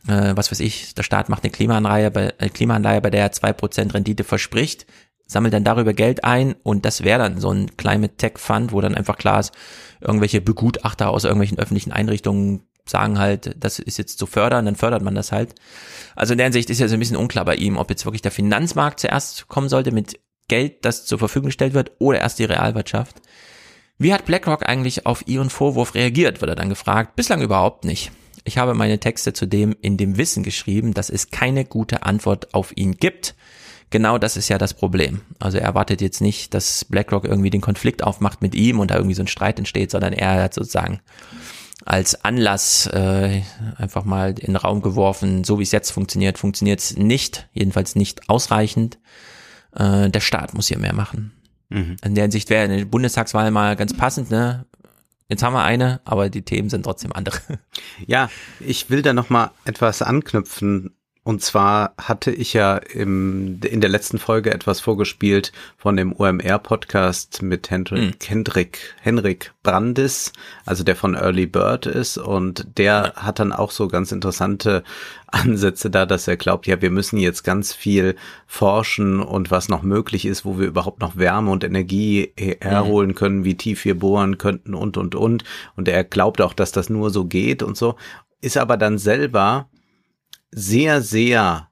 äh, was weiß ich, der Staat macht eine Klimaanleihe, bei, äh, Klimaanleihe, bei der er zwei Prozent Rendite verspricht, sammelt dann darüber Geld ein und das wäre dann so ein Climate Tech Fund, wo dann einfach klar ist, irgendwelche Begutachter aus irgendwelchen öffentlichen Einrichtungen sagen halt, das ist jetzt zu fördern, dann fördert man das halt. Also in der Hinsicht ist ja so ein bisschen unklar bei ihm, ob jetzt wirklich der Finanzmarkt zuerst kommen sollte mit Geld, das zur Verfügung gestellt wird, oder erst die Realwirtschaft. Wie hat BlackRock eigentlich auf Ihren Vorwurf reagiert, wird er dann gefragt. Bislang überhaupt nicht. Ich habe meine Texte zudem in dem Wissen geschrieben, dass es keine gute Antwort auf ihn gibt. Genau das ist ja das Problem. Also er erwartet jetzt nicht, dass BlackRock irgendwie den Konflikt aufmacht mit ihm und da irgendwie so ein Streit entsteht, sondern er hat sozusagen als Anlass äh, einfach mal in den Raum geworfen, so wie es jetzt funktioniert, funktioniert es nicht, jedenfalls nicht ausreichend. Äh, der Staat muss hier mehr machen. Mhm. In der Hinsicht wäre eine Bundestagswahl mal ganz passend, ne? Jetzt haben wir eine, aber die Themen sind trotzdem andere. Ja, ich will da noch mal etwas anknüpfen. Und zwar hatte ich ja im, in der letzten Folge etwas vorgespielt von dem OMR-Podcast mit Hendrik, hm. Hendrik, Henrik Brandis, also der von Early Bird ist. Und der ja. hat dann auch so ganz interessante Ansätze da, dass er glaubt, ja, wir müssen jetzt ganz viel forschen und was noch möglich ist, wo wir überhaupt noch Wärme und Energie herholen können, wie tief wir bohren könnten und, und, und. Und er glaubt auch, dass das nur so geht und so. Ist aber dann selber sehr, sehr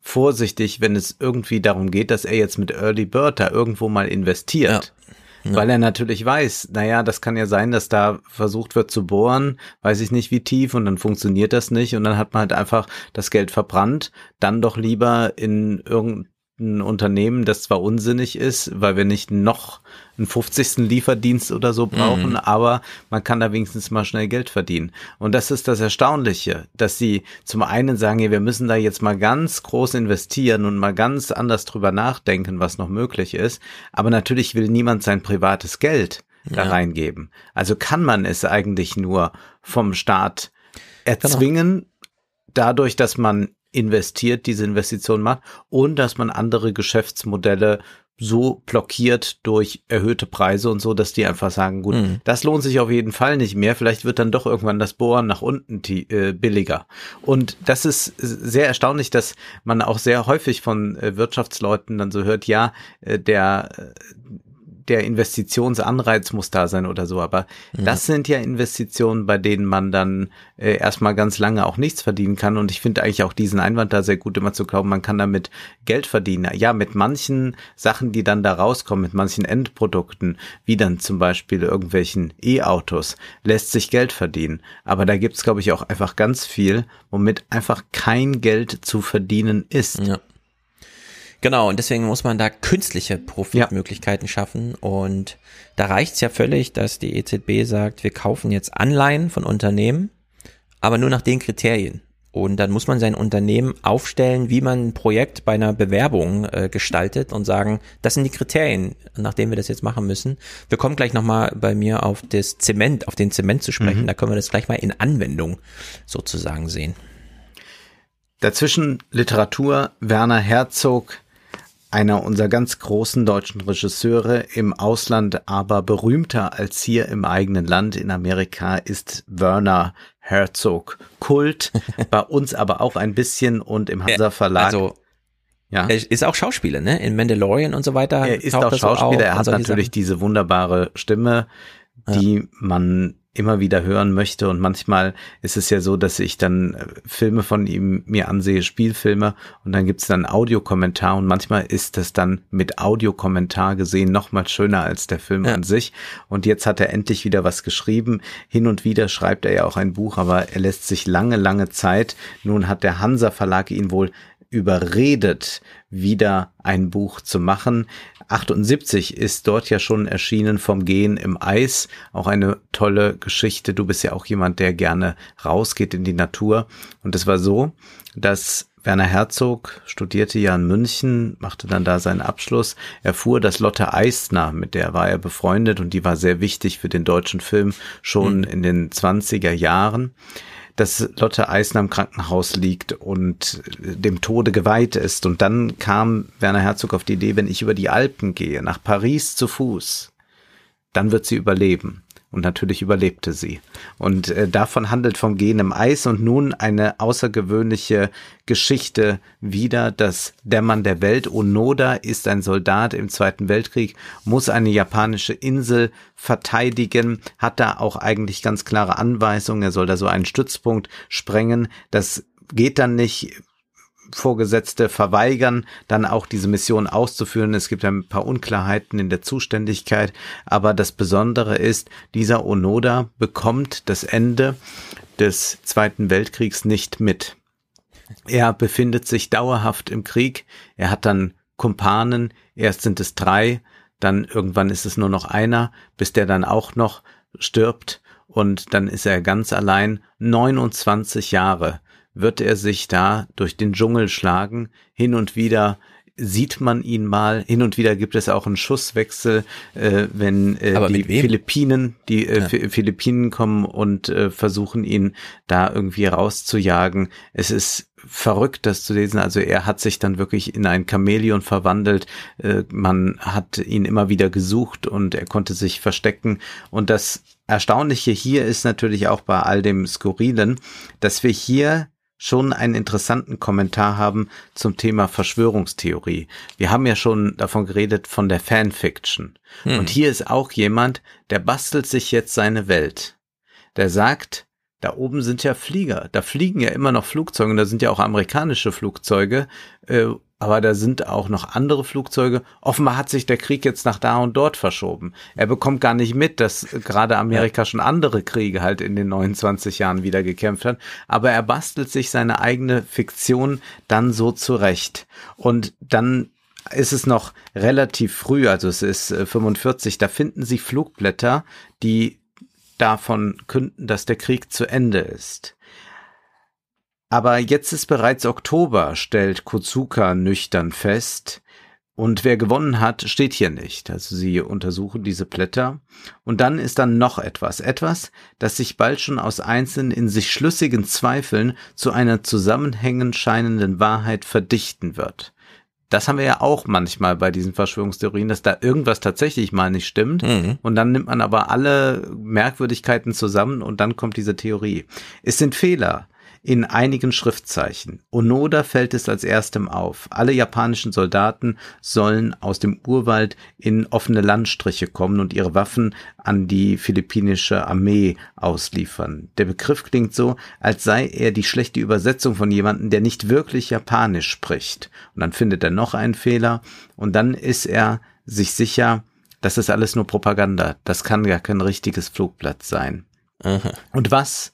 vorsichtig, wenn es irgendwie darum geht, dass er jetzt mit Early Bird da irgendwo mal investiert. Ja. Ja. Weil er natürlich weiß, naja, das kann ja sein, dass da versucht wird zu bohren, weiß ich nicht wie tief und dann funktioniert das nicht und dann hat man halt einfach das Geld verbrannt, dann doch lieber in irgendein ein Unternehmen, das zwar unsinnig ist, weil wir nicht noch einen 50. Lieferdienst oder so brauchen, mhm. aber man kann da wenigstens mal schnell Geld verdienen. Und das ist das Erstaunliche, dass sie zum einen sagen, ja, wir müssen da jetzt mal ganz groß investieren und mal ganz anders drüber nachdenken, was noch möglich ist. Aber natürlich will niemand sein privates Geld da ja. reingeben. Also kann man es eigentlich nur vom Staat erzwingen, genau. dadurch, dass man investiert, diese Investition macht und dass man andere Geschäftsmodelle so blockiert durch erhöhte Preise und so, dass die einfach sagen, gut, mhm. das lohnt sich auf jeden Fall nicht mehr. Vielleicht wird dann doch irgendwann das Bohren nach unten äh, billiger. Und das ist sehr erstaunlich, dass man auch sehr häufig von äh, Wirtschaftsleuten dann so hört, ja, äh, der äh, der Investitionsanreiz muss da sein oder so. Aber ja. das sind ja Investitionen, bei denen man dann äh, erstmal ganz lange auch nichts verdienen kann. Und ich finde eigentlich auch diesen Einwand da sehr gut, immer zu glauben, man kann damit Geld verdienen. Ja, mit manchen Sachen, die dann da rauskommen, mit manchen Endprodukten, wie dann zum Beispiel irgendwelchen E-Autos, lässt sich Geld verdienen. Aber da gibt's glaube ich, auch einfach ganz viel, womit einfach kein Geld zu verdienen ist. Ja. Genau, und deswegen muss man da künstliche Profitmöglichkeiten ja. schaffen. Und da reicht's ja völlig, dass die EZB sagt, wir kaufen jetzt Anleihen von Unternehmen, aber nur nach den Kriterien. Und dann muss man sein Unternehmen aufstellen, wie man ein Projekt bei einer Bewerbung äh, gestaltet und sagen, das sind die Kriterien, nach denen wir das jetzt machen müssen. Wir kommen gleich nochmal bei mir auf das Zement, auf den Zement zu sprechen. Mhm. Da können wir das gleich mal in Anwendung sozusagen sehen. Dazwischen Literatur, Werner Herzog, einer unserer ganz großen deutschen Regisseure im Ausland, aber berühmter als hier im eigenen Land in Amerika ist Werner Herzog. Kult, bei uns aber auch ein bisschen und im Hansa Verlag. Also ja. Er ist auch Schauspieler, ne? In Mandalorian und so weiter. Er ist auch Schauspieler, er hat natürlich Sachen. diese wunderbare Stimme, die ja. man immer wieder hören möchte. Und manchmal ist es ja so, dass ich dann äh, Filme von ihm mir ansehe, Spielfilme, und dann gibt's dann Audiokommentar und manchmal ist das dann mit Audiokommentar gesehen noch mal schöner als der Film ja. an sich. Und jetzt hat er endlich wieder was geschrieben. Hin und wieder schreibt er ja auch ein Buch, aber er lässt sich lange, lange Zeit. Nun hat der Hansa Verlag ihn wohl überredet, wieder ein Buch zu machen. 78 ist dort ja schon erschienen vom Gehen im Eis. Auch eine tolle Geschichte. Du bist ja auch jemand, der gerne rausgeht in die Natur. Und es war so, dass Werner Herzog studierte ja in München, machte dann da seinen Abschluss, erfuhr, dass Lotte Eisner, mit der war er befreundet und die war sehr wichtig für den deutschen Film schon mhm. in den 20er Jahren dass Lotte Eisner im Krankenhaus liegt und dem Tode geweiht ist. Und dann kam Werner Herzog auf die Idee, wenn ich über die Alpen gehe, nach Paris zu Fuß, dann wird sie überleben. Und natürlich überlebte sie. Und äh, davon handelt vom Gehen im Eis und nun eine außergewöhnliche Geschichte wieder, dass der Mann der Welt, Onoda, ist ein Soldat im Zweiten Weltkrieg, muss eine japanische Insel verteidigen, hat da auch eigentlich ganz klare Anweisungen, er soll da so einen Stützpunkt sprengen. Das geht dann nicht Vorgesetzte verweigern, dann auch diese Mission auszuführen. Es gibt ein paar Unklarheiten in der Zuständigkeit, aber das Besondere ist, dieser Onoda bekommt das Ende des Zweiten Weltkriegs nicht mit. Er befindet sich dauerhaft im Krieg. Er hat dann Kumpanen. Erst sind es drei, dann irgendwann ist es nur noch einer, bis der dann auch noch stirbt und dann ist er ganz allein 29 Jahre wird er sich da durch den Dschungel schlagen. Hin und wieder sieht man ihn mal. Hin und wieder gibt es auch einen Schusswechsel, äh, wenn äh, die Philippinen, die äh, ja. Philippinen kommen und äh, versuchen ihn da irgendwie rauszujagen. Es ist verrückt, das zu lesen. Also er hat sich dann wirklich in ein Chamäleon verwandelt. Äh, man hat ihn immer wieder gesucht und er konnte sich verstecken. Und das Erstaunliche hier ist natürlich auch bei all dem Skurrilen, dass wir hier schon einen interessanten Kommentar haben zum Thema Verschwörungstheorie. Wir haben ja schon davon geredet von der Fanfiction. Hm. Und hier ist auch jemand, der bastelt sich jetzt seine Welt. Der sagt, da oben sind ja Flieger, da fliegen ja immer noch Flugzeuge, da sind ja auch amerikanische Flugzeuge, äh, aber da sind auch noch andere Flugzeuge. Offenbar hat sich der Krieg jetzt nach da und dort verschoben. Er bekommt gar nicht mit, dass gerade Amerika schon andere Kriege halt in den 29 Jahren wieder gekämpft hat. Aber er bastelt sich seine eigene Fiktion dann so zurecht. Und dann ist es noch relativ früh, also es ist 45, äh, da finden sie Flugblätter, die davon künden, dass der Krieg zu Ende ist. Aber jetzt ist bereits Oktober, stellt Kozuka nüchtern fest. Und wer gewonnen hat, steht hier nicht. Also sie untersuchen diese Blätter. Und dann ist dann noch etwas. Etwas, das sich bald schon aus einzelnen in sich schlüssigen Zweifeln zu einer zusammenhängend scheinenden Wahrheit verdichten wird. Das haben wir ja auch manchmal bei diesen Verschwörungstheorien, dass da irgendwas tatsächlich mal nicht stimmt. Mhm. Und dann nimmt man aber alle Merkwürdigkeiten zusammen und dann kommt diese Theorie. Es sind Fehler in einigen Schriftzeichen. Onoda fällt es als erstem auf. Alle japanischen Soldaten sollen aus dem Urwald in offene Landstriche kommen und ihre Waffen an die philippinische Armee ausliefern. Der Begriff klingt so, als sei er die schlechte Übersetzung von jemandem, der nicht wirklich Japanisch spricht. Und dann findet er noch einen Fehler und dann ist er sich sicher, das ist alles nur Propaganda. Das kann gar kein richtiges Flugblatt sein. Aha. Und was?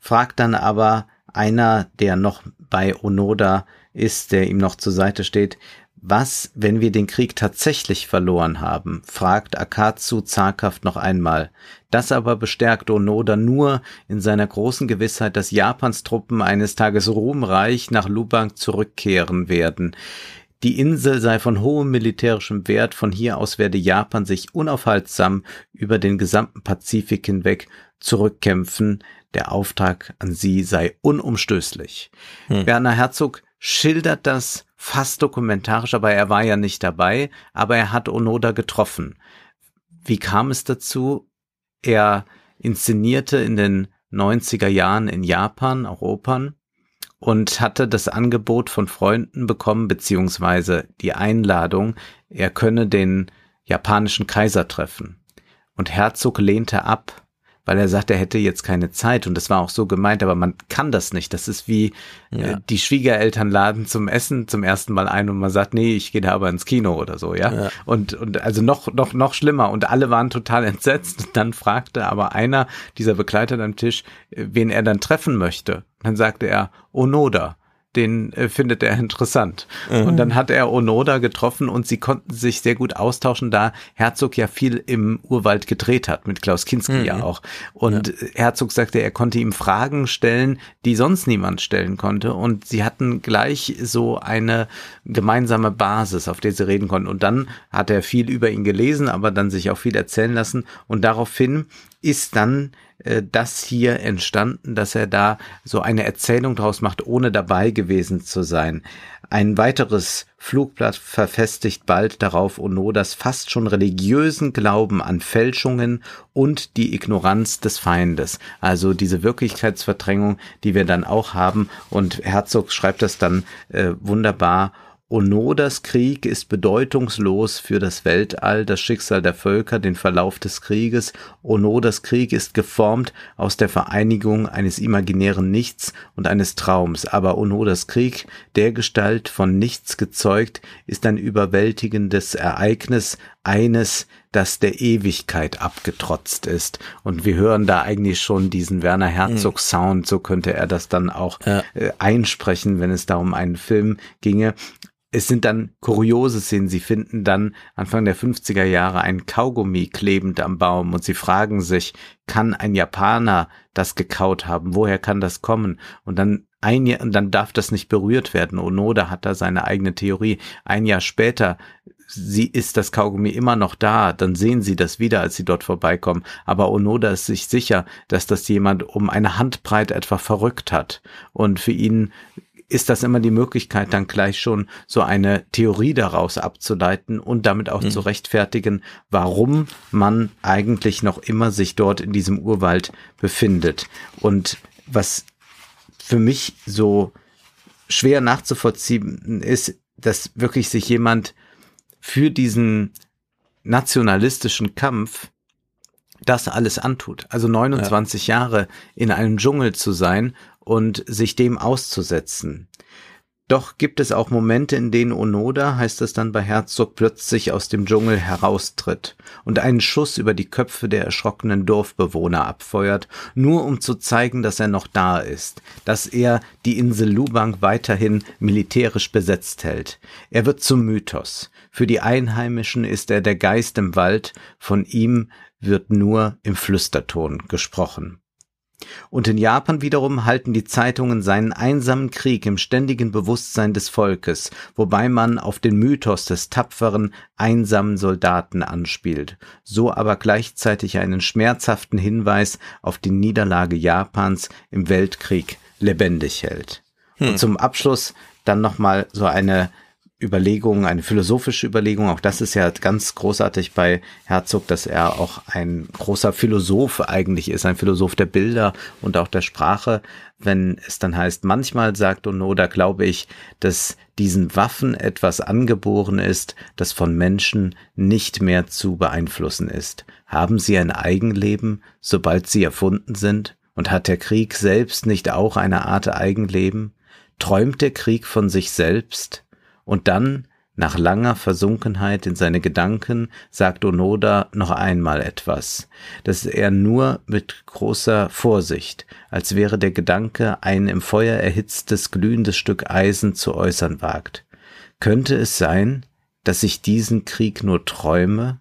fragt dann aber einer, der noch bei Onoda ist, der ihm noch zur Seite steht, Was, wenn wir den Krieg tatsächlich verloren haben? fragt Akatsu zaghaft noch einmal. Das aber bestärkt Onoda nur in seiner großen Gewissheit, dass Japans Truppen eines Tages ruhmreich nach Lubang zurückkehren werden. Die Insel sei von hohem militärischem Wert, von hier aus werde Japan sich unaufhaltsam über den gesamten Pazifik hinweg zurückkämpfen. Der Auftrag an sie sei unumstößlich. Hm. Werner Herzog schildert das fast dokumentarisch, aber er war ja nicht dabei, aber er hat Onoda getroffen. Wie kam es dazu? Er inszenierte in den 90er Jahren in Japan auch Opern und hatte das Angebot von Freunden bekommen, beziehungsweise die Einladung, er könne den japanischen Kaiser treffen. Und Herzog lehnte ab weil er sagt, er hätte jetzt keine Zeit und das war auch so gemeint, aber man kann das nicht. Das ist wie äh, ja. äh, die Schwiegereltern laden zum Essen zum ersten Mal ein und man sagt, nee, ich gehe da aber ins Kino oder so, ja. ja. Und und also noch noch noch schlimmer und alle waren total entsetzt. Und dann fragte aber einer dieser Begleiter am Tisch, äh, wen er dann treffen möchte. Dann sagte er Onoda den äh, findet er interessant. Mhm. Und dann hat er Onoda getroffen und sie konnten sich sehr gut austauschen, da Herzog ja viel im Urwald gedreht hat, mit Klaus Kinski mhm. ja auch. Und ja. Herzog sagte, er konnte ihm Fragen stellen, die sonst niemand stellen konnte. Und sie hatten gleich so eine gemeinsame Basis, auf der sie reden konnten. Und dann hat er viel über ihn gelesen, aber dann sich auch viel erzählen lassen. Und daraufhin ist dann äh, das hier entstanden, dass er da so eine Erzählung draus macht, ohne dabei gewesen zu sein. Ein weiteres Flugblatt verfestigt bald darauf Onodas fast schon religiösen Glauben an Fälschungen und die Ignoranz des Feindes. Also diese Wirklichkeitsverdrängung, die wir dann auch haben. Und Herzog schreibt das dann äh, wunderbar Onodas Krieg ist bedeutungslos für das Weltall, das Schicksal der Völker, den Verlauf des Krieges. Onodas Krieg ist geformt aus der Vereinigung eines imaginären Nichts und eines Traums. Aber Onodas Krieg, der Gestalt von nichts gezeugt, ist ein überwältigendes Ereignis, eines, das der Ewigkeit abgetrotzt ist. Und wir hören da eigentlich schon diesen Werner Herzog. Sound, so könnte er das dann auch ja. äh, einsprechen, wenn es da um einen Film ginge es sind dann kuriose Szenen. Sie finden dann Anfang der 50er Jahre ein Kaugummi klebend am Baum und sie fragen sich, kann ein Japaner das gekaut haben? Woher kann das kommen? Und dann ein Jahr, und dann darf das nicht berührt werden. Onoda hat da seine eigene Theorie. Ein Jahr später sie ist das Kaugummi immer noch da, dann sehen sie das wieder, als sie dort vorbeikommen. Aber Onoda ist sich sicher, dass das jemand um eine Handbreit etwa verrückt hat. Und für ihn ist das immer die Möglichkeit, dann gleich schon so eine Theorie daraus abzuleiten und damit auch mhm. zu rechtfertigen, warum man eigentlich noch immer sich dort in diesem Urwald befindet. Und was für mich so schwer nachzuvollziehen ist, dass wirklich sich jemand für diesen nationalistischen Kampf das alles antut. Also 29 ja. Jahre in einem Dschungel zu sein und sich dem auszusetzen. Doch gibt es auch Momente, in denen Onoda, heißt es dann bei Herzog, plötzlich aus dem Dschungel heraustritt und einen Schuss über die Köpfe der erschrockenen Dorfbewohner abfeuert, nur um zu zeigen, dass er noch da ist, dass er die Insel Lubang weiterhin militärisch besetzt hält. Er wird zum Mythos. Für die Einheimischen ist er der Geist im Wald, von ihm wird nur im Flüsterton gesprochen. Und in Japan wiederum halten die Zeitungen seinen einsamen Krieg im ständigen Bewusstsein des Volkes, wobei man auf den Mythos des tapferen, einsamen Soldaten anspielt, so aber gleichzeitig einen schmerzhaften Hinweis auf die Niederlage Japans im Weltkrieg lebendig hält. Hm. Und zum Abschluss dann nochmal so eine Überlegung, eine philosophische Überlegung. Auch das ist ja ganz großartig bei Herzog, dass er auch ein großer Philosoph eigentlich ist, ein Philosoph der Bilder und auch der Sprache. Wenn es dann heißt, manchmal sagt Onoda, glaube ich, dass diesen Waffen etwas angeboren ist, das von Menschen nicht mehr zu beeinflussen ist. Haben sie ein Eigenleben, sobald sie erfunden sind? Und hat der Krieg selbst nicht auch eine Art Eigenleben? Träumt der Krieg von sich selbst? Und dann, nach langer Versunkenheit in seine Gedanken, sagt Onoda noch einmal etwas, das er nur mit großer Vorsicht, als wäre der Gedanke ein im Feuer erhitztes, glühendes Stück Eisen zu äußern wagt. Könnte es sein, dass ich diesen Krieg nur träume?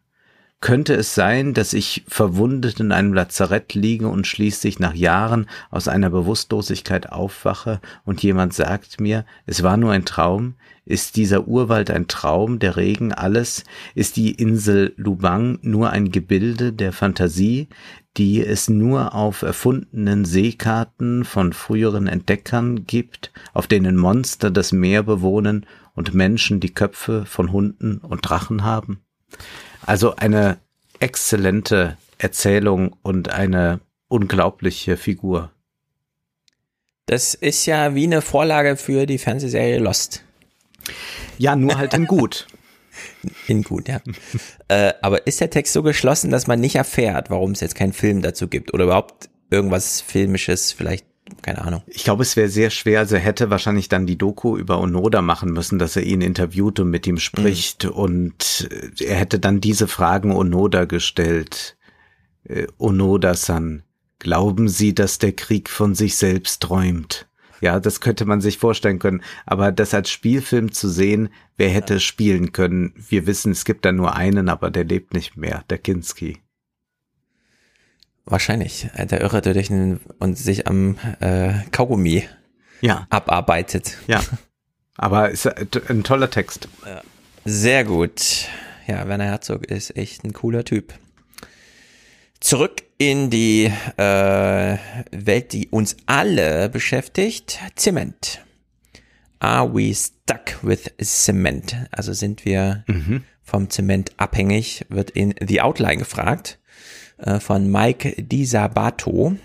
Könnte es sein, dass ich verwundet in einem Lazarett liege und schließlich nach Jahren aus einer Bewusstlosigkeit aufwache und jemand sagt mir, es war nur ein Traum? Ist dieser Urwald ein Traum, der Regen alles? Ist die Insel Lubang nur ein Gebilde der Fantasie, die es nur auf erfundenen Seekarten von früheren Entdeckern gibt, auf denen Monster das Meer bewohnen und Menschen die Köpfe von Hunden und Drachen haben? Also eine exzellente Erzählung und eine unglaubliche Figur. Das ist ja wie eine Vorlage für die Fernsehserie Lost. Ja, nur halt in gut. In gut, ja. äh, aber ist der Text so geschlossen, dass man nicht erfährt, warum es jetzt keinen Film dazu gibt oder überhaupt irgendwas Filmisches vielleicht keine Ahnung. Ich glaube, es wäre sehr schwer. Also er hätte wahrscheinlich dann die Doku über Onoda machen müssen, dass er ihn interviewt und mit ihm spricht. Mhm. Und er hätte dann diese Fragen Onoda gestellt. Äh, Onoda-san, glauben Sie, dass der Krieg von sich selbst träumt? Ja, das könnte man sich vorstellen können. Aber das als Spielfilm zu sehen, wer hätte ja. spielen können? Wir wissen, es gibt da nur einen, aber der lebt nicht mehr, der Kinski. Wahrscheinlich. Der Irre, der durch einen, und sich am äh, Kaugummi ja. abarbeitet. Ja. Aber ist ein toller Text. Sehr gut. Ja, Werner Herzog ist echt ein cooler Typ. Zurück in die äh, Welt, die uns alle beschäftigt. Zement. Are we stuck with cement? Also sind wir mhm. vom Zement abhängig, wird in The Outline gefragt. Äh, von Mike Di Sabato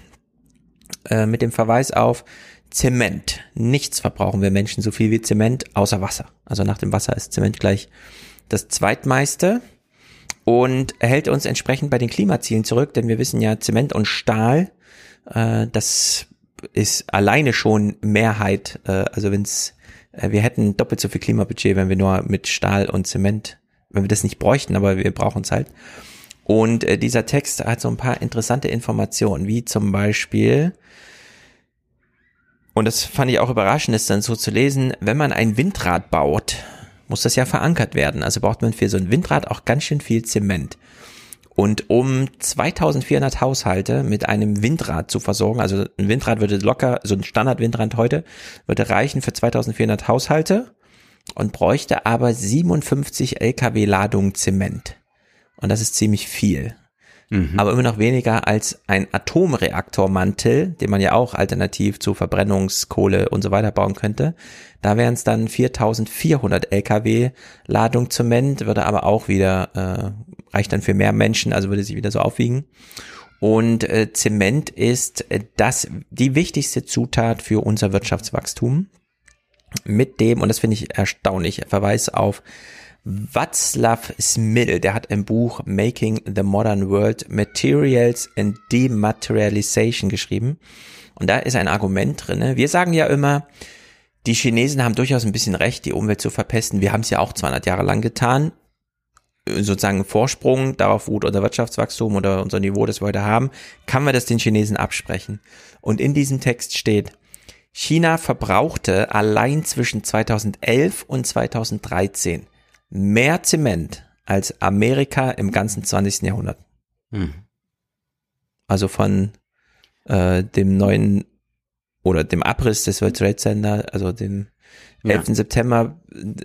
äh, mit dem Verweis auf Zement. Nichts verbrauchen wir Menschen so viel wie Zement, außer Wasser. Also nach dem Wasser ist Zement gleich das zweitmeiste und hält uns entsprechend bei den Klimazielen zurück, denn wir wissen ja, Zement und Stahl, äh, das ist alleine schon Mehrheit. Äh, also wenn es, äh, wir hätten doppelt so viel Klimabudget, wenn wir nur mit Stahl und Zement, wenn wir das nicht bräuchten, aber wir brauchen es halt. Und äh, dieser Text hat so ein paar interessante Informationen, wie zum Beispiel, und das fand ich auch überraschend, ist dann so zu lesen, wenn man ein Windrad baut, muss das ja verankert werden. Also braucht man für so ein Windrad auch ganz schön viel Zement. Und um 2400 Haushalte mit einem Windrad zu versorgen, also ein Windrad würde locker, so ein Standardwindrad heute, würde reichen für 2400 Haushalte und bräuchte aber 57 LKW Ladungen Zement. Und das ist ziemlich viel. Mhm. Aber immer noch weniger als ein Atomreaktormantel, den man ja auch alternativ zu Verbrennungskohle und so weiter bauen könnte. Da wären es dann 4400 LKW Ladung Zement, würde aber auch wieder, äh, reicht dann für mehr Menschen, also würde sich wieder so aufwiegen. Und äh, Zement ist äh, das, die wichtigste Zutat für unser Wirtschaftswachstum. Mit dem, und das finde ich erstaunlich, Verweis auf Václav Smil, der hat im Buch Making the Modern World Materials and Dematerialization geschrieben. Und da ist ein Argument drin. Wir sagen ja immer, die Chinesen haben durchaus ein bisschen recht, die Umwelt zu verpesten. Wir haben es ja auch 200 Jahre lang getan. Sozusagen Vorsprung, darauf ruht unser Wirtschaftswachstum oder unser Niveau, das wir heute haben, kann man das den Chinesen absprechen. Und in diesem Text steht, China verbrauchte allein zwischen 2011 und 2013 mehr Zement als Amerika im ganzen 20. Jahrhundert. Hm. Also von äh, dem neuen oder dem Abriss des World Trade Center, also dem 11. Ja. September,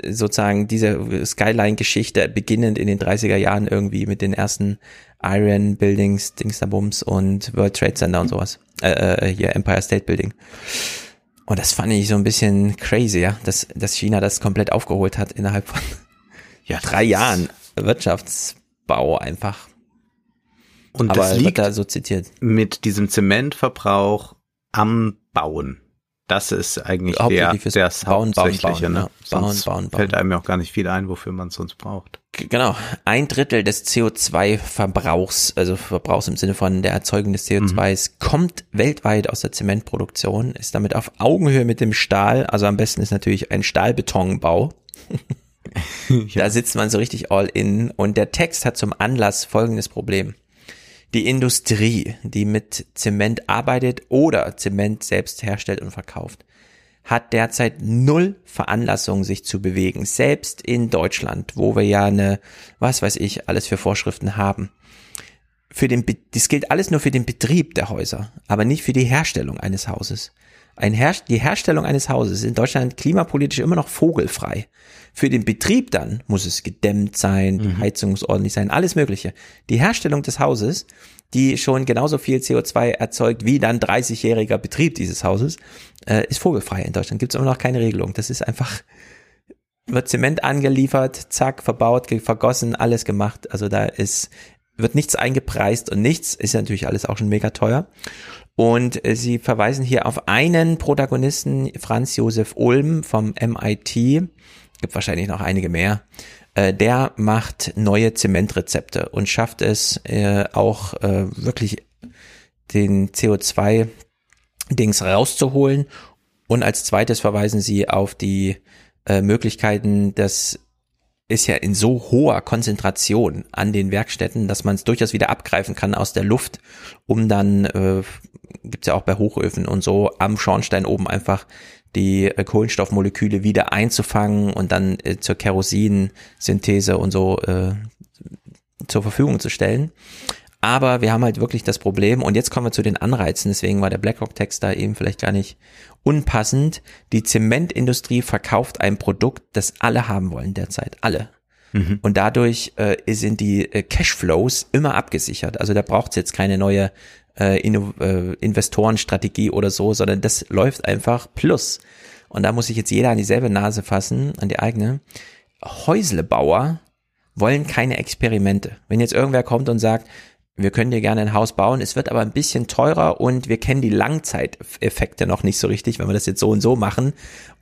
sozusagen diese Skyline-Geschichte beginnend in den 30er Jahren irgendwie mit den ersten Iron Buildings, Dingsterbums und World Trade Center und sowas. Äh, äh, hier Empire State Building. Und das fand ich so ein bisschen crazy, ja, dass, dass China das komplett aufgeholt hat innerhalb von ja, drei Jahren Wirtschaftsbau einfach. Und Aber das liegt da so zitiert. mit diesem Zementverbrauch am Bauen. Das ist eigentlich der, das bauen, Hauptsächliche. Bauen, ne? ja. bauen, bauen, bauen. fällt einem ja auch gar nicht viel ein, wofür man es sonst braucht. Genau. Ein Drittel des CO2-Verbrauchs, also Verbrauchs im Sinne von der Erzeugung des CO2s, mhm. kommt weltweit aus der Zementproduktion, ist damit auf Augenhöhe mit dem Stahl. Also am besten ist natürlich ein Stahlbetonbau. ja. Da sitzt man so richtig all in. Und der Text hat zum Anlass folgendes Problem. Die Industrie, die mit Zement arbeitet oder Zement selbst herstellt und verkauft, hat derzeit null Veranlassung, sich zu bewegen. Selbst in Deutschland, wo wir ja eine, was weiß ich, alles für Vorschriften haben. Für den, das gilt alles nur für den Betrieb der Häuser, aber nicht für die Herstellung eines Hauses. Ein Her die Herstellung eines Hauses ist in Deutschland klimapolitisch immer noch vogelfrei. Für den Betrieb dann muss es gedämmt sein, die mhm. Heizung muss ordentlich sein, alles Mögliche. Die Herstellung des Hauses, die schon genauso viel CO2 erzeugt wie dann 30-jähriger Betrieb dieses Hauses, äh, ist vogelfrei in Deutschland. Gibt es immer noch keine Regelung. Das ist einfach, wird Zement angeliefert, zack, verbaut, vergossen, alles gemacht. Also da ist, wird nichts eingepreist und nichts, ist natürlich alles auch schon mega teuer. Und äh, sie verweisen hier auf einen Protagonisten, Franz Josef Ulm vom MIT, gibt wahrscheinlich noch einige mehr, äh, der macht neue Zementrezepte und schafft es äh, auch äh, wirklich den CO2-Dings rauszuholen. Und als zweites verweisen sie auf die äh, Möglichkeiten, das ist ja in so hoher Konzentration an den Werkstätten, dass man es durchaus wieder abgreifen kann aus der Luft, um dann, äh, gibt ja auch bei Hochöfen und so, am Schornstein oben einfach die äh, Kohlenstoffmoleküle wieder einzufangen und dann äh, zur Kerosinsynthese und so äh, zur Verfügung zu stellen. Aber wir haben halt wirklich das Problem, und jetzt kommen wir zu den Anreizen, deswegen war der BlackRock-Text da eben vielleicht gar nicht unpassend. Die Zementindustrie verkauft ein Produkt, das alle haben wollen derzeit. Alle. Mhm. Und dadurch äh, sind die äh, Cashflows immer abgesichert. Also da braucht es jetzt keine neue äh, äh, Investorenstrategie oder so, sondern das läuft einfach plus. Und da muss sich jetzt jeder an dieselbe Nase fassen, an die eigene. Häuslebauer wollen keine Experimente. Wenn jetzt irgendwer kommt und sagt, wir können dir gerne ein Haus bauen, es wird aber ein bisschen teurer und wir kennen die Langzeiteffekte noch nicht so richtig, wenn wir das jetzt so und so machen.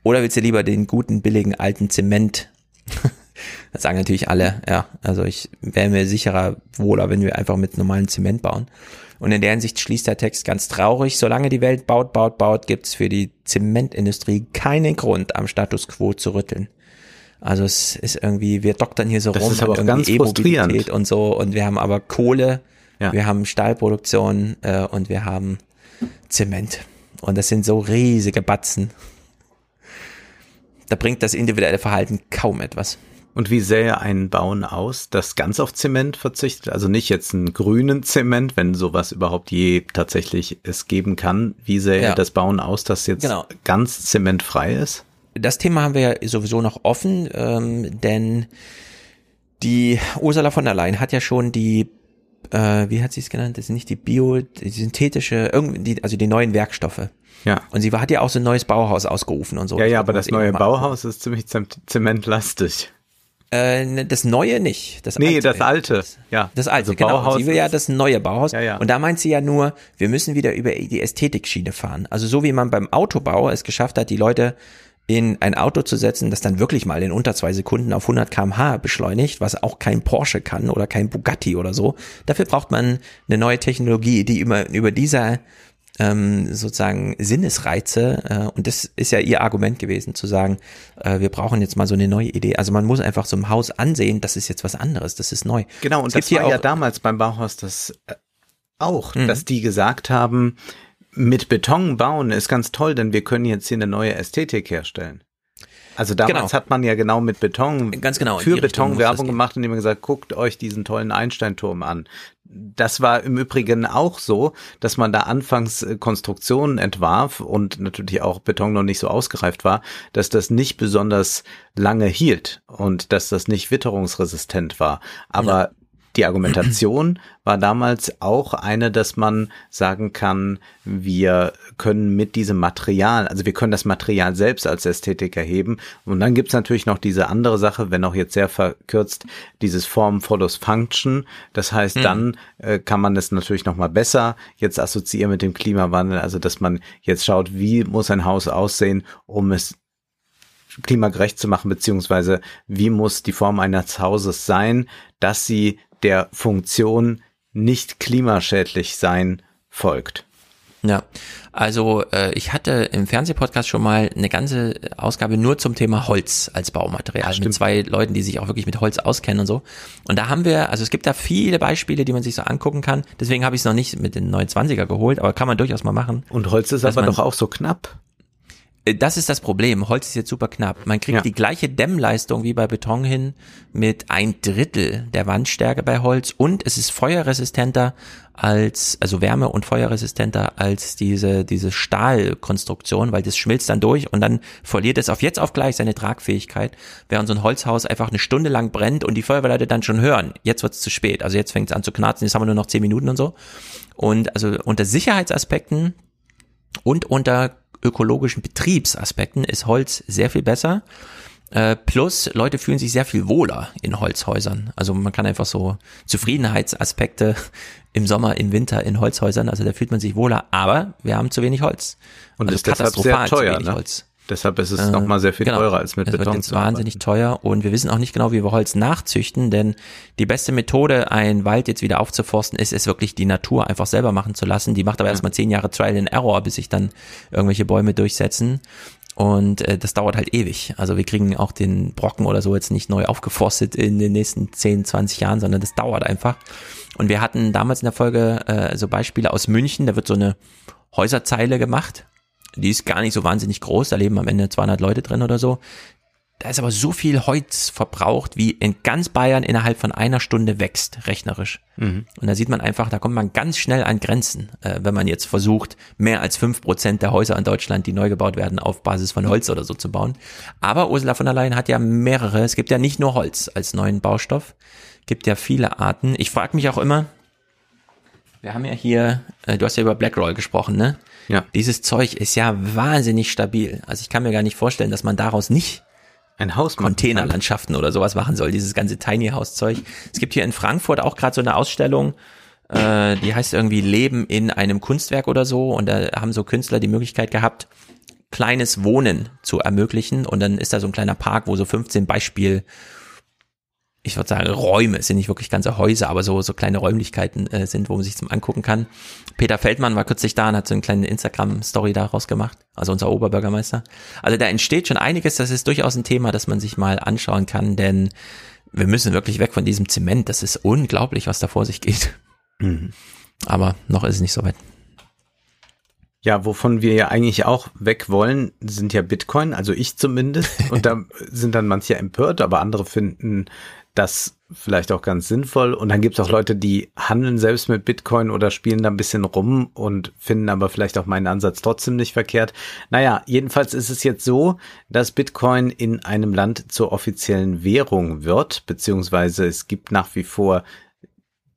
Oder willst du lieber den guten, billigen, alten Zement? das sagen natürlich alle, ja. Also ich wäre mir sicherer, wohler, wenn wir einfach mit normalen Zement bauen. Und in der Hinsicht schließt der Text ganz traurig. Solange die Welt baut, baut, baut, gibt's für die Zementindustrie keinen Grund, am Status quo zu rütteln. Also es ist irgendwie, wir doktern hier so das rum ist aber auch ganz frustrierend. und so und wir haben aber Kohle, ja. wir haben Stahlproduktion äh, und wir haben Zement. Und das sind so riesige Batzen. Da bringt das individuelle Verhalten kaum etwas. Und wie sähe ein Bauen aus, das ganz auf Zement verzichtet? Also nicht jetzt einen grünen Zement, wenn sowas überhaupt je tatsächlich es geben kann. Wie sähe ja. das Bauen aus, das jetzt genau. ganz zementfrei ist? Das Thema haben wir ja sowieso noch offen, ähm, denn die Ursula von der Leyen hat ja schon die äh, wie hat sie es genannt? Das sind nicht die Bio, die synthetische, irgendwie, also die neuen Werkstoffe. Ja. Und sie hat ja auch so ein neues Bauhaus ausgerufen und so. Ja, ja, aber das neue Bauhaus ist ziemlich zementlastig. Äh, das neue nicht. Das nee, alte. das alte. Ja. Das alte, also genau. Bauhaus sie will ja das neue Bauhaus. Ja, ja. Und da meint sie ja nur, wir müssen wieder über die Ästhetikschiene fahren. Also so wie man beim Autobau es geschafft hat, die Leute in ein Auto zu setzen, das dann wirklich mal in unter zwei Sekunden auf 100 kmh beschleunigt, was auch kein Porsche kann oder kein Bugatti oder so. Dafür braucht man eine neue Technologie, die über, über dieser ähm, sozusagen Sinnesreize, äh, und das ist ja ihr Argument gewesen, zu sagen, äh, wir brauchen jetzt mal so eine neue Idee. Also man muss einfach so ein Haus ansehen, das ist jetzt was anderes, das ist neu. Genau, und es das war ja damals beim Bauhaus das äh, auch, mhm. dass die gesagt haben, mit Beton bauen ist ganz toll, denn wir können jetzt hier eine neue Ästhetik herstellen. Also damals genau. hat man ja genau mit Beton Ganz genau, für Beton Werbung gemacht, indem man gesagt, guckt euch diesen tollen Einsteinturm an. Das war im Übrigen auch so, dass man da anfangs äh, Konstruktionen entwarf und natürlich auch Beton noch nicht so ausgereift war, dass das nicht besonders lange hielt und dass das nicht witterungsresistent war. Aber ja die Argumentation war damals auch eine, dass man sagen kann, wir können mit diesem Material, also wir können das Material selbst als Ästhetik erheben. Und dann gibt's natürlich noch diese andere Sache, wenn auch jetzt sehr verkürzt, dieses Form follows Function. Das heißt, mhm. dann äh, kann man es natürlich noch mal besser jetzt assoziieren mit dem Klimawandel, also dass man jetzt schaut, wie muss ein Haus aussehen, um es klimagerecht zu machen, beziehungsweise wie muss die Form eines Hauses sein, dass sie der Funktion nicht klimaschädlich sein folgt. Ja, also äh, ich hatte im Fernsehpodcast schon mal eine ganze Ausgabe nur zum Thema Holz als Baumaterial Ach, mit zwei Leuten, die sich auch wirklich mit Holz auskennen und so. Und da haben wir, also es gibt da viele Beispiele, die man sich so angucken kann. Deswegen habe ich es noch nicht mit den 29er geholt, aber kann man durchaus mal machen. Und Holz ist aber doch auch so knapp. Äh, Das ist das Problem. Holz ist jetzt super knapp. Man kriegt Ja. die gleiche Dämmleistung wie bei Beton hin mit ein Drittel der Wandstärke bei Holz und es ist feuerresistenter als, also Wärme- und feuerresistenter als diese, diese Stahlkonstruktion, weil das schmilzt dann durch und dann verliert es auf jetzt auf gleich seine Tragfähigkeit, während so ein Holzhaus einfach eine Stunde lang brennt und die Feuerwehrleute dann schon hören. Jetzt wird es zu spät. Also jetzt fängt es an zu knarzen, jetzt haben wir nur noch zehn Minuten und so. Und also unter Sicherheitsaspekten und unter ökologischen Betriebsaspekten ist Holz sehr viel besser. Äh, plus Leute fühlen sich sehr viel wohler in Holzhäusern. Also man kann einfach so Zufriedenheitsaspekte im Sommer, im Winter in Holzhäusern, also da fühlt man sich wohler, aber wir haben zu wenig Holz. Und also ist deshalb sehr katastrophal zu teuer, wenig ne? Holz. Deshalb ist es Äh, noch mal sehr viel genau. teurer als mit es Beton wird zu arbeiten. wahnsinnig teuer und wir wissen auch nicht genau, wie wir Holz nachzüchten, denn die beste Methode, einen Wald jetzt wieder aufzuforsten, ist es wirklich die Natur einfach selber machen zu lassen. Die macht aber erstmal zehn Jahre Trial and Error, bis sich dann irgendwelche Bäume durchsetzen. Und äh, das dauert halt ewig. Also wir kriegen auch den Brocken oder so jetzt nicht neu aufgeforstet in den nächsten 10, 20 Jahren, sondern das dauert einfach. Und wir hatten damals in der Folge äh, so Beispiele aus München, da wird so eine Häuserzeile gemacht. Die ist gar nicht so wahnsinnig groß, da leben am Ende 200 Leute drin oder so. Da ist aber so viel Holz verbraucht, wie in ganz Bayern innerhalb von einer Stunde wächst, rechnerisch. Und da sieht man einfach, da kommt man ganz schnell an Grenzen, äh, wenn man jetzt versucht, mehr als fünf Prozent der Häuser in Deutschland, die neu gebaut werden, auf Basis von Holz oder so zu bauen. Aber Ursula von der Leyen hat ja mehrere, es gibt ja nicht nur Holz als neuen Baustoff, gibt ja viele Arten. Ich frage mich auch immer, wir haben ja hier, äh, du hast ja über Blackroll gesprochen, ne? Ja. Dieses Zeug ist ja wahnsinnig stabil. Also ich kann mir gar nicht vorstellen, dass man daraus nicht Ein Haus Containerlandschaften oder sowas machen soll, dieses ganze Tiny House Zeug. Es gibt hier in Frankfurt auch gerade so eine Ausstellung, äh, die heißt irgendwie Leben in einem Kunstwerk oder so und da haben so Künstler die Möglichkeit gehabt, kleines Wohnen zu ermöglichen und dann ist da so ein kleiner Park, wo so 15 Beispiel ich würde sagen, Räume, es sind nicht wirklich ganze Häuser, aber so, so kleine Räumlichkeiten äh, sind, wo man sich zum Angucken kann. Peter Feldmann war kürzlich da und hat so eine kleine Instagram-Story daraus gemacht, also unser Oberbürgermeister. Also da entsteht schon einiges, das ist durchaus ein Thema, das man sich mal anschauen kann, denn wir müssen wirklich weg von diesem Zement, das ist unglaublich, was da vor sich geht. Aber noch ist es nicht so weit. Ja, wovon wir ja eigentlich auch weg wollen, sind ja Bitcoin, also ich zumindest. Und da sind dann manche empört, aber andere finden das vielleicht auch ganz sinnvoll. Und dann gibt es auch Leute, die handeln selbst mit Bitcoin oder spielen da ein bisschen rum und finden aber vielleicht auch meinen Ansatz trotzdem nicht verkehrt. Naja, jedenfalls ist es jetzt so, dass Bitcoin in einem Land zur offiziellen Währung wird, beziehungsweise es gibt nach wie vor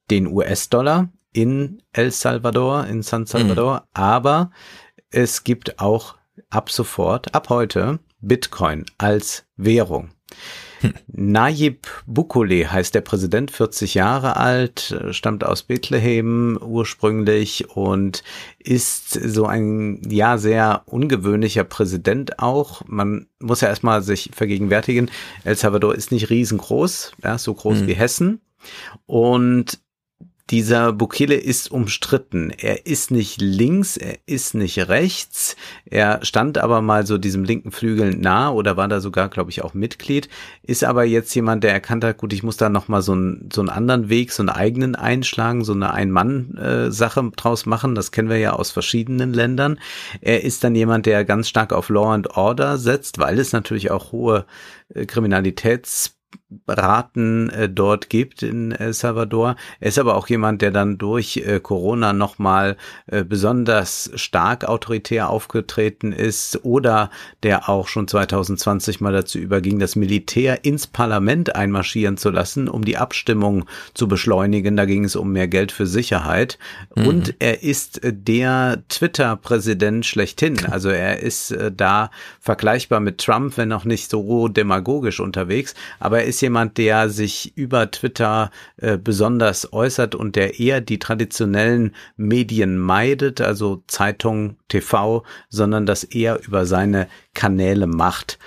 den US-Dollar in El Salvador, in San Salvador, aber es gibt auch ab sofort, ab heute, Bitcoin als Währung. Nayib Bukele heißt der Präsident, 40 Jahre alt, äh, stammt aus Bethlehem ursprünglich und ist so ein, ja, sehr ungewöhnlicher Präsident auch. Man muss ja erstmal sich vergegenwärtigen, El Salvador ist nicht riesengroß, ja, so groß wie Hessen. Und dieser Bukele ist umstritten. Er ist nicht links, er ist nicht rechts. Er stand aber mal so diesem linken Flügel nah oder war da sogar, glaube ich, auch Mitglied. Ist aber jetzt jemand, der erkannt hat, gut, ich muss da noch mal so, einen so einen anderen Weg, so einen eigenen einschlagen, so eine Ein-Mann-Sache draus machen. Das kennen wir ja aus verschiedenen Ländern. Er ist dann jemand, der ganz stark auf Law and Order setzt, weil es natürlich auch hohe äh, Kriminalitäts Raten äh, dort gibt in El Salvador. Er ist aber auch jemand, der dann durch äh, Corona nochmal äh, besonders stark autoritär aufgetreten ist oder der auch schon 2020 mal dazu überging, das Militär ins Parlament einmarschieren zu lassen, um die Abstimmung zu beschleunigen. Da ging es um mehr Geld für Sicherheit. Und er ist äh, der Twitter-Präsident schlechthin. Also er ist äh, da vergleichbar mit Trump, wenn auch nicht so demagogisch unterwegs. Aber er ist jemand, der sich über Twitter äh, besonders äußert und der eher die traditionellen Medien meidet, also Zeitung, TV, sondern das eher über seine Kanäle macht.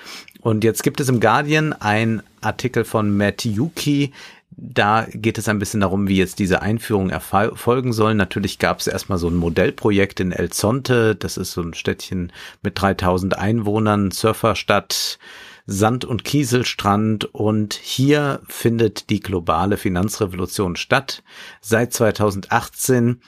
Und jetzt gibt es im Guardian ein Artikel von Matt Yuki, da geht es ein bisschen darum, wie jetzt diese Einführung erfolgen soll. Natürlich gab es erstmal so ein Modellprojekt in El Zonte. Das ist so ein Städtchen mit 3000 Einwohnern, Surferstadt, Sand- und Kieselstrand. Und hier findet die globale Finanzrevolution statt. Seit 2018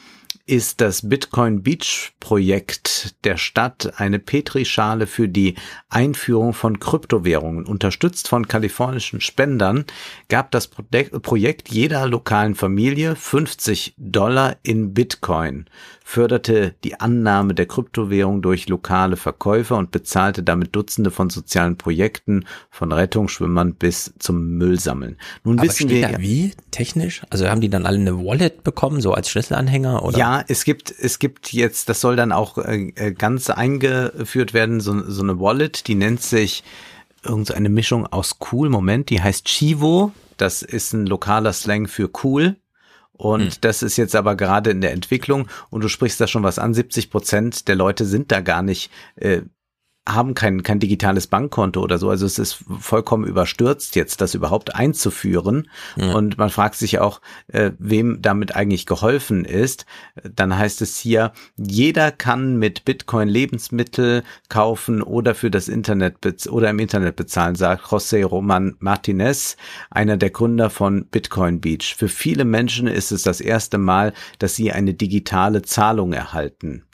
ist das Bitcoin Beach Projekt der Stadt eine Petrischale für die Einführung von Kryptowährungen. Unterstützt von kalifornischen Spendern gab das Projekt jeder lokalen Familie 50 Dollar in Bitcoin förderte die Annahme der Kryptowährung durch lokale Verkäufer und bezahlte damit Dutzende von sozialen Projekten, von Rettungsschwimmern bis zum Müllsammeln. Nun Aber wissen wir wie technisch? Also haben die dann alle eine Wallet bekommen, so als Schlüsselanhänger oder? Ja, es gibt es gibt jetzt, das soll dann auch äh, äh ganz eingeführt werden, so, so eine Wallet, die nennt sich irgendeine Mischung aus cool. Moment, die heißt Chivo. Das ist ein lokaler Slang für cool. Und hm. das ist jetzt aber gerade in der Entwicklung und du sprichst da schon was an. 70 Prozent der Leute sind da gar nicht äh, haben kein, kein digitales Bankkonto oder so. Also es ist vollkommen überstürzt, jetzt das überhaupt einzuführen. Ja. Und man fragt sich auch, äh, wem damit eigentlich geholfen ist. Dann heißt es hier, jeder kann mit Bitcoin Lebensmittel kaufen oder für das Internet oder im Internet bezahlen, sagt José Roman Martinez, einer der Gründer von Bitcoin Beach. Für viele Menschen ist es das erste Mal, dass sie eine digitale Zahlung erhalten.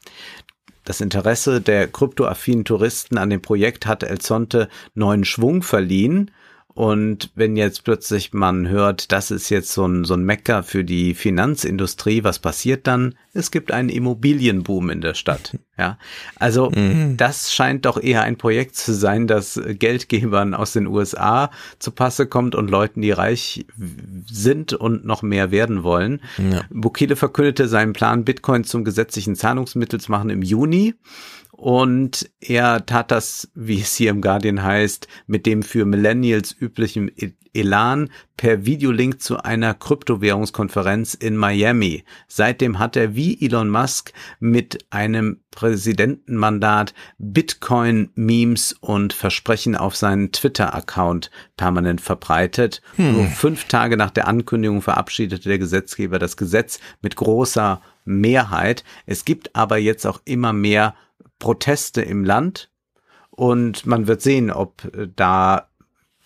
Das Interesse der kryptoaffinen Touristen an dem Projekt hat El Zonte neuen Schwung verliehen und wenn jetzt plötzlich man hört, das ist jetzt so ein, so ein Mecker für die Finanzindustrie, was passiert dann? Es gibt einen Immobilienboom in der Stadt. Ja, also mhm. das scheint doch eher ein Projekt zu sein, das Geldgebern aus den USA zu Passe kommt und Leuten, die reich sind und noch mehr werden wollen. Ja. Bukele verkündete seinen Plan, Bitcoin zum gesetzlichen Zahlungsmittel zu machen im Juni und er tat das, wie es hier im Guardian heißt, mit dem für Millennials üblichen e- Elan per Videolink zu einer Kryptowährungskonferenz in Miami. Seitdem hat er wie Elon Musk mit einem Präsidentenmandat Bitcoin-Memes und Versprechen auf seinen Twitter-Account permanent verbreitet. Hm. Nur fünf Tage nach der Ankündigung verabschiedete der Gesetzgeber das Gesetz mit großer Mehrheit. Es gibt aber jetzt auch immer mehr Proteste im Land. Und man wird sehen, ob äh, da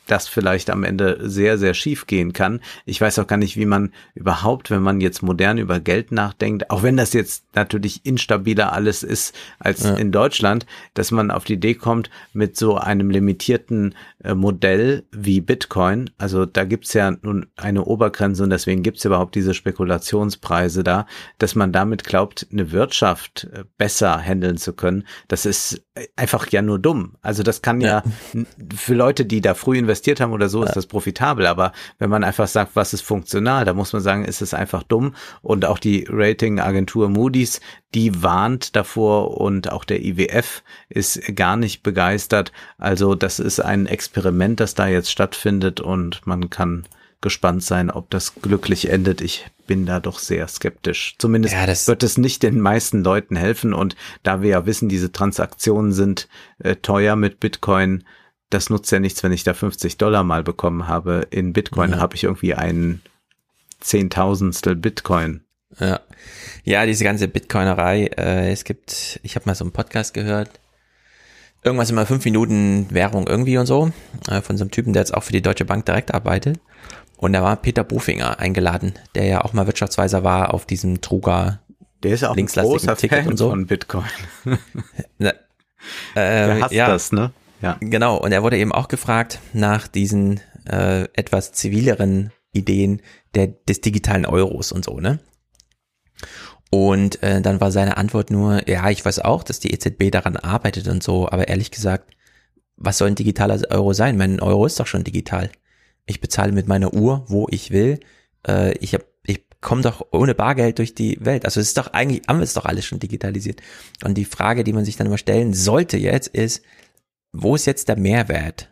das vielleicht am Ende sehr, sehr schief gehen kann. Ich weiß auch gar nicht, wie man überhaupt, wenn man jetzt modern über Geld nachdenkt, auch wenn das jetzt natürlich instabiler alles ist als ja. in Deutschland, dass man auf die Idee kommt mit so einem limitierten äh, Modell wie Bitcoin. Also da gibt's ja nun eine Obergrenze und deswegen gibt's überhaupt diese Spekulationspreise da, dass man damit glaubt, eine Wirtschaft äh, besser handeln zu können. Das ist einfach ja nur dumm. Also das kann ja, ja für Leute, die da früh investieren, investiert haben oder so, ja. ist das profitabel. Aber wenn man einfach sagt, was ist funktional, da muss man sagen, ist es einfach dumm. Und auch die Ratingagentur Moody's, die warnt davor und auch der IWF ist gar nicht begeistert. Also das ist ein Experiment, das da jetzt stattfindet und man kann gespannt sein, ob das glücklich endet. Ich bin da doch sehr skeptisch. Zumindest ja, wird es nicht den meisten Leuten helfen. Und da wir ja wissen, diese Transaktionen sind äh, teuer mit Bitcoin, das nutzt ja nichts, wenn ich da 50 Dollar mal bekommen habe. In Bitcoin ja. habe ich irgendwie ein Zehntausendstel Bitcoin. Ja, ja, diese ganze Bitcoinerei. Äh, es gibt, ich habe mal so einen Podcast gehört. Irgendwas immer fünf Minuten Währung irgendwie und so äh, von so einem Typen, der jetzt auch für die Deutsche Bank direkt arbeitet. Und da war Peter Bofinger eingeladen, der ja auch mal Wirtschaftsweiser war auf diesem Truga. Der ist auch ein großer Ticket Fan und so. von Bitcoin. Na, äh, der hasst ja. das, ne? Ja. Genau, und er wurde eben auch gefragt nach diesen äh, etwas zivileren Ideen der, des digitalen Euros und so, ne? Und äh, dann war seine Antwort nur, ja, ich weiß auch, dass die EZB daran arbeitet und so, aber ehrlich gesagt, was soll ein digitaler Euro sein? Mein Euro ist doch schon digital. Ich bezahle mit meiner Uhr, wo ich will. Äh, ich habe ich komme doch ohne Bargeld durch die Welt. Also es ist doch eigentlich, haben wir es doch alles schon digitalisiert. Und die Frage, die man sich dann immer stellen sollte jetzt, ist, wo ist jetzt der Mehrwert?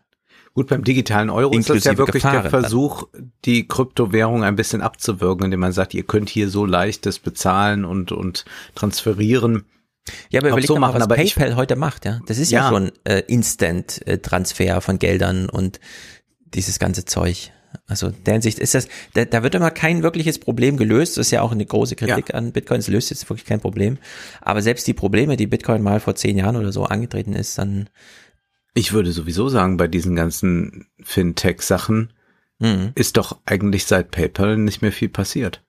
Gut, beim digitalen Euro ist das ja wirklich Gefahren der Versuch, die Kryptowährung ein bisschen abzuwirken, indem man sagt, ihr könnt hier so leichtes bezahlen und, und transferieren. Ja, aber überleg so mal, was aber PayPal ich, heute macht, ja. Das ist ja, ja schon äh, Instant-Transfer von Geldern und dieses ganze Zeug. Also der Hinsicht ist das, da, da wird immer kein wirkliches Problem gelöst. Das ist ja auch eine große Kritik ja. an Bitcoin. Es löst jetzt wirklich kein Problem. Aber selbst die Probleme, die Bitcoin mal vor zehn Jahren oder so angetreten ist, dann ich würde sowieso sagen, bei diesen ganzen Fintech-Sachen mhm. ist doch eigentlich seit PayPal nicht mehr viel passiert.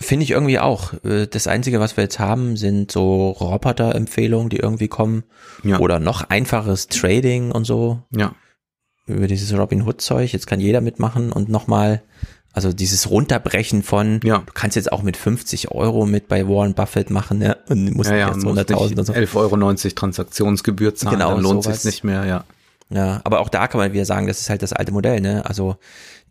Finde ich irgendwie auch. Äh, Das Einzige, was wir jetzt haben, sind so Roboter-Empfehlungen, die irgendwie kommen. Ja. Oder noch einfaches Trading und so. Ja. Über dieses Robin Hood-Zeug. Jetzt kann jeder mitmachen und nochmal, also dieses Runterbrechen von, Ja. du kannst jetzt auch mit 50 Euro mit bei Warren Buffett machen, ne? Und musst Ja, ja, muss 100.000 nicht und so. 11,90 Euro Transaktionsgebühr zahlen, Genau, dann lohnt sowas. sich's nicht mehr, ja. Ja, aber auch da kann man wieder sagen, das ist halt das alte Modell, ne? Also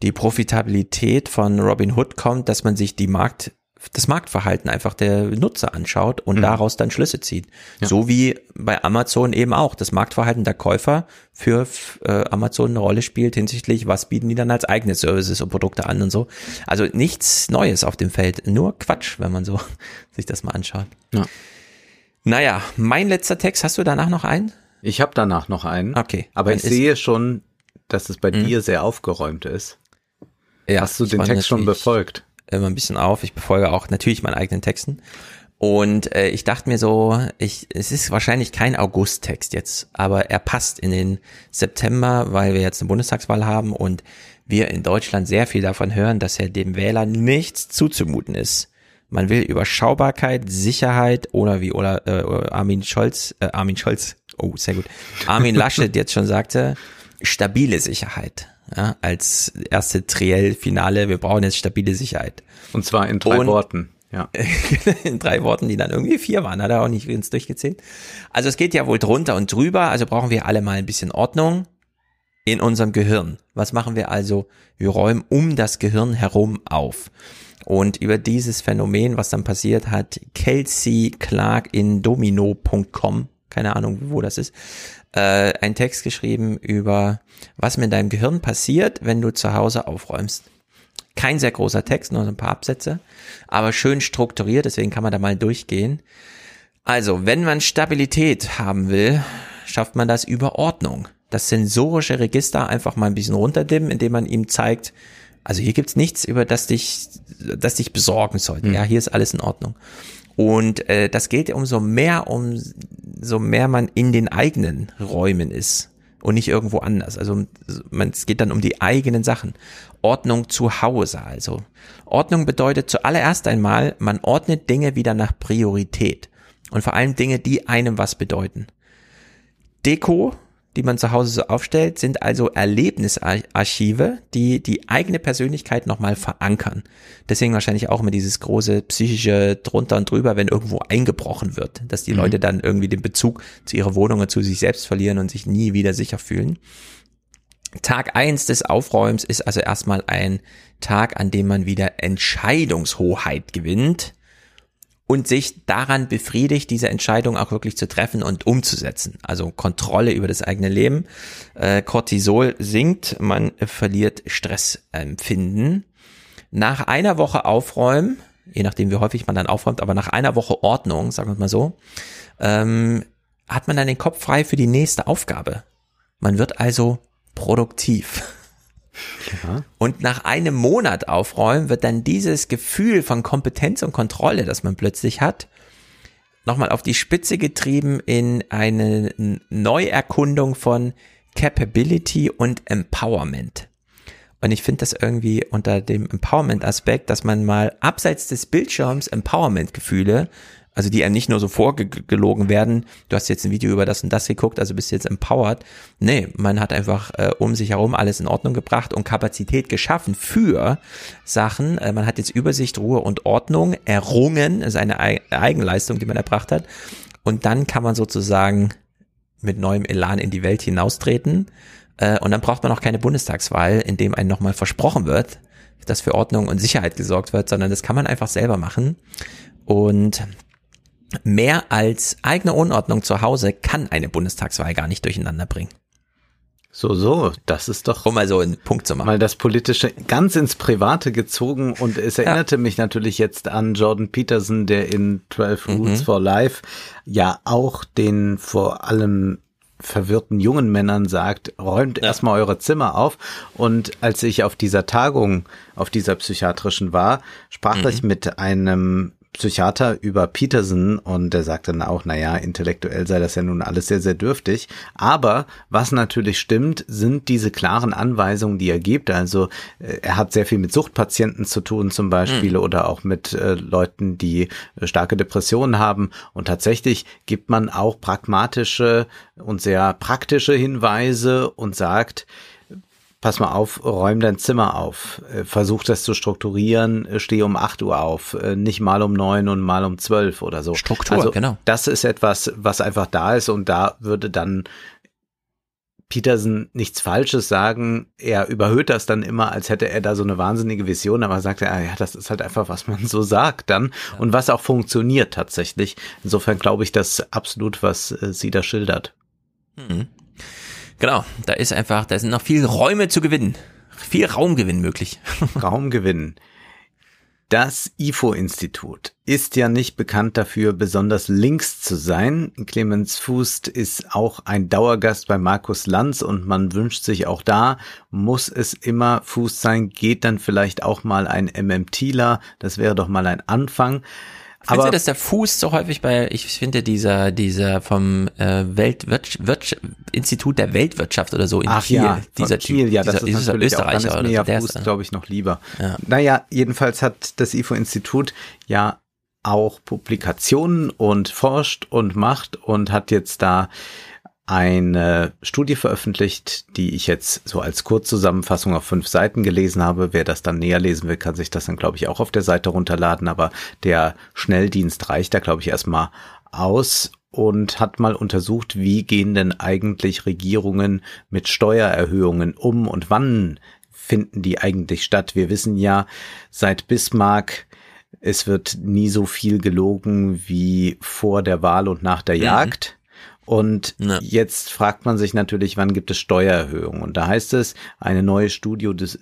die Profitabilität von Robin Hood kommt, dass man sich die Markt, das Marktverhalten einfach der Nutzer anschaut und daraus dann Schlüsse zieht. So wie bei Amazon eben auch das Marktverhalten der Käufer für äh, Amazon eine Rolle spielt hinsichtlich, was bieten die dann als eigene Services und Produkte an und so. Also nichts Neues auf dem Feld, nur Quatsch, wenn man so sich das mal anschaut. Ja. Naja, mein letzter Text, hast du danach noch einen? Ich habe danach noch einen. Okay, Aber ich Mhm. sehe schon, dass es bei dir sehr aufgeräumt ist. Ja, Hast du den Text schon befolgt? Immer ein bisschen auf. Ich befolge auch natürlich meinen eigenen Texten. Und äh, ich dachte mir so, ich, es ist wahrscheinlich kein August-Text jetzt, aber er passt in den September, weil wir jetzt eine Bundestagswahl haben und wir in Deutschland sehr viel davon hören, dass ja dem Wähler nichts zuzumuten ist. Man will Überschaubarkeit, Sicherheit oder wie oder, äh, Armin Scholz, äh, Armin Scholz, oh sehr gut, Armin Laschet jetzt schon sagte, stabile Sicherheit. Ja, als erste Triell-Finale, wir brauchen jetzt stabile Sicherheit. Und zwar in drei Und- Worten. Ja. in drei Worten, die dann irgendwie vier waren, hat er auch nicht ganz durchgezählt. Also es geht ja wohl drunter und drüber, also brauchen wir alle mal ein bisschen Ordnung in unserem Gehirn. Was machen wir also? Wir räumen um das Gehirn herum auf. Und über dieses Phänomen, was dann passiert, hat Kelsey Clark in domino.com, keine Ahnung, wo das ist, äh, einen Text geschrieben über, was mit deinem Gehirn passiert, wenn du zu Hause aufräumst. Kein sehr großer Text, nur so ein paar Absätze, aber schön strukturiert, deswegen kann man da mal durchgehen. Also, wenn man Stabilität haben will, schafft man das über Ordnung. Das sensorische Register einfach mal ein bisschen runterdimmen, indem man ihm zeigt, also hier gibt's nichts, über das dich, das dich besorgen sollte. Ja, hier ist alles in Ordnung. Und äh, das gilt umso mehr, umso mehr man in den eigenen Räumen ist und nicht irgendwo anders. Also man, es geht dann um die eigenen Sachen. Ordnung zu Hause also. Ordnung bedeutet zuallererst einmal, man ordnet Dinge wieder nach Priorität. Und vor allem Dinge, die einem was bedeuten. Deko, die man zu Hause so aufstellt, sind also Erlebnisarchive, die die eigene Persönlichkeit nochmal verankern. Deswegen wahrscheinlich auch immer dieses große psychische drunter und drüber, wenn irgendwo eingebrochen wird, dass die Leute dann irgendwie den Bezug zu ihrer Wohnung und zu sich selbst verlieren und sich nie wieder sicher fühlen. Tag eins des Aufräumens ist also erstmal ein Tag, an dem man wieder Entscheidungshoheit gewinnt und sich daran befriedigt, diese Entscheidung auch wirklich zu treffen und umzusetzen. Also Kontrolle über das eigene Leben. Äh, Cortisol sinkt, man verliert Stressempfinden. Nach einer Woche Aufräumen, je nachdem wie häufig man dann aufräumt, aber nach einer Woche Ordnung, sagen wir mal so, ähm, hat man dann den Kopf frei für die nächste Aufgabe. Man wird also produktiv. Und nach einem Monat aufräumen wird dann dieses Gefühl von Kompetenz und Kontrolle, das man plötzlich hat, nochmal auf die Spitze getrieben in eine Neuerkundung von Capability und Empowerment. Und ich finde das irgendwie unter dem Empowerment-Aspekt, dass man mal abseits des Bildschirms Empowerment-Gefühle, also die einem nicht nur so vorgelogen werden, du hast jetzt ein Video über das und das geguckt, also bist jetzt empowered. Nee, man hat einfach äh, um sich herum alles in Ordnung gebracht und Kapazität geschaffen für Sachen. Äh, man hat jetzt Übersicht, Ruhe und Ordnung errungen, ist eine Ei- Eigenleistung, die man erbracht hat. Und dann kann man sozusagen mit neuem Elan in die Welt hinaustreten. Äh, und dann braucht man auch keine Bundestagswahl, in dem einem nochmal versprochen wird, dass für Ordnung und Sicherheit gesorgt wird, sondern das kann man einfach selber machen. Und mehr als eigene Unordnung zu Hause kann eine Bundestagswahl gar nicht durcheinander bringen. So, so, das ist doch Um mal so einen Punkt zu machen. mal das Politische ganz ins Private gezogen und es erinnerte mich natürlich jetzt an Jordan Peterson, der in 12 Rules for Life ja auch den vor allem verwirrten jungen Männern sagt, räumt erstmal eure Zimmer auf. Und als ich auf dieser Tagung, auf dieser psychiatrischen war, sprach ich mit einem Psychiater über Peterson und der sagt dann auch, naja, intellektuell sei das ja nun alles sehr, sehr dürftig. Aber was natürlich stimmt, sind diese klaren Anweisungen, die er gibt. Also äh, er hat sehr viel mit Suchtpatienten zu tun zum Beispiel mhm. oder auch mit äh, Leuten, die äh, starke Depressionen haben. Und tatsächlich gibt man auch pragmatische und sehr praktische Hinweise und sagt, pass mal auf, räum dein Zimmer auf, äh, versuch das zu strukturieren, äh, steh um 8 Uhr auf, äh, nicht mal um 9 und mal um 12 oder so. Struktur, also, genau. Das ist etwas, was einfach da ist und da würde dann Peterson nichts Falsches sagen. Er überhöht das dann immer, als hätte er da so eine wahnsinnige Vision, aber sagt er, ja, das ist halt einfach, was man so sagt dann ja. und was auch funktioniert tatsächlich. Insofern glaube ich das absolut, was äh, sie da schildert. Mhm. Genau, da ist einfach, da sind noch viel Räume zu gewinnen. Viel Raumgewinn möglich. Raumgewinn. Das IFO-Institut ist ja nicht bekannt dafür, besonders links zu sein. Clemens Fußt ist auch ein Dauergast bei Markus Lanz und man wünscht sich auch da, muss es immer Fußt sein, geht dann vielleicht auch mal ein MMTler, das wäre doch mal ein Anfang. Findest aber, du, dass der Fuß so häufig bei, ich finde dieser, dieser vom äh, Weltwirtschaft, Institut der Weltwirtschaft oder so in Ach Kiel, ja, dieser Kiel, ja, das dieser, ist natürlich Österreicher auch, dann ist mir ja Fuß, glaube ich, noch lieber. Ja. Naja, jedenfalls hat das IFO-Institut ja auch Publikationen und forscht und macht und hat jetzt da eine Studie veröffentlicht, die ich jetzt so als Kurzzusammenfassung auf fünf Seiten gelesen habe. Wer das dann näher lesen will, kann sich das dann, glaube ich, auch auf der Seite runterladen. Aber der Schnelldienst reicht da, glaube ich, erstmal aus und hat mal untersucht, wie gehen denn eigentlich Regierungen mit Steuererhöhungen um und wann finden die eigentlich statt. Wir wissen ja seit Bismarck, es wird nie so viel gelogen wie vor der Wahl und nach der mhm. Jagd. Und ja. jetzt fragt man sich natürlich, wann gibt es Steuererhöhungen? Und da heißt es, eine neue Studie des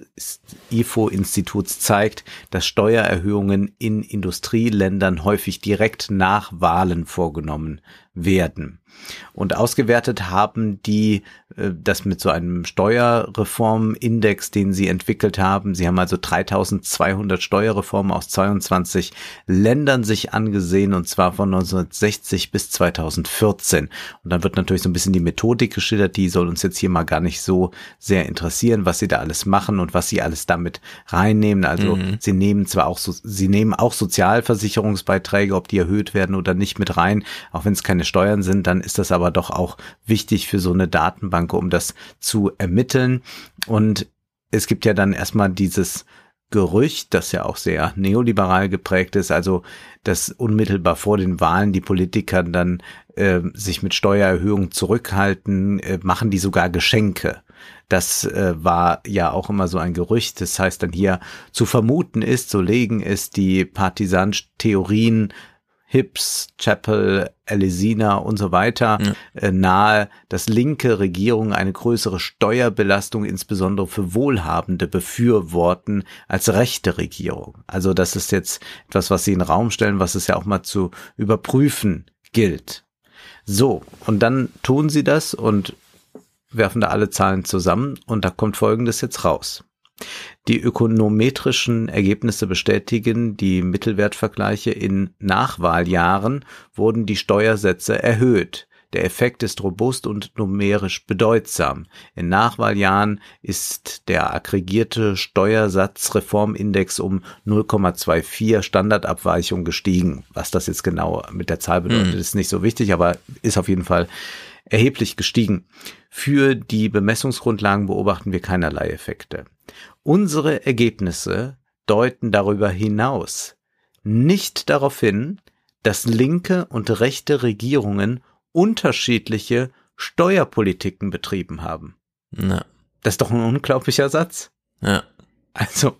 IFO-Instituts zeigt, dass Steuererhöhungen in Industrieländern häufig direkt nach Wahlen vorgenommen werden. Und ausgewertet haben die äh, das mit so einem Steuerreformindex, den sie entwickelt haben. Sie haben also 3200 Steuerreformen aus 22 Ländern sich angesehen und zwar von 1960 bis 2014. Und dann wird natürlich so ein bisschen die Methodik geschildert, die soll uns jetzt hier mal gar nicht so sehr interessieren, was sie da alles machen und was sie alles damit reinnehmen. Also mhm. sie nehmen zwar auch so, sie nehmen auch Sozialversicherungsbeiträge, ob die erhöht werden oder nicht mit rein, auch wenn es keine Steuern sind, dann ist das aber doch auch wichtig für so eine Datenbank, um das zu ermitteln. Und es gibt ja dann erstmal dieses Gerücht, das ja auch sehr neoliberal geprägt ist, also dass unmittelbar vor den Wahlen die Politiker dann äh, sich mit Steuererhöhungen zurückhalten, äh, machen die sogar Geschenke. Das äh, war ja auch immer so ein Gerücht. Das heißt dann hier zu vermuten ist, so legen es die Partisan-Theorien Hips, Chapel, Elisina und so weiter ja. äh, nahe, dass linke Regierungen eine größere Steuerbelastung insbesondere für Wohlhabende befürworten als rechte Regierung. Also das ist jetzt etwas, was sie in den Raum stellen, was es ja auch mal zu überprüfen gilt. So, und dann tun sie das und werfen da alle Zahlen zusammen und da kommt Folgendes jetzt raus. Die ökonometrischen Ergebnisse bestätigen die Mittelwertvergleiche in Nachwahljahren wurden die Steuersätze erhöht. Der Effekt ist robust und numerisch bedeutsam. In Nachwahljahren ist der aggregierte Steuersatzreformindex um 0,24 Standardabweichung gestiegen. Was das jetzt genau mit der Zahl bedeutet, hm. ist nicht so wichtig, aber ist auf jeden Fall erheblich gestiegen. Für die Bemessungsgrundlagen beobachten wir keinerlei Effekte. Unsere Ergebnisse deuten darüber hinaus nicht darauf hin, dass linke und rechte Regierungen unterschiedliche Steuerpolitiken betrieben haben. Na. Das ist doch ein unglaublicher Satz. Ja. Also,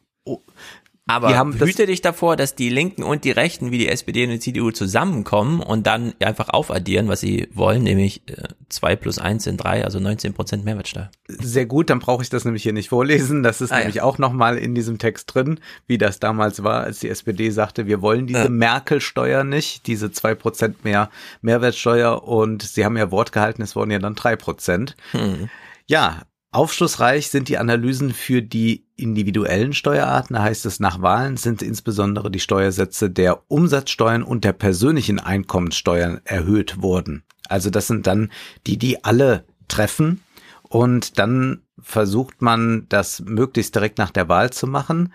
aber hüte dich davor, dass die Linken und die Rechten wie die SPD und die CDU zusammenkommen und dann einfach aufaddieren, was sie wollen, nämlich äh, zwei plus eins sind drei, also 19 Prozent Mehrwertsteuer. Sehr gut, dann brauche ich das nämlich hier nicht vorlesen. Das ist ah, nämlich ja. auch nochmal in diesem Text drin, wie das damals war, als die SPD sagte, wir wollen diese ja. Merkel-Steuer nicht, diese zwei Prozent mehr Mehrwertsteuer und sie haben ja Wort gehalten, es wurden ja dann drei Prozent. Hm. Ja, Aufschlussreich sind die Analysen für die individuellen Steuerarten, da heißt es, nach Wahlen sind insbesondere die Steuersätze der Umsatzsteuern und der persönlichen Einkommenssteuern erhöht worden. Also das sind dann die, die alle treffen. Und dann versucht man, das möglichst direkt nach der Wahl zu machen.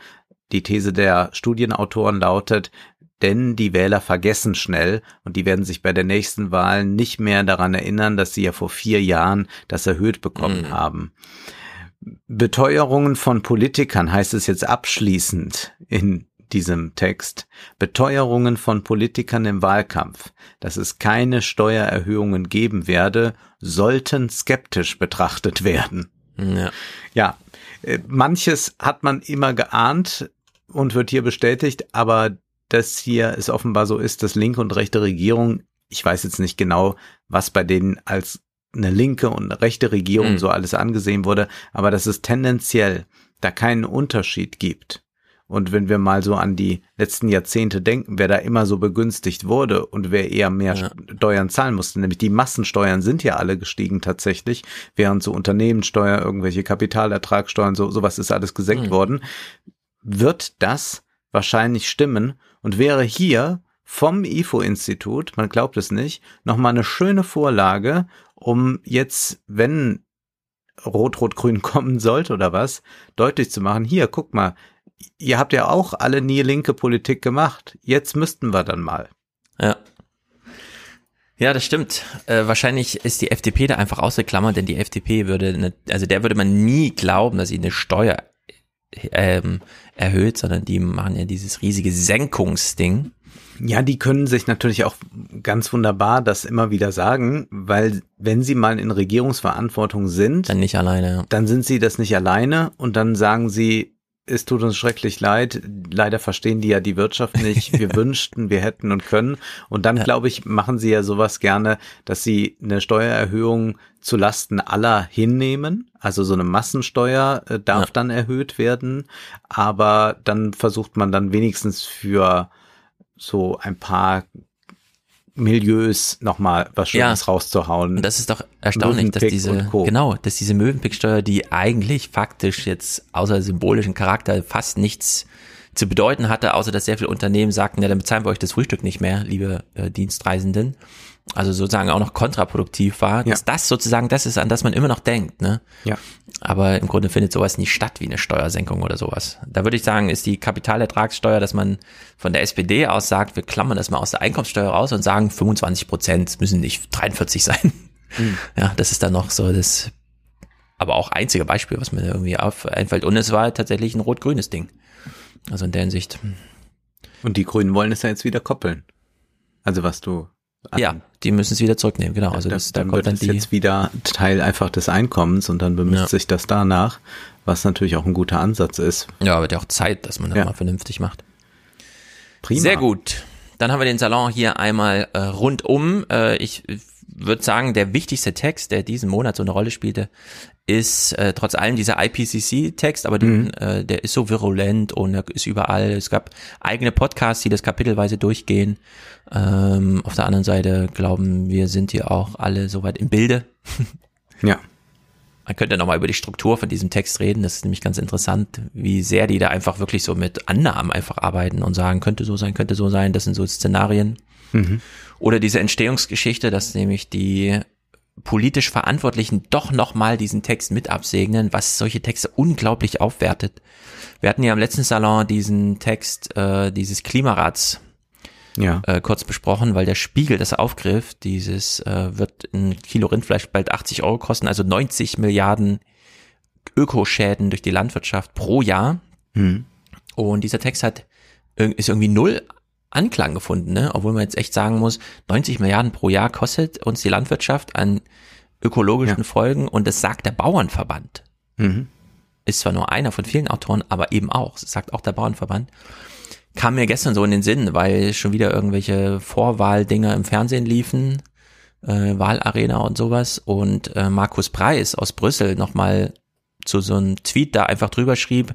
Die These der Studienautoren lautet, denn die Wähler vergessen schnell und die werden sich bei der nächsten Wahl nicht mehr daran erinnern, dass sie ja vor vier Jahren das erhöht bekommen mhm. haben. Beteuerungen von Politikern heißt es jetzt abschließend in diesem Text. Beteuerungen von Politikern im Wahlkampf, dass es keine Steuererhöhungen geben werde, sollten skeptisch betrachtet werden. Ja. ja, äh, manches hat man immer geahnt und wird hier bestätigt, aber das hier ist offenbar so ist, dass linke und rechte Regierung, ich weiß jetzt nicht genau, was bei denen als eine linke und eine rechte Regierung mhm. so alles angesehen wurde, aber dass es tendenziell da keinen Unterschied gibt. Und wenn wir mal so an die letzten Jahrzehnte denken, wer da immer so begünstigt wurde und wer eher mehr ja. Steuern zahlen musste, nämlich die Massensteuern sind ja alle gestiegen tatsächlich, während so Unternehmenssteuer, irgendwelche Kapitalertragssteuern, so sowas ist alles gesenkt mhm. worden, wird das wahrscheinlich stimmen und wäre hier vom IFO-Institut, man glaubt es nicht, nochmal eine schöne Vorlage, um jetzt, wenn Rot-Rot-Grün kommen sollte oder was, deutlich zu machen, hier, guck mal, ihr habt ja auch alle nie linke Politik gemacht. Jetzt müssten wir dann mal. Ja. Ja, das stimmt. Äh, wahrscheinlich ist die FDP da einfach ausgeklammert, denn die FDP würde, eine, also der würde man nie glauben, dass sie eine Steuer ähm, erhöht, sondern die machen ja dieses riesige Senkungsding. Ja, die können sich natürlich auch ganz wunderbar das immer wieder sagen, weil wenn sie mal in Regierungsverantwortung sind, dann nicht alleine. Dann sind sie das nicht alleine und dann sagen sie, es tut uns schrecklich leid. Leider verstehen die ja die Wirtschaft nicht. Wir wünschten, wir hätten und können. Und dann, ja. glaube ich, machen sie ja sowas gerne, dass sie eine Steuererhöhung zu Lasten aller hinnehmen. Also so eine Massensteuer äh, darf ja. dann erhöht werden. Aber dann versucht man dann wenigstens für so ein paar Milieus nochmal was Schönes ja, rauszuhauen. Und das ist doch erstaunlich, dass diese, genau, dass diese Möwenpicksteuer, die eigentlich faktisch jetzt außer symbolischen Charakter fast nichts zu bedeuten hatte, außer dass sehr viele Unternehmen sagten, ja, dann bezahlen wir euch das Frühstück nicht mehr, liebe äh, Dienstreisenden. Also sozusagen auch noch kontraproduktiv war, ja. dass das sozusagen das ist, an das man immer noch denkt, ne? Ja. Aber im Grunde findet sowas nicht statt wie eine Steuersenkung oder sowas. Da würde ich sagen, ist die Kapitalertragssteuer, dass man von der SPD aus sagt, wir klammern das mal aus der Einkommenssteuer raus und sagen 25 Prozent müssen nicht 43 sein. Mhm. Ja, das ist dann noch so das, aber auch einzige Beispiel, was mir irgendwie auf einfällt. Und es war tatsächlich ein rot-grünes Ding. Also in der Hinsicht. Und die Grünen wollen es ja jetzt wieder koppeln. Also was du ja, die müssen es wieder zurücknehmen, genau. Also das, da, dann kommt dann die jetzt wieder Teil einfach des Einkommens und dann bemisst ja. sich das danach, was natürlich auch ein guter Ansatz ist. Ja, wird ja auch Zeit, dass man das ja. mal vernünftig macht. Prima. Sehr gut. Dann haben wir den Salon hier einmal äh, rundum. Äh, ich würde sagen, der wichtigste Text, der diesen Monat so eine Rolle spielte, ist äh, trotz allem dieser IPCC-Text, aber den, mhm. äh, der ist so virulent und er ist überall. Es gab eigene Podcasts, die das kapitelweise durchgehen. Ähm, auf der anderen Seite glauben wir, sind hier auch alle soweit im Bilde. ja. Man könnte nochmal über die Struktur von diesem Text reden. Das ist nämlich ganz interessant, wie sehr die da einfach wirklich so mit Annahmen einfach arbeiten und sagen, könnte so sein, könnte so sein. Das sind so Szenarien. Mhm. Oder diese Entstehungsgeschichte, dass nämlich die politisch Verantwortlichen doch nochmal diesen Text mit absegnen, was solche Texte unglaublich aufwertet. Wir hatten ja am letzten Salon diesen Text äh, dieses Klimarats ja. äh, kurz besprochen, weil der Spiegel das aufgriff. Dieses äh, wird ein Kilo Rindfleisch bald 80 Euro kosten, also 90 Milliarden Ökoschäden durch die Landwirtschaft pro Jahr. Hm. Und dieser Text hat ist irgendwie null Anklang gefunden, ne? obwohl man jetzt echt sagen muss, 90 Milliarden pro Jahr kostet uns die Landwirtschaft an ökologischen ja. Folgen und das sagt der Bauernverband. Mhm. Ist zwar nur einer von vielen Autoren, aber eben auch, das sagt auch der Bauernverband. Kam mir gestern so in den Sinn, weil schon wieder irgendwelche Vorwahldinger im Fernsehen liefen, äh, Wahlarena und sowas und äh, Markus Preis aus Brüssel nochmal zu so einem Tweet da einfach drüber schrieb,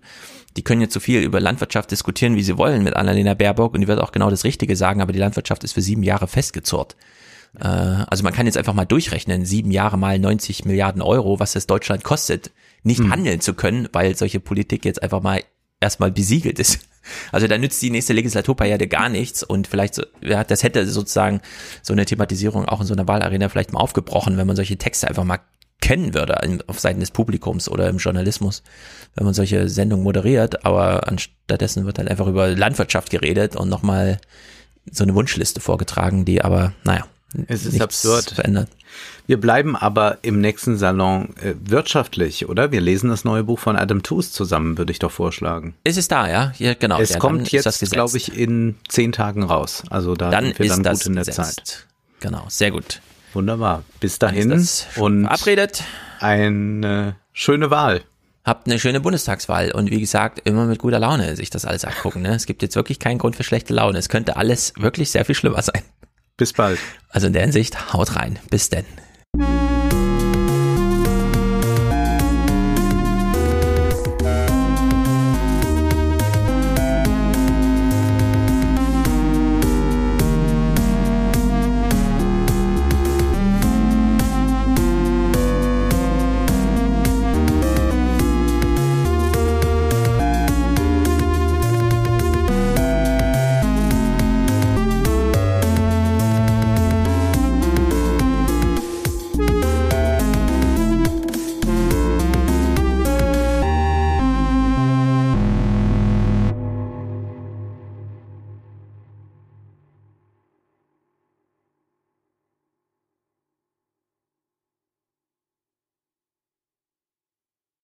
die können jetzt so viel über Landwirtschaft diskutieren, wie sie wollen mit Annalena Baerbock und die wird auch genau das Richtige sagen, aber die Landwirtschaft ist für sieben Jahre festgezurrt. Äh, also man kann jetzt einfach mal durchrechnen, sieben Jahre mal 90 Milliarden Euro, was es Deutschland kostet, nicht hm. handeln zu können, weil solche Politik jetzt einfach mal erstmal besiegelt ist. Also da nützt die nächste Legislaturperiode gar nichts und vielleicht, ja, das hätte sozusagen so eine Thematisierung auch in so einer Wahlarena vielleicht mal aufgebrochen, wenn man solche Texte einfach mal kennen würde auf Seiten des Publikums oder im Journalismus, wenn man solche Sendungen moderiert, aber anstattdessen wird dann einfach über Landwirtschaft geredet und nochmal so eine Wunschliste vorgetragen, die aber, naja, es ist absurd. Verändert. Wir bleiben aber im nächsten Salon äh, wirtschaftlich, oder? Wir lesen das neue Buch von Adam Tooze zusammen, würde ich doch vorschlagen. Ist es da, ja? ja genau. Es ja, kommt jetzt, glaube ich, in zehn Tagen raus. Also da dann sind wir dann gut in der gesetzt. Zeit. Genau, sehr gut. Wunderbar. Bis dahin und verabredet. Eine schöne Wahl. Habt eine schöne Bundestagswahl und wie gesagt, immer mit guter Laune sich das alles angucken. Ne? Es gibt jetzt wirklich keinen Grund für schlechte Laune. Es könnte alles wirklich sehr viel schlimmer sein. Bis bald. Also in der Hinsicht, haut rein. Bis denn.